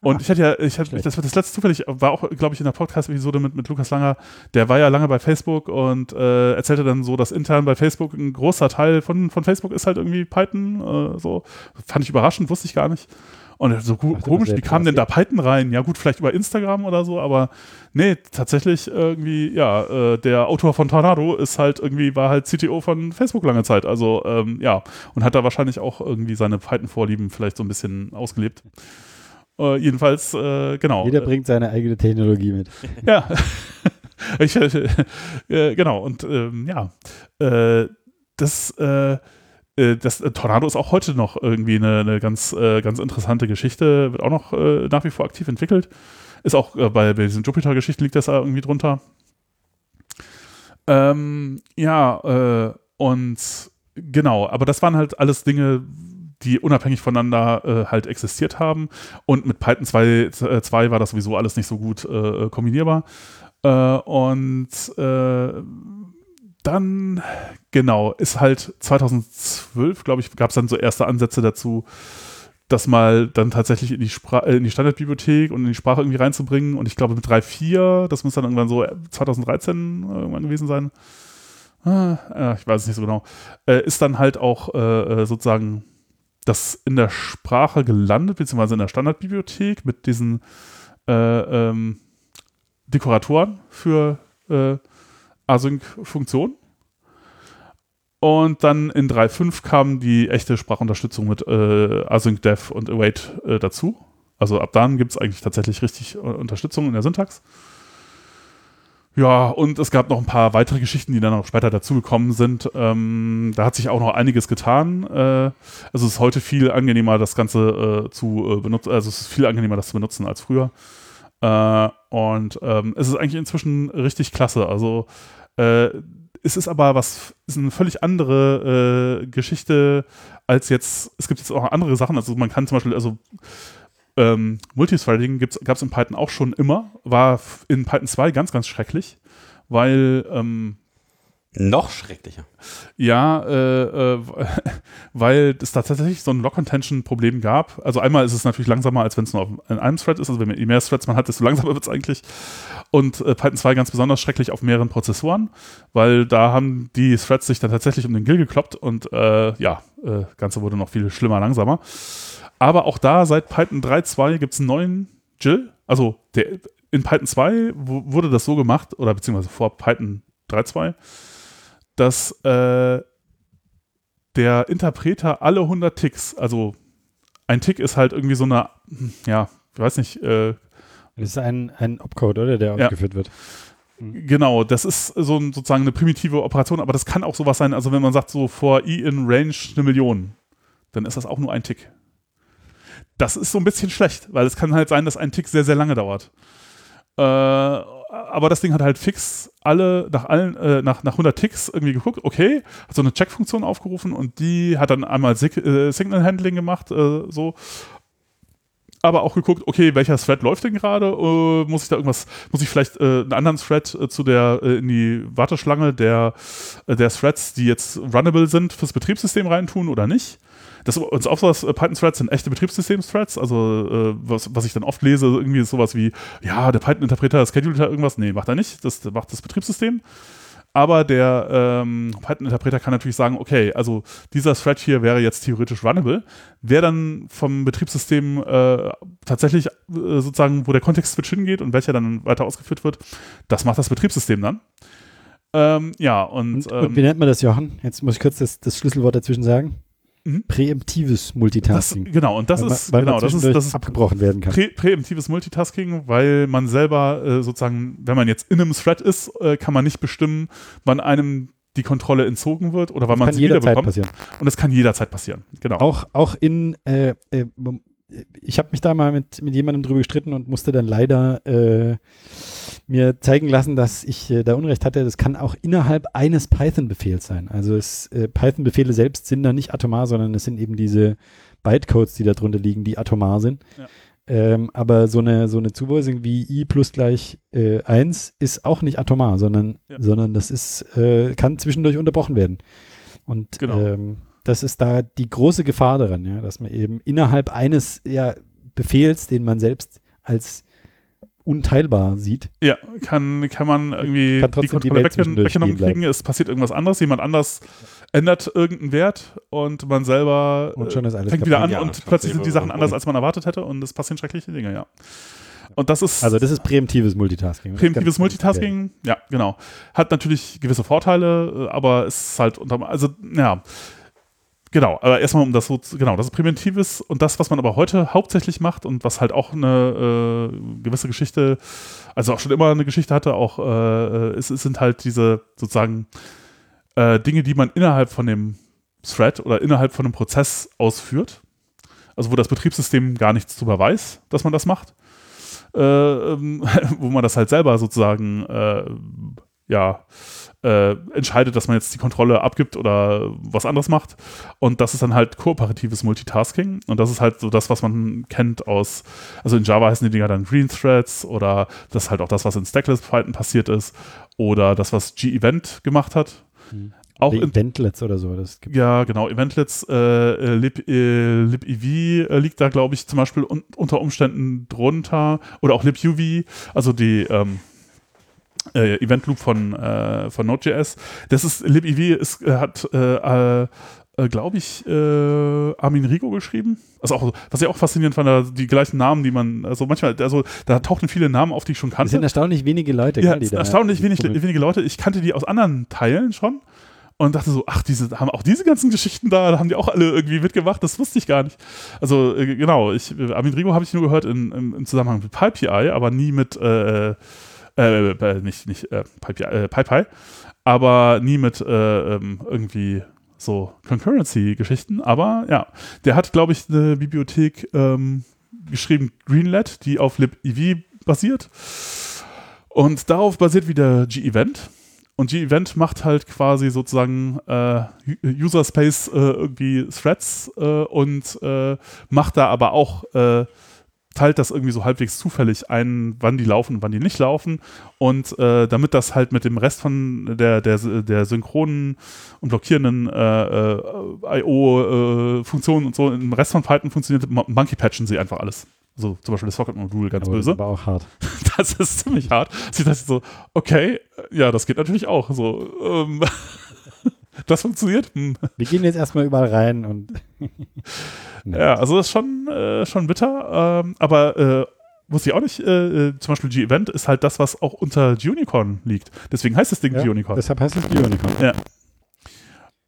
Und ich hatte ja, ich hatte, schlecht. das war das letzte zufällig, war auch, glaube ich, in der Podcast-Episode mit, mit Lukas Langer, der war ja lange bei Facebook und äh, erzählte dann so, dass intern bei Facebook ein großer Teil von, von Facebook ist halt irgendwie Python, äh, so. Fand ich überraschend, wusste ich gar nicht. Und so Ach, komisch, wie kam denn da Python rein? Ja gut, vielleicht über Instagram oder so, aber nee, tatsächlich irgendwie, ja, äh, der Autor von Tornado ist halt irgendwie, war halt CTO von Facebook lange Zeit. Also ähm, ja, und hat da wahrscheinlich auch irgendwie seine Python-Vorlieben vielleicht so ein bisschen ausgelebt. Äh, jedenfalls, äh, genau. Jeder bringt seine eigene Technologie mit. Ja. *laughs* ich, äh, genau, und ähm, ja, äh, das äh, äh, das äh, Tornado ist auch heute noch irgendwie eine, eine ganz, äh, ganz interessante Geschichte, wird auch noch äh, nach wie vor aktiv entwickelt. Ist auch äh, bei, bei diesen Jupiter-Geschichten liegt das da irgendwie drunter. Ähm, ja, äh, und genau, aber das waren halt alles Dinge, die unabhängig voneinander halt existiert haben. Und mit Python 2, 2 war das sowieso alles nicht so gut kombinierbar. und dann, genau, ist halt 2012, glaube ich, gab es dann so erste Ansätze dazu, das mal dann tatsächlich in die, Spra äh, in die Standardbibliothek und in die Sprache irgendwie reinzubringen. Und ich glaube mit 3.4, das muss dann irgendwann so 2013 irgendwann gewesen sein. Ah, ich weiß es nicht so genau. Äh, ist dann halt auch äh, äh, sozusagen das in der Sprache gelandet, beziehungsweise in der Standardbibliothek mit diesen äh, ähm, Dekoratoren für äh, Async-Funktion. Und dann in 3.5 kam die echte Sprachunterstützung mit äh, Async-Def und Await äh, dazu. Also ab dann gibt es eigentlich tatsächlich richtig äh, Unterstützung in der Syntax. Ja, und es gab noch ein paar weitere Geschichten, die dann auch später dazugekommen sind. Ähm, da hat sich auch noch einiges getan. Äh, also es ist heute viel angenehmer, das Ganze äh, zu äh, benutzen. Also es ist viel angenehmer, das zu benutzen als früher. Äh, und ähm, es ist eigentlich inzwischen richtig klasse. Also äh, es ist aber was, ist eine völlig andere äh, Geschichte als jetzt, es gibt jetzt auch andere Sachen, also man kann zum Beispiel, also ähm, Multithreading gab es in Python auch schon immer, war in Python 2 ganz, ganz schrecklich, weil ähm, noch schrecklicher. Ja, äh, äh, *laughs* weil es tatsächlich so ein Lock-Contention-Problem gab. Also einmal ist es natürlich langsamer, als wenn es nur auf in einem Thread ist. Also wenn man, je mehr Threads man hat, desto *laughs* langsamer wird es eigentlich. Und äh, Python 2 ganz besonders schrecklich auf mehreren Prozessoren, weil da haben die Threads sich dann tatsächlich um den Gill gekloppt und äh, ja, äh, Ganze wurde noch viel schlimmer, langsamer. Aber auch da, seit Python 3.2 gibt es einen neuen Jill. Also der, in Python 2 wurde das so gemacht, oder beziehungsweise vor Python 3.2, dass äh, der Interpreter alle 100 Ticks, also ein Tick ist halt irgendwie so eine, ja, ich weiß nicht. Äh, das ist ein, ein Opcode, oder, der ja. ausgeführt wird. Mhm. Genau, das ist so ein, sozusagen eine primitive Operation, aber das kann auch sowas sein, also wenn man sagt so vor i in Range eine Million, dann ist das auch nur ein Tick. Das ist so ein bisschen schlecht, weil es kann halt sein, dass ein Tick sehr, sehr lange dauert. Äh, aber das Ding hat halt fix alle nach allen äh, nach, nach 100 Ticks irgendwie geguckt, okay, hat so eine Check-Funktion aufgerufen und die hat dann einmal Sig äh, Signal Handling gemacht, äh, so aber auch geguckt, okay, welcher Thread läuft denn gerade? Äh, muss ich da irgendwas, muss ich vielleicht äh, einen anderen Thread zu der in die Warteschlange der, der Threads, die jetzt runnable sind, fürs Betriebssystem reintun oder nicht? Das so, was äh, Python-Threads sind echte Betriebssystems-Threads. Also, äh, was, was ich dann oft lese, irgendwie ist sowas wie, ja, der Python-Interpreter schedult da irgendwas. Nee, macht er nicht. Das macht das Betriebssystem. Aber der ähm, Python-Interpreter kann natürlich sagen, okay, also dieser Thread hier wäre jetzt theoretisch runnable. Wer dann vom Betriebssystem äh, tatsächlich äh, sozusagen, wo der Kontext-Switch hingeht und welcher dann weiter ausgeführt wird, das macht das Betriebssystem dann. Ähm, ja, und, und, und, wie ähm, nennt man das, Jochen? Jetzt muss ich kurz das, das Schlüsselwort dazwischen sagen. Mhm. Präemptives Multitasking. Das, genau, und das weil, ist, weil genau, das ist, das ist abgebrochen werden kann. Prä, präemptives Multitasking, weil man selber äh, sozusagen, wenn man jetzt in einem Thread ist, äh, kann man nicht bestimmen, wann einem die Kontrolle entzogen wird oder wann man sie wiederbekommt. Passieren. Und es kann jederzeit passieren. Genau. Auch, auch in äh, äh ich habe mich da mal mit, mit jemandem drüber gestritten und musste dann leider äh, mir zeigen lassen, dass ich äh, da Unrecht hatte. Das kann auch innerhalb eines Python-Befehls sein. Also äh, Python-Befehle selbst sind da nicht atomar, sondern es sind eben diese Bytecodes, die da drunter liegen, die atomar sind. Ja. Ähm, aber so eine, so eine Zuweisung wie i plus gleich äh, 1 ist auch nicht atomar, sondern, ja. sondern das ist, äh, kann zwischendurch unterbrochen werden. Und genau. ähm, das ist da die große Gefahr daran, ja, dass man eben innerhalb eines ja, Befehls, den man selbst als unteilbar sieht. Ja, kann, kann man irgendwie kann die Kontrolle die weggenommen kriegen, es passiert irgendwas anderes, jemand anders ändert irgendeinen Wert und man selber Und schon ist alles fängt wieder an Ja, und ich plötzlich sind die Sachen anders, als man erwartet hätte und es passieren schreckliche Dinge, ja. Und das ist Also das ist präemptives Multitasking. Ganz- Multitasking, ja, genau. Hat natürlich gewisse Vorteile, äh, aber es ist halt unter, also, ja. Genau, aber erstmal um das so, zu- genau, das ist Präventives und das, was man aber heute hauptsächlich macht und was halt auch eine äh, gewisse Geschichte, also auch schon immer eine Geschichte hatte, auch, äh, es, es sind halt diese sozusagen äh, Dinge, die man innerhalb von dem Thread oder innerhalb von einem Prozess ausführt. Also wo das Betriebssystem gar nichts drüber weiß, dass man das macht äh, ähm, *laughs* wo man das halt selber sozusagen äh, ja äh, entscheidet, dass man jetzt die Kontrolle abgibt oder was anderes macht. Und das ist dann halt kooperatives Multitasking. Und das ist halt so das, was man kennt aus, also in Java heißen die Dinger dann Green Threads oder das ist halt auch das, was in Stackless Python passiert ist oder das, was G-Event gemacht hat. Mhm. Auch Eventlets oder so. Das gibt ja, genau. Eventlets, äh, äh, lib, äh, libev äh, liegt da, glaube ich, zum Beispiel un unter Umständen drunter. Oder auch libuv, also die ähm, äh, Event Loop von, äh, von Node.js. Das ist, libev ist, äh, hat, äh, äh, äh, glaube ich, Armin Rigo geschrieben. Also auch, was ich auch faszinierend fand, da die gleichen Namen, die man, also manchmal, also da tauchten viele Namen auf, die ich schon es kannte. sind erstaunlich wenige Leute, Ja, gell, erstaunlich wenig, wenige Leute. Ich kannte die aus anderen Teilen schon und dachte so, ach, diese haben auch diese ganzen Geschichten da, da haben die auch alle irgendwie mitgemacht, das wusste ich gar nicht. Also äh, genau, ich, äh, Armin Rigo habe ich nur gehört in, im, im Zusammenhang mit PyPI, aber nie mit, äh, äh, äh, nicht, nicht äh, PyPI, äh, aber nie mit äh, ähm, irgendwie so Concurrency-Geschichten. Aber ja, der hat, glaube ich, eine Bibliothek ähm, geschrieben, Greenlet, die auf libev basiert. Und darauf basiert wieder G-Event. Und G-Event macht halt quasi sozusagen äh, User Space äh, irgendwie Threads äh, und äh, macht da aber auch, äh, teilt das irgendwie so halbwegs zufällig ein, wann die laufen und wann die nicht laufen. Und äh, damit das halt mit dem Rest von der, der, der synchronen und blockierenden äh, äh, IO-Funktionen und so im Rest von Python funktioniert, mon- monkey patchen sie einfach alles. So zum Beispiel das Socket-Modul ganz Aber das böse. ist aber auch hart. *laughs* Das ist ziemlich hart. Sie dachte so, okay, ja, das geht natürlich auch. So, ähm, das funktioniert. Hm. Wir gehen jetzt erstmal überall rein und *laughs* Ja, also das ist schon, äh, schon bitter. Ähm, aber äh, wusste ich auch nicht, äh, äh, zum Beispiel G-Event ist halt das, was auch unter G-Unicorn liegt. Deswegen heißt das Ding ja, G-Unicorn. deshalb heißt es Bionicorn.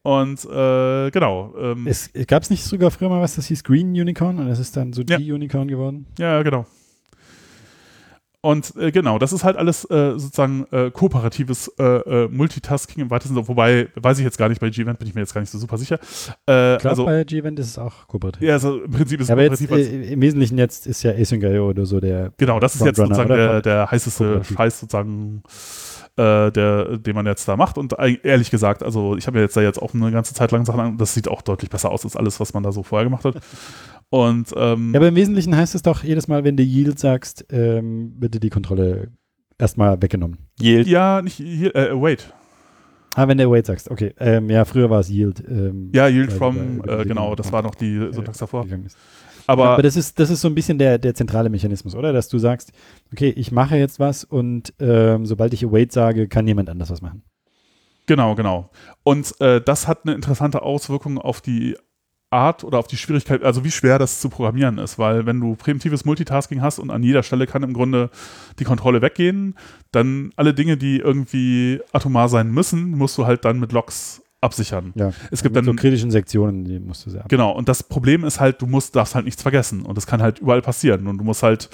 Und äh, genau. Ähm, Es gab es nicht sogar früher mal was, das hieß Green Unicorn und es ist dann so Ja. G-Unicorn geworden? Ja, genau. Und äh, genau, das ist halt alles äh, sozusagen äh, kooperatives äh, äh, Multitasking im weitesten Sinne. Wobei, weiß ich jetzt gar nicht, bei G-Event bin ich mir jetzt gar nicht so super sicher. Äh, Ich glaube, also, bei G-Event ist es auch kooperativ. ja, also im Prinzip ist es Ja, jetzt kooperativ als- äh, im Wesentlichen jetzt ist ja Async.io oder so der Genau, das ist jetzt sozusagen der, der heißeste. Scheiß sozusagen, äh, der, den man jetzt da macht. Und ehrlich gesagt, also ich habe mir jetzt da jetzt auch eine ganze Zeit lang Sachen an, das sieht auch deutlich besser aus als alles, was man da so vorher gemacht hat. *laughs* Und ähm, Ja, aber im Wesentlichen heißt es doch jedes Mal, wenn du Yield sagst, ähm, bitte die Kontrolle erstmal weggenommen. Yield. ja, nicht hier, äh, wait. Ah, wenn du Wait sagst, okay. Ähm, ja, früher war es Yield. Ähm, Ja, Yield from, äh, genau, das war noch die Syntax davor. gegangen ist. Aber, Aber das ist, das ist so ein bisschen der, der zentrale Mechanismus, oder? Dass du sagst, okay, ich mache jetzt was und ähm, sobald ich Await sage, kann jemand anders was machen. Genau, genau. Und äh, das hat eine interessante Auswirkung auf die Art oder auf die Schwierigkeit, also wie schwer das zu programmieren ist, weil wenn du präventives Multitasking hast und an jeder Stelle kann im Grunde die Kontrolle weggehen, dann alle Dinge, die irgendwie atomar sein müssen, musst du halt dann mit Logs absichern. Ja. Es gibt Mit so dann kritischen Sektionen, die musst du sehr ab. Genau, und das Problem ist halt, du musst, darfst halt nichts vergessen. Und das kann halt überall passieren. Und du musst halt,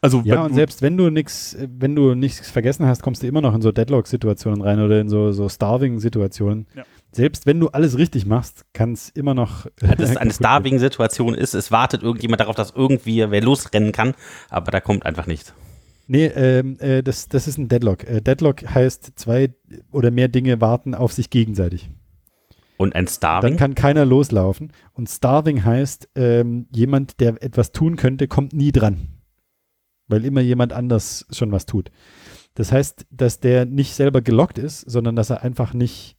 also Ja, wenn und selbst wenn du nichts, wenn du nichts vergessen hast, kommst du immer noch in so Deadlock-Situationen rein oder in so, so Starving-Situationen. Ja. Selbst wenn du alles richtig machst, kann es immer noch. Ja, *laughs* dass es eine. Starving-Situation ist. Es wartet irgendjemand darauf, dass irgendwie wer losrennen kann, aber da kommt einfach nichts. Nee, ähm, äh, das, das ist ein Deadlock. Äh, Deadlock heißt, zwei oder mehr Dinge warten auf sich gegenseitig. Und ein Dann Starving. kann keiner loslaufen. Und Starving heißt, ähm, jemand, der etwas tun könnte, kommt nie dran. Weil immer jemand anders schon was tut. Das heißt, dass der nicht selber gelockt ist, sondern dass er einfach nicht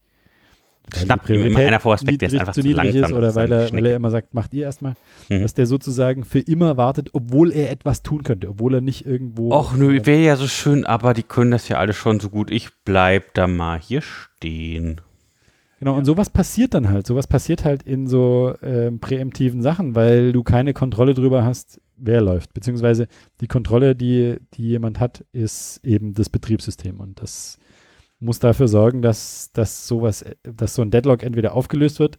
ihm immer Priorität einer weg, der ist einfach zu niedrig ist oder weil er, weil er immer sagt, macht ihr erstmal, Mhm. dass der sozusagen für immer wartet, obwohl er etwas tun könnte, obwohl er nicht irgendwo. Och nö, wäre ja so schön, aber die können das ja alle schon so gut. Ich bleib da mal hier stehen. Genau, und sowas passiert dann halt. Sowas passiert halt in so ähm, präemptiven Sachen, weil du keine Kontrolle drüber hast, wer läuft. Beziehungsweise die Kontrolle, die, die jemand hat, ist eben das Betriebssystem. Und das muss dafür sorgen, dass, dass sowas, dass so ein Deadlock entweder aufgelöst wird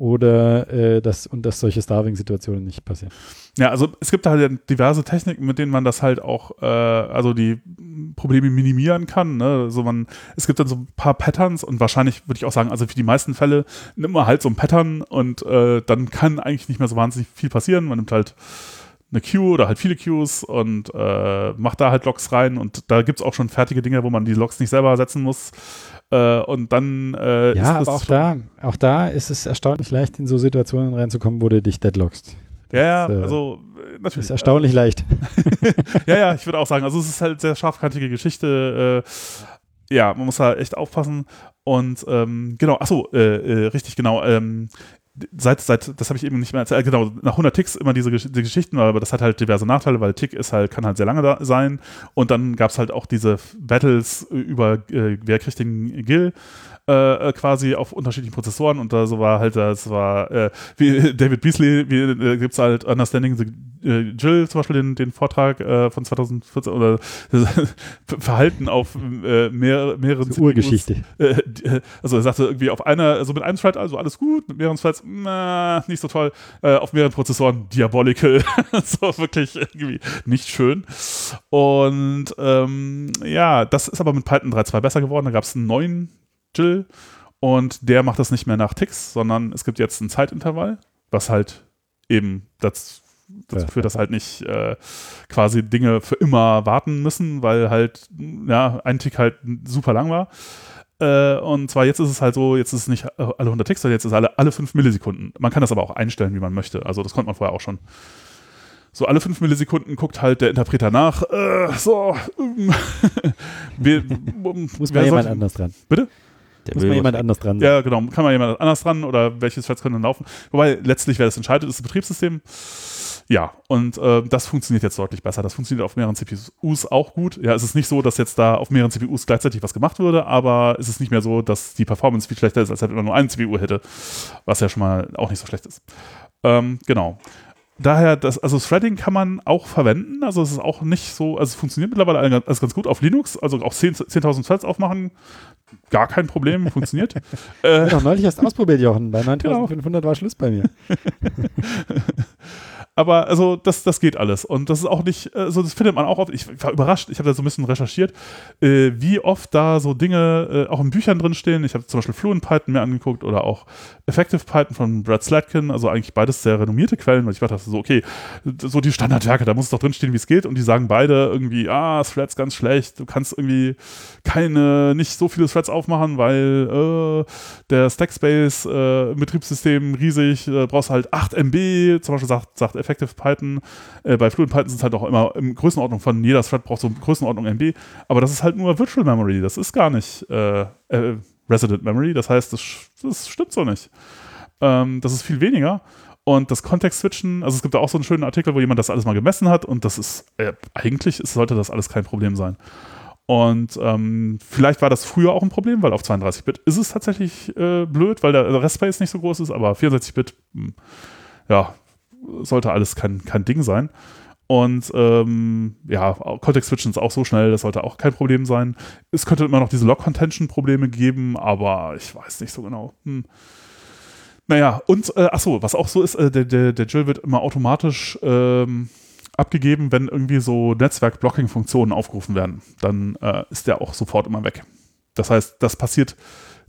oder äh, dass, und dass solche Starving-Situationen nicht passieren. Ja, also es gibt halt diverse Techniken, mit denen man das halt auch, äh, also die Probleme minimieren kann. Ne? Also man, es gibt dann so ein paar Patterns und wahrscheinlich würde ich auch sagen, also für die meisten Fälle nimmt man halt so ein Pattern und äh, dann kann eigentlich nicht mehr so wahnsinnig viel passieren. Man nimmt halt eine Queue oder halt viele Queues und äh, macht da halt Logs rein und da gibt es auch schon fertige Dinge, wo man die Logs nicht selber setzen muss. Äh, und dann äh, ja, aber auch da, auch da ist es erstaunlich leicht, in so Situationen reinzukommen, wo du dich deadlockst. Ja, ja, äh, also äh, natürlich. Ist erstaunlich leicht. *laughs* ja, ja, ich würde auch sagen, also es ist halt sehr scharfkantige Geschichte. Äh, ja, man muss da echt aufpassen. Und ähm, genau, achso, äh, äh, richtig genau. Ähm, seit, seit, das habe ich eben nicht mehr erzählt, genau, nach 100 Ticks immer diese die Geschichten, aber das hat halt diverse Nachteile, weil Tick ist halt, kann halt sehr lange da sein. Und dann gab es halt auch diese Battles über, äh, wer kriegt den Gill äh, äh, quasi auf unterschiedlichen Prozessoren und da so war halt, das war, äh, wie David Beasley, wie, äh, gibt es halt Understanding the äh, Jill zum Beispiel den, den Vortrag äh, von 2014 oder *laughs* Verhalten auf äh, mehr, mehreren so Urgeschichte. Äh, also er sagte irgendwie auf einer, also mit einem Thread, also alles gut, mit mehreren Threads, na, nicht so toll, äh, auf mehreren Prozessoren diabolical, *laughs* so wirklich irgendwie nicht schön. Und ähm, ja, das ist aber mit Python 3.2 besser geworden, da gab es einen neuen Jill und der macht das nicht mehr nach Ticks, sondern es gibt jetzt ein Zeitintervall, was halt eben das, dazu führt, dass halt nicht äh, quasi Dinge für immer warten müssen, weil halt ja, ein Tick halt super lang war. Äh, und zwar jetzt ist es halt so, jetzt ist es nicht alle 100 Ticks, sondern jetzt ist es alle, alle 5 Millisekunden. Man kann das aber auch einstellen, wie man möchte. Also das konnte man vorher auch schon. So alle 5 Millisekunden guckt halt der Interpreter nach. Äh, so. *laughs* wir, Muss man jemand anders dran. Bitte? Der Muss man jemand anders dran sein. Ja, genau. Kann man jemand anders dran oder welche Threads können dann laufen? Wobei letztlich, wer das entscheidet, ist das Betriebssystem. Ja, und äh, das funktioniert jetzt deutlich besser. Das funktioniert auf mehreren CPUs auch gut. Ja, es ist nicht so, dass jetzt da auf mehreren CPUs gleichzeitig was gemacht würde, aber es ist nicht mehr so, dass die Performance viel schlechter ist, als wenn man nur eine CPU hätte, was ja schon mal auch nicht so schlecht ist. Ähm, genau daher, das, also Threading kann man auch verwenden. Also es ist auch nicht so, also es funktioniert mittlerweile alles ganz gut auf Linux. Also auch 10.000 10 Threads aufmachen, gar kein Problem, funktioniert. *laughs* äh, ich neulich erst ausprobiert, Jochen. Bei 9500 *laughs* genau. war Schluss bei mir. *laughs* Aber also das, das geht alles. Und das ist auch nicht, also das findet man auch oft. Ich war überrascht, ich habe da so ein bisschen recherchiert, äh, wie oft da so Dinge äh, auch in Büchern drin stehen. Ich habe zum Beispiel Fluent Python mir angeguckt oder auch Effective Python von Brad Slatkin, also eigentlich beides sehr renommierte Quellen, weil ich dachte so, okay, so die Standardwerke, da muss es doch drin stehen, wie es geht. Und die sagen beide irgendwie, ah, Threads ganz schlecht, du kannst irgendwie keine, nicht so viele Threads aufmachen, weil äh, der Stackspace äh, im Betriebssystem riesig, äh, brauchst halt 8 MB, zum Beispiel sagt, sagt Effective Python. Äh, bei Fluent Python sind es halt auch immer in Größenordnung von jeder Thread braucht so Größenordnung MB. Aber das ist halt nur Virtual Memory. Das ist gar nicht äh, äh, Resident Memory. Das heißt, das, das stimmt so nicht. Ähm, das ist viel weniger. Und das Kontext-Switchen, also es gibt da auch so einen schönen Artikel, wo jemand das alles mal gemessen hat und das ist, äh, eigentlich ist, sollte das alles kein Problem sein. Und ähm, vielleicht war das früher auch ein Problem, weil auf 32-Bit ist es tatsächlich äh, blöd, weil der Restspace nicht so groß ist, aber 64-Bit, hm, ja, sollte alles kein, kein Ding sein. Und ähm, ja, Context-Switchen ist auch so schnell, das sollte auch kein Problem sein. Es könnte immer noch diese Log-Contention-Probleme geben, aber ich weiß nicht so genau. Hm. Naja, und äh, achso, was auch so ist, äh, der, der, der Jill wird immer automatisch ähm, abgegeben, wenn irgendwie so Netzwerk-Blocking-Funktionen aufgerufen werden. Dann äh, ist der auch sofort immer weg. Das heißt, das passiert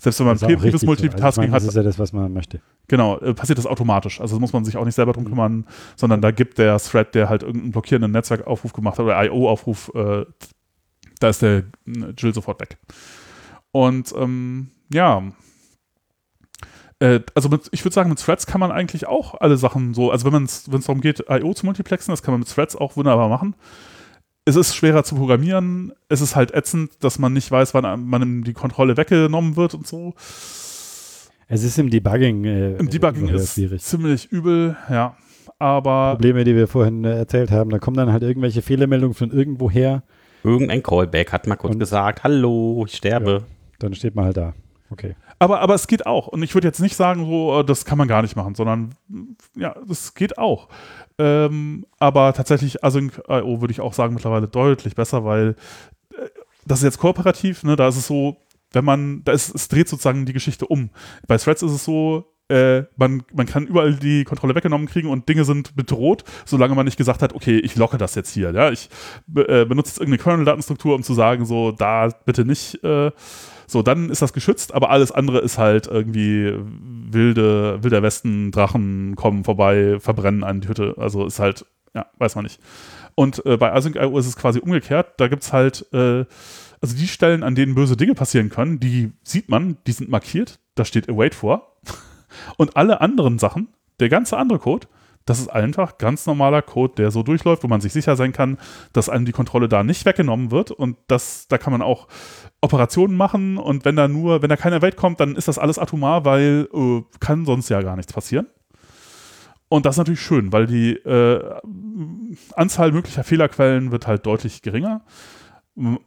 selbst wenn man primitives Multitasking also meine, hat. Das ist ja das, was man möchte. Genau, äh, passiert das automatisch. Also muss man sich auch nicht selber drum mhm. kümmern, sondern da gibt der Thread, der halt irgendeinen blockierenden Netzwerkaufruf gemacht hat oder IO-Aufruf, äh, da ist der äh, Jill sofort weg. Und ähm, ja, äh, also mit, ich würde sagen, mit Threads kann man eigentlich auch alle Sachen so, also wenn es darum geht, IO zu multiplexen, das kann man mit Threads auch wunderbar machen es ist schwerer zu programmieren. Es ist halt ätzend, dass man nicht weiß, wann man die Kontrolle weggenommen wird und so. Es ist im Debugging. Äh, Im Debugging ist schwierig. ziemlich übel, ja. Aber. Probleme, die wir vorhin äh, erzählt haben, da kommen dann halt irgendwelche Fehlermeldungen von irgendwoher. Irgendein Callback hat mal kurz und, gesagt: Hallo, ich sterbe. Ja, dann steht man halt da. okay. Aber, aber es geht auch. Und ich würde jetzt nicht sagen, so, äh, das kann man gar nicht machen, sondern ja, das geht auch. Ähm, aber tatsächlich Async.io würde ich auch sagen, mittlerweile deutlich besser, weil äh, das ist jetzt kooperativ, ne? Da ist es so, wenn man, da ist, es dreht sozusagen die Geschichte um. Bei Threads ist es so, äh, man, man kann überall die Kontrolle weggenommen kriegen und Dinge sind bedroht, solange man nicht gesagt hat, okay, ich locke das jetzt hier. Ja? Ich äh, benutze jetzt irgendeine Kernel-Datenstruktur, um zu sagen, so, da bitte nicht. Äh, so, dann ist das geschützt, aber alles andere ist halt irgendwie wilde, wilder Westen, Drachen kommen vorbei, verbrennen eine Hütte. Also ist halt, ja, weiß man nicht. Und äh, bei Async.io ist es quasi umgekehrt. Da gibt es halt, äh, also die Stellen, an denen böse Dinge passieren können, die sieht man, die sind markiert. Da steht Await vor. Und alle anderen Sachen, der ganze andere Code, das ist einfach ganz normaler Code, der so durchläuft, wo man sich sicher sein kann, dass einem die Kontrolle da nicht weggenommen wird. Und das, da kann man auch Operationen machen. Und wenn da nur, wenn da keiner Welt kommt, dann ist das alles atomar, weil äh, kann sonst ja gar nichts passieren. Und das ist natürlich schön, weil die äh, Anzahl möglicher Fehlerquellen wird halt deutlich geringer.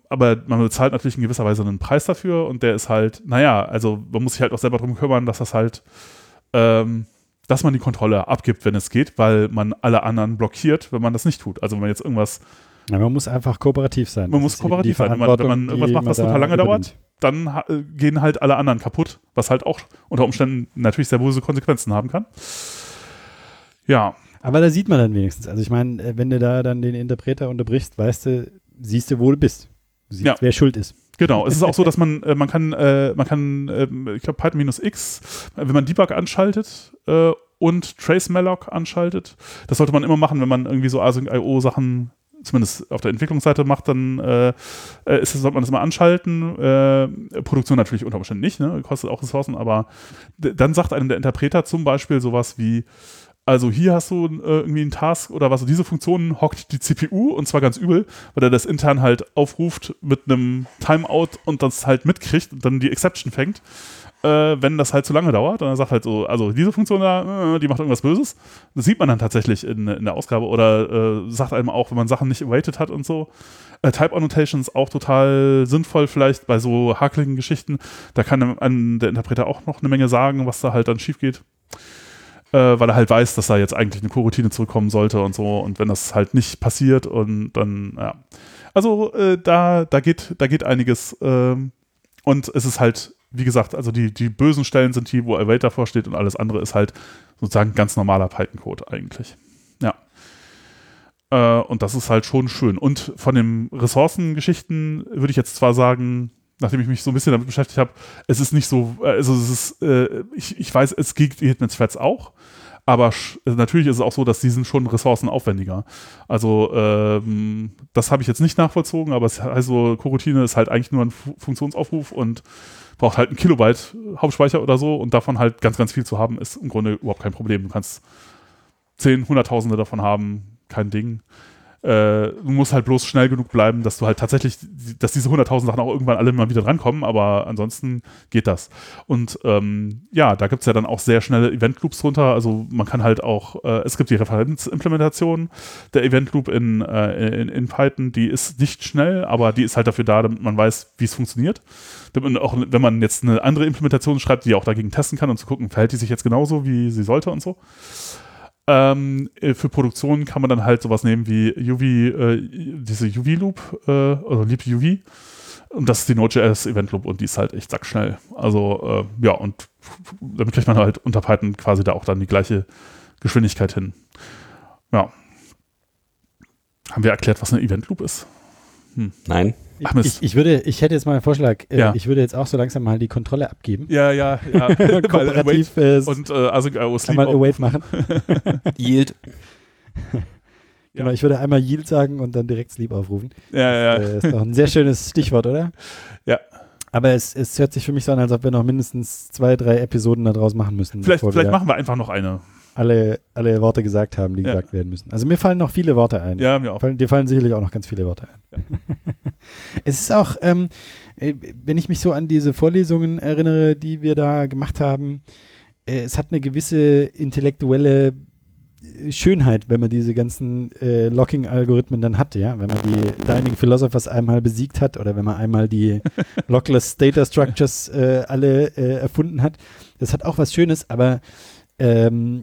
Aber man bezahlt natürlich in gewisser Weise einen Preis dafür und der ist halt, naja, also man muss sich halt auch selber darum kümmern, dass das halt, ähm, dass man die Kontrolle abgibt, wenn es geht, weil man alle anderen blockiert, wenn man das nicht tut. Also wenn man jetzt irgendwas. Ja, man muss einfach kooperativ sein. Man muss kooperativ sein. Wenn man, wenn man irgendwas macht, was total lange dauert, dann äh, gehen halt alle anderen kaputt, was halt auch unter Umständen natürlich sehr böse Konsequenzen haben kann. Ja. Aber da sieht man dann wenigstens. Also ich meine, äh, wenn du da dann den Interpreter unterbrichst, weißt du, siehst du, wo du bist. Du siehst, Ja. wer schuld ist. Genau, es ist auch so, dass man, äh, man kann, äh, man kann, äh, ich glaube, Python-X, wenn man Debug anschaltet äh, und Trace Malloc anschaltet, das sollte man immer machen, wenn man irgendwie so Async.io Sachen zumindest auf der Entwicklungsseite macht, dann äh, ist das, sollte man das mal anschalten. Äh, Produktion natürlich unter Umständen nicht, ne? kostet auch Ressourcen, aber dann sagt einem der Interpreter zum Beispiel sowas wie, also hier hast du äh, irgendwie einen Task oder was, diese Funktion hockt die CPU und zwar ganz übel, weil er das intern halt aufruft mit einem Timeout und das halt mitkriegt und dann die Exception fängt, äh, wenn das halt zu lange dauert. Und er sagt halt so, also diese Funktion da, äh, die macht irgendwas Böses. Das sieht man dann tatsächlich in, in der Ausgabe oder äh, sagt einem auch, wenn man Sachen nicht awaited hat und so. Äh, Type Annotations auch total sinnvoll, vielleicht bei so hakeligen Geschichten. Da kann einem, einem der Interpreter auch noch eine Menge sagen, was da halt dann schief geht äh, weil er halt weiß, dass da jetzt eigentlich eine Coroutine zurückkommen sollte und so. Und wenn das halt nicht passiert und dann, ja. Also äh, da, da, geht, da geht einiges. ähm, und es ist halt, wie gesagt, also die, die bösen Stellen sind die, wo Await davor steht und alles andere ist halt sozusagen ganz normaler Python-Code eigentlich. Ja. Äh, und das ist halt schon schön. Und von den Ressourcengeschichten würde ich jetzt zwar sagen, nachdem ich mich so ein bisschen damit beschäftigt habe, es ist nicht so, also es ist, äh, ich, ich weiß, es geht mit Threads auch, aber also natürlich ist es auch so, dass die sind schon ressourcenaufwendiger. Also ähm, das habe ich jetzt nicht nachvollzogen, aber es also Coroutine ist halt eigentlich nur ein Fu Funktionsaufruf und braucht halt ein Kilobyte Hauptspeicher oder so und davon halt ganz, ganz viel zu haben, ist im Grunde überhaupt kein Problem. Du kannst zehn, hunderttausende davon haben, kein Ding. Äh, du musst halt bloß schnell genug bleiben, dass du halt tatsächlich, dass diese 100.000 Sachen auch irgendwann alle mal wieder drankommen, aber ansonsten geht das. Und ähm, ja, da gibt es ja dann auch sehr schnelle Event-Loops drunter. Also man kann halt auch, äh, es gibt die Referenzimplementation der Event-Loop in, äh, in, in Python, die ist nicht schnell, aber die ist halt dafür da, damit man weiß, wie es funktioniert. Damit auch, wenn man jetzt eine andere Implementation schreibt, die auch dagegen testen kann und zu gucken, verhält die sich jetzt genauso, wie sie sollte und so. Ähm, äh, für Produktion kann man dann halt sowas nehmen wie UV, äh, diese UV-Loop, äh, also Leap UV. Und das ist die Node.js Event Loop und die ist halt echt sackschnell. Also, äh, ja, und damit kriegt man halt unter Python quasi da auch dann die gleiche Geschwindigkeit hin. Ja. Haben wir erklärt, was eine Event Loop ist? Nein. Mist. ich, ich, würde, ich hätte jetzt mal einen Vorschlag. Äh, Ja. Ich würde jetzt auch so langsam mal die Kontrolle abgeben. Ja, ja, ja. *laughs* Kooperativ äh, und äh, Async.io kann Sleep auch. Await machen. *laughs* Yield. *laughs* Genau, ich würde einmal Yield sagen und dann direkt Sleep aufrufen. Ja, ja, Äh, ist doch ein sehr schönes Stichwort, oder? Ja. Aber es, es hört sich für mich so an, als ob wir noch mindestens zwei, drei Episoden daraus machen müssen. Vielleicht, vielleicht wir machen wir einfach noch eine. Alle, alle Worte gesagt haben, die Ja. gesagt werden müssen. Also mir fallen noch viele Worte ein. Ja, mir auch. Fallen, dir fallen sicherlich auch noch ganz viele Worte ein. *laughs* es ist auch, ähm, äh, wenn ich mich so an diese Vorlesungen erinnere, die wir da gemacht haben, äh, es hat eine gewisse intellektuelle Schönheit, wenn man diese ganzen äh, Locking-Algorithmen dann hat, ja. Wenn man die Dining Philosophers einmal besiegt hat oder wenn man einmal die *laughs* Lockless Data Structures äh, alle äh, erfunden hat. Das hat auch was Schönes, aber ähm,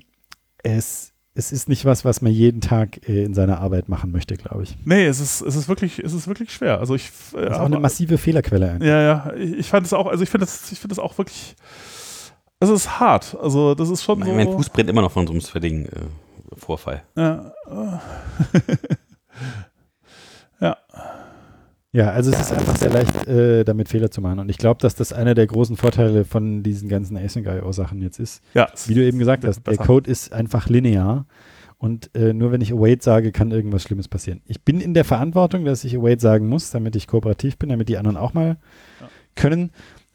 es, es ist nicht was, was man jeden Tag äh, in seiner Arbeit machen möchte, glaube ich. Nee, es ist, es ist wirklich, es ist wirklich schwer. Also ich, äh, das ist auch eine massive Fehlerquelle. Eigentlich. Ja, ja. Ich, ich fand es auch, also ich finde das, ich finde das auch wirklich. Also es ist hart. Also das ist schon mein, so. Mein Fuß brennt immer noch von so einem Threading. Äh Vorfall. Ja. ja. *laughs* Ja, also es ist einfach sehr leicht, äh, damit Fehler zu machen. Und ich glaube, dass das einer der großen Vorteile von diesen ganzen Async-IO-Sachen jetzt ist. Ja. Wie du eben gesagt hast, der Code ist einfach linear. Und äh, nur wenn ich await sage, kann irgendwas Schlimmes passieren. Ich bin in der Verantwortung, dass ich await sagen muss, damit ich kooperativ bin, damit die anderen auch mal ja. können.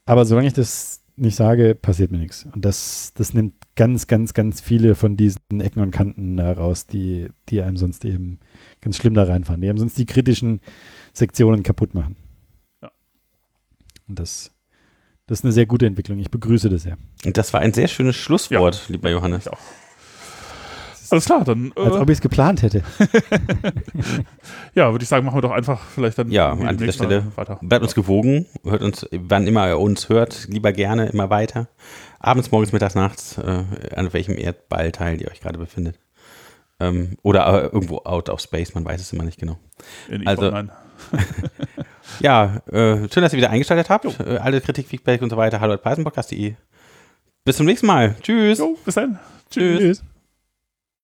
Aber solange ich das nicht sage, passiert mir nichts. Und das, das nimmt ganz, ganz, ganz viele von diesen Ecken und Kanten heraus, die, die einem sonst eben ganz schlimm da reinfahren, die einem sonst die kritischen Sektionen kaputt machen. Ja. Und das, das ist eine sehr gute Entwicklung. Ich begrüße das sehr. Und das war ein sehr schönes Schlusswort, ja, lieber Johannes. Auch. Alles klar, dann. Als äh, ob ich es geplant hätte. *laughs* ja, würde ich sagen, machen wir doch einfach vielleicht dann. Ja, an dieser Stelle weiter. Bleibt uns gewogen, hört uns, wann immer ihr uns hört, lieber gerne immer weiter. Abends, morgens, mittags, nachts, äh, an welchem Erdballteil ihr euch gerade befindet. Ähm, oder äh, irgendwo out of space, man weiß es immer nicht genau. In also, *laughs* ja, äh, schön, dass ihr wieder eingeschaltet habt. Äh, alle Kritik, Feedback und so weiter. Hallo at Bis zum nächsten Mal. Tschüss. Jo, bis dann. Tschüss. Tschüss.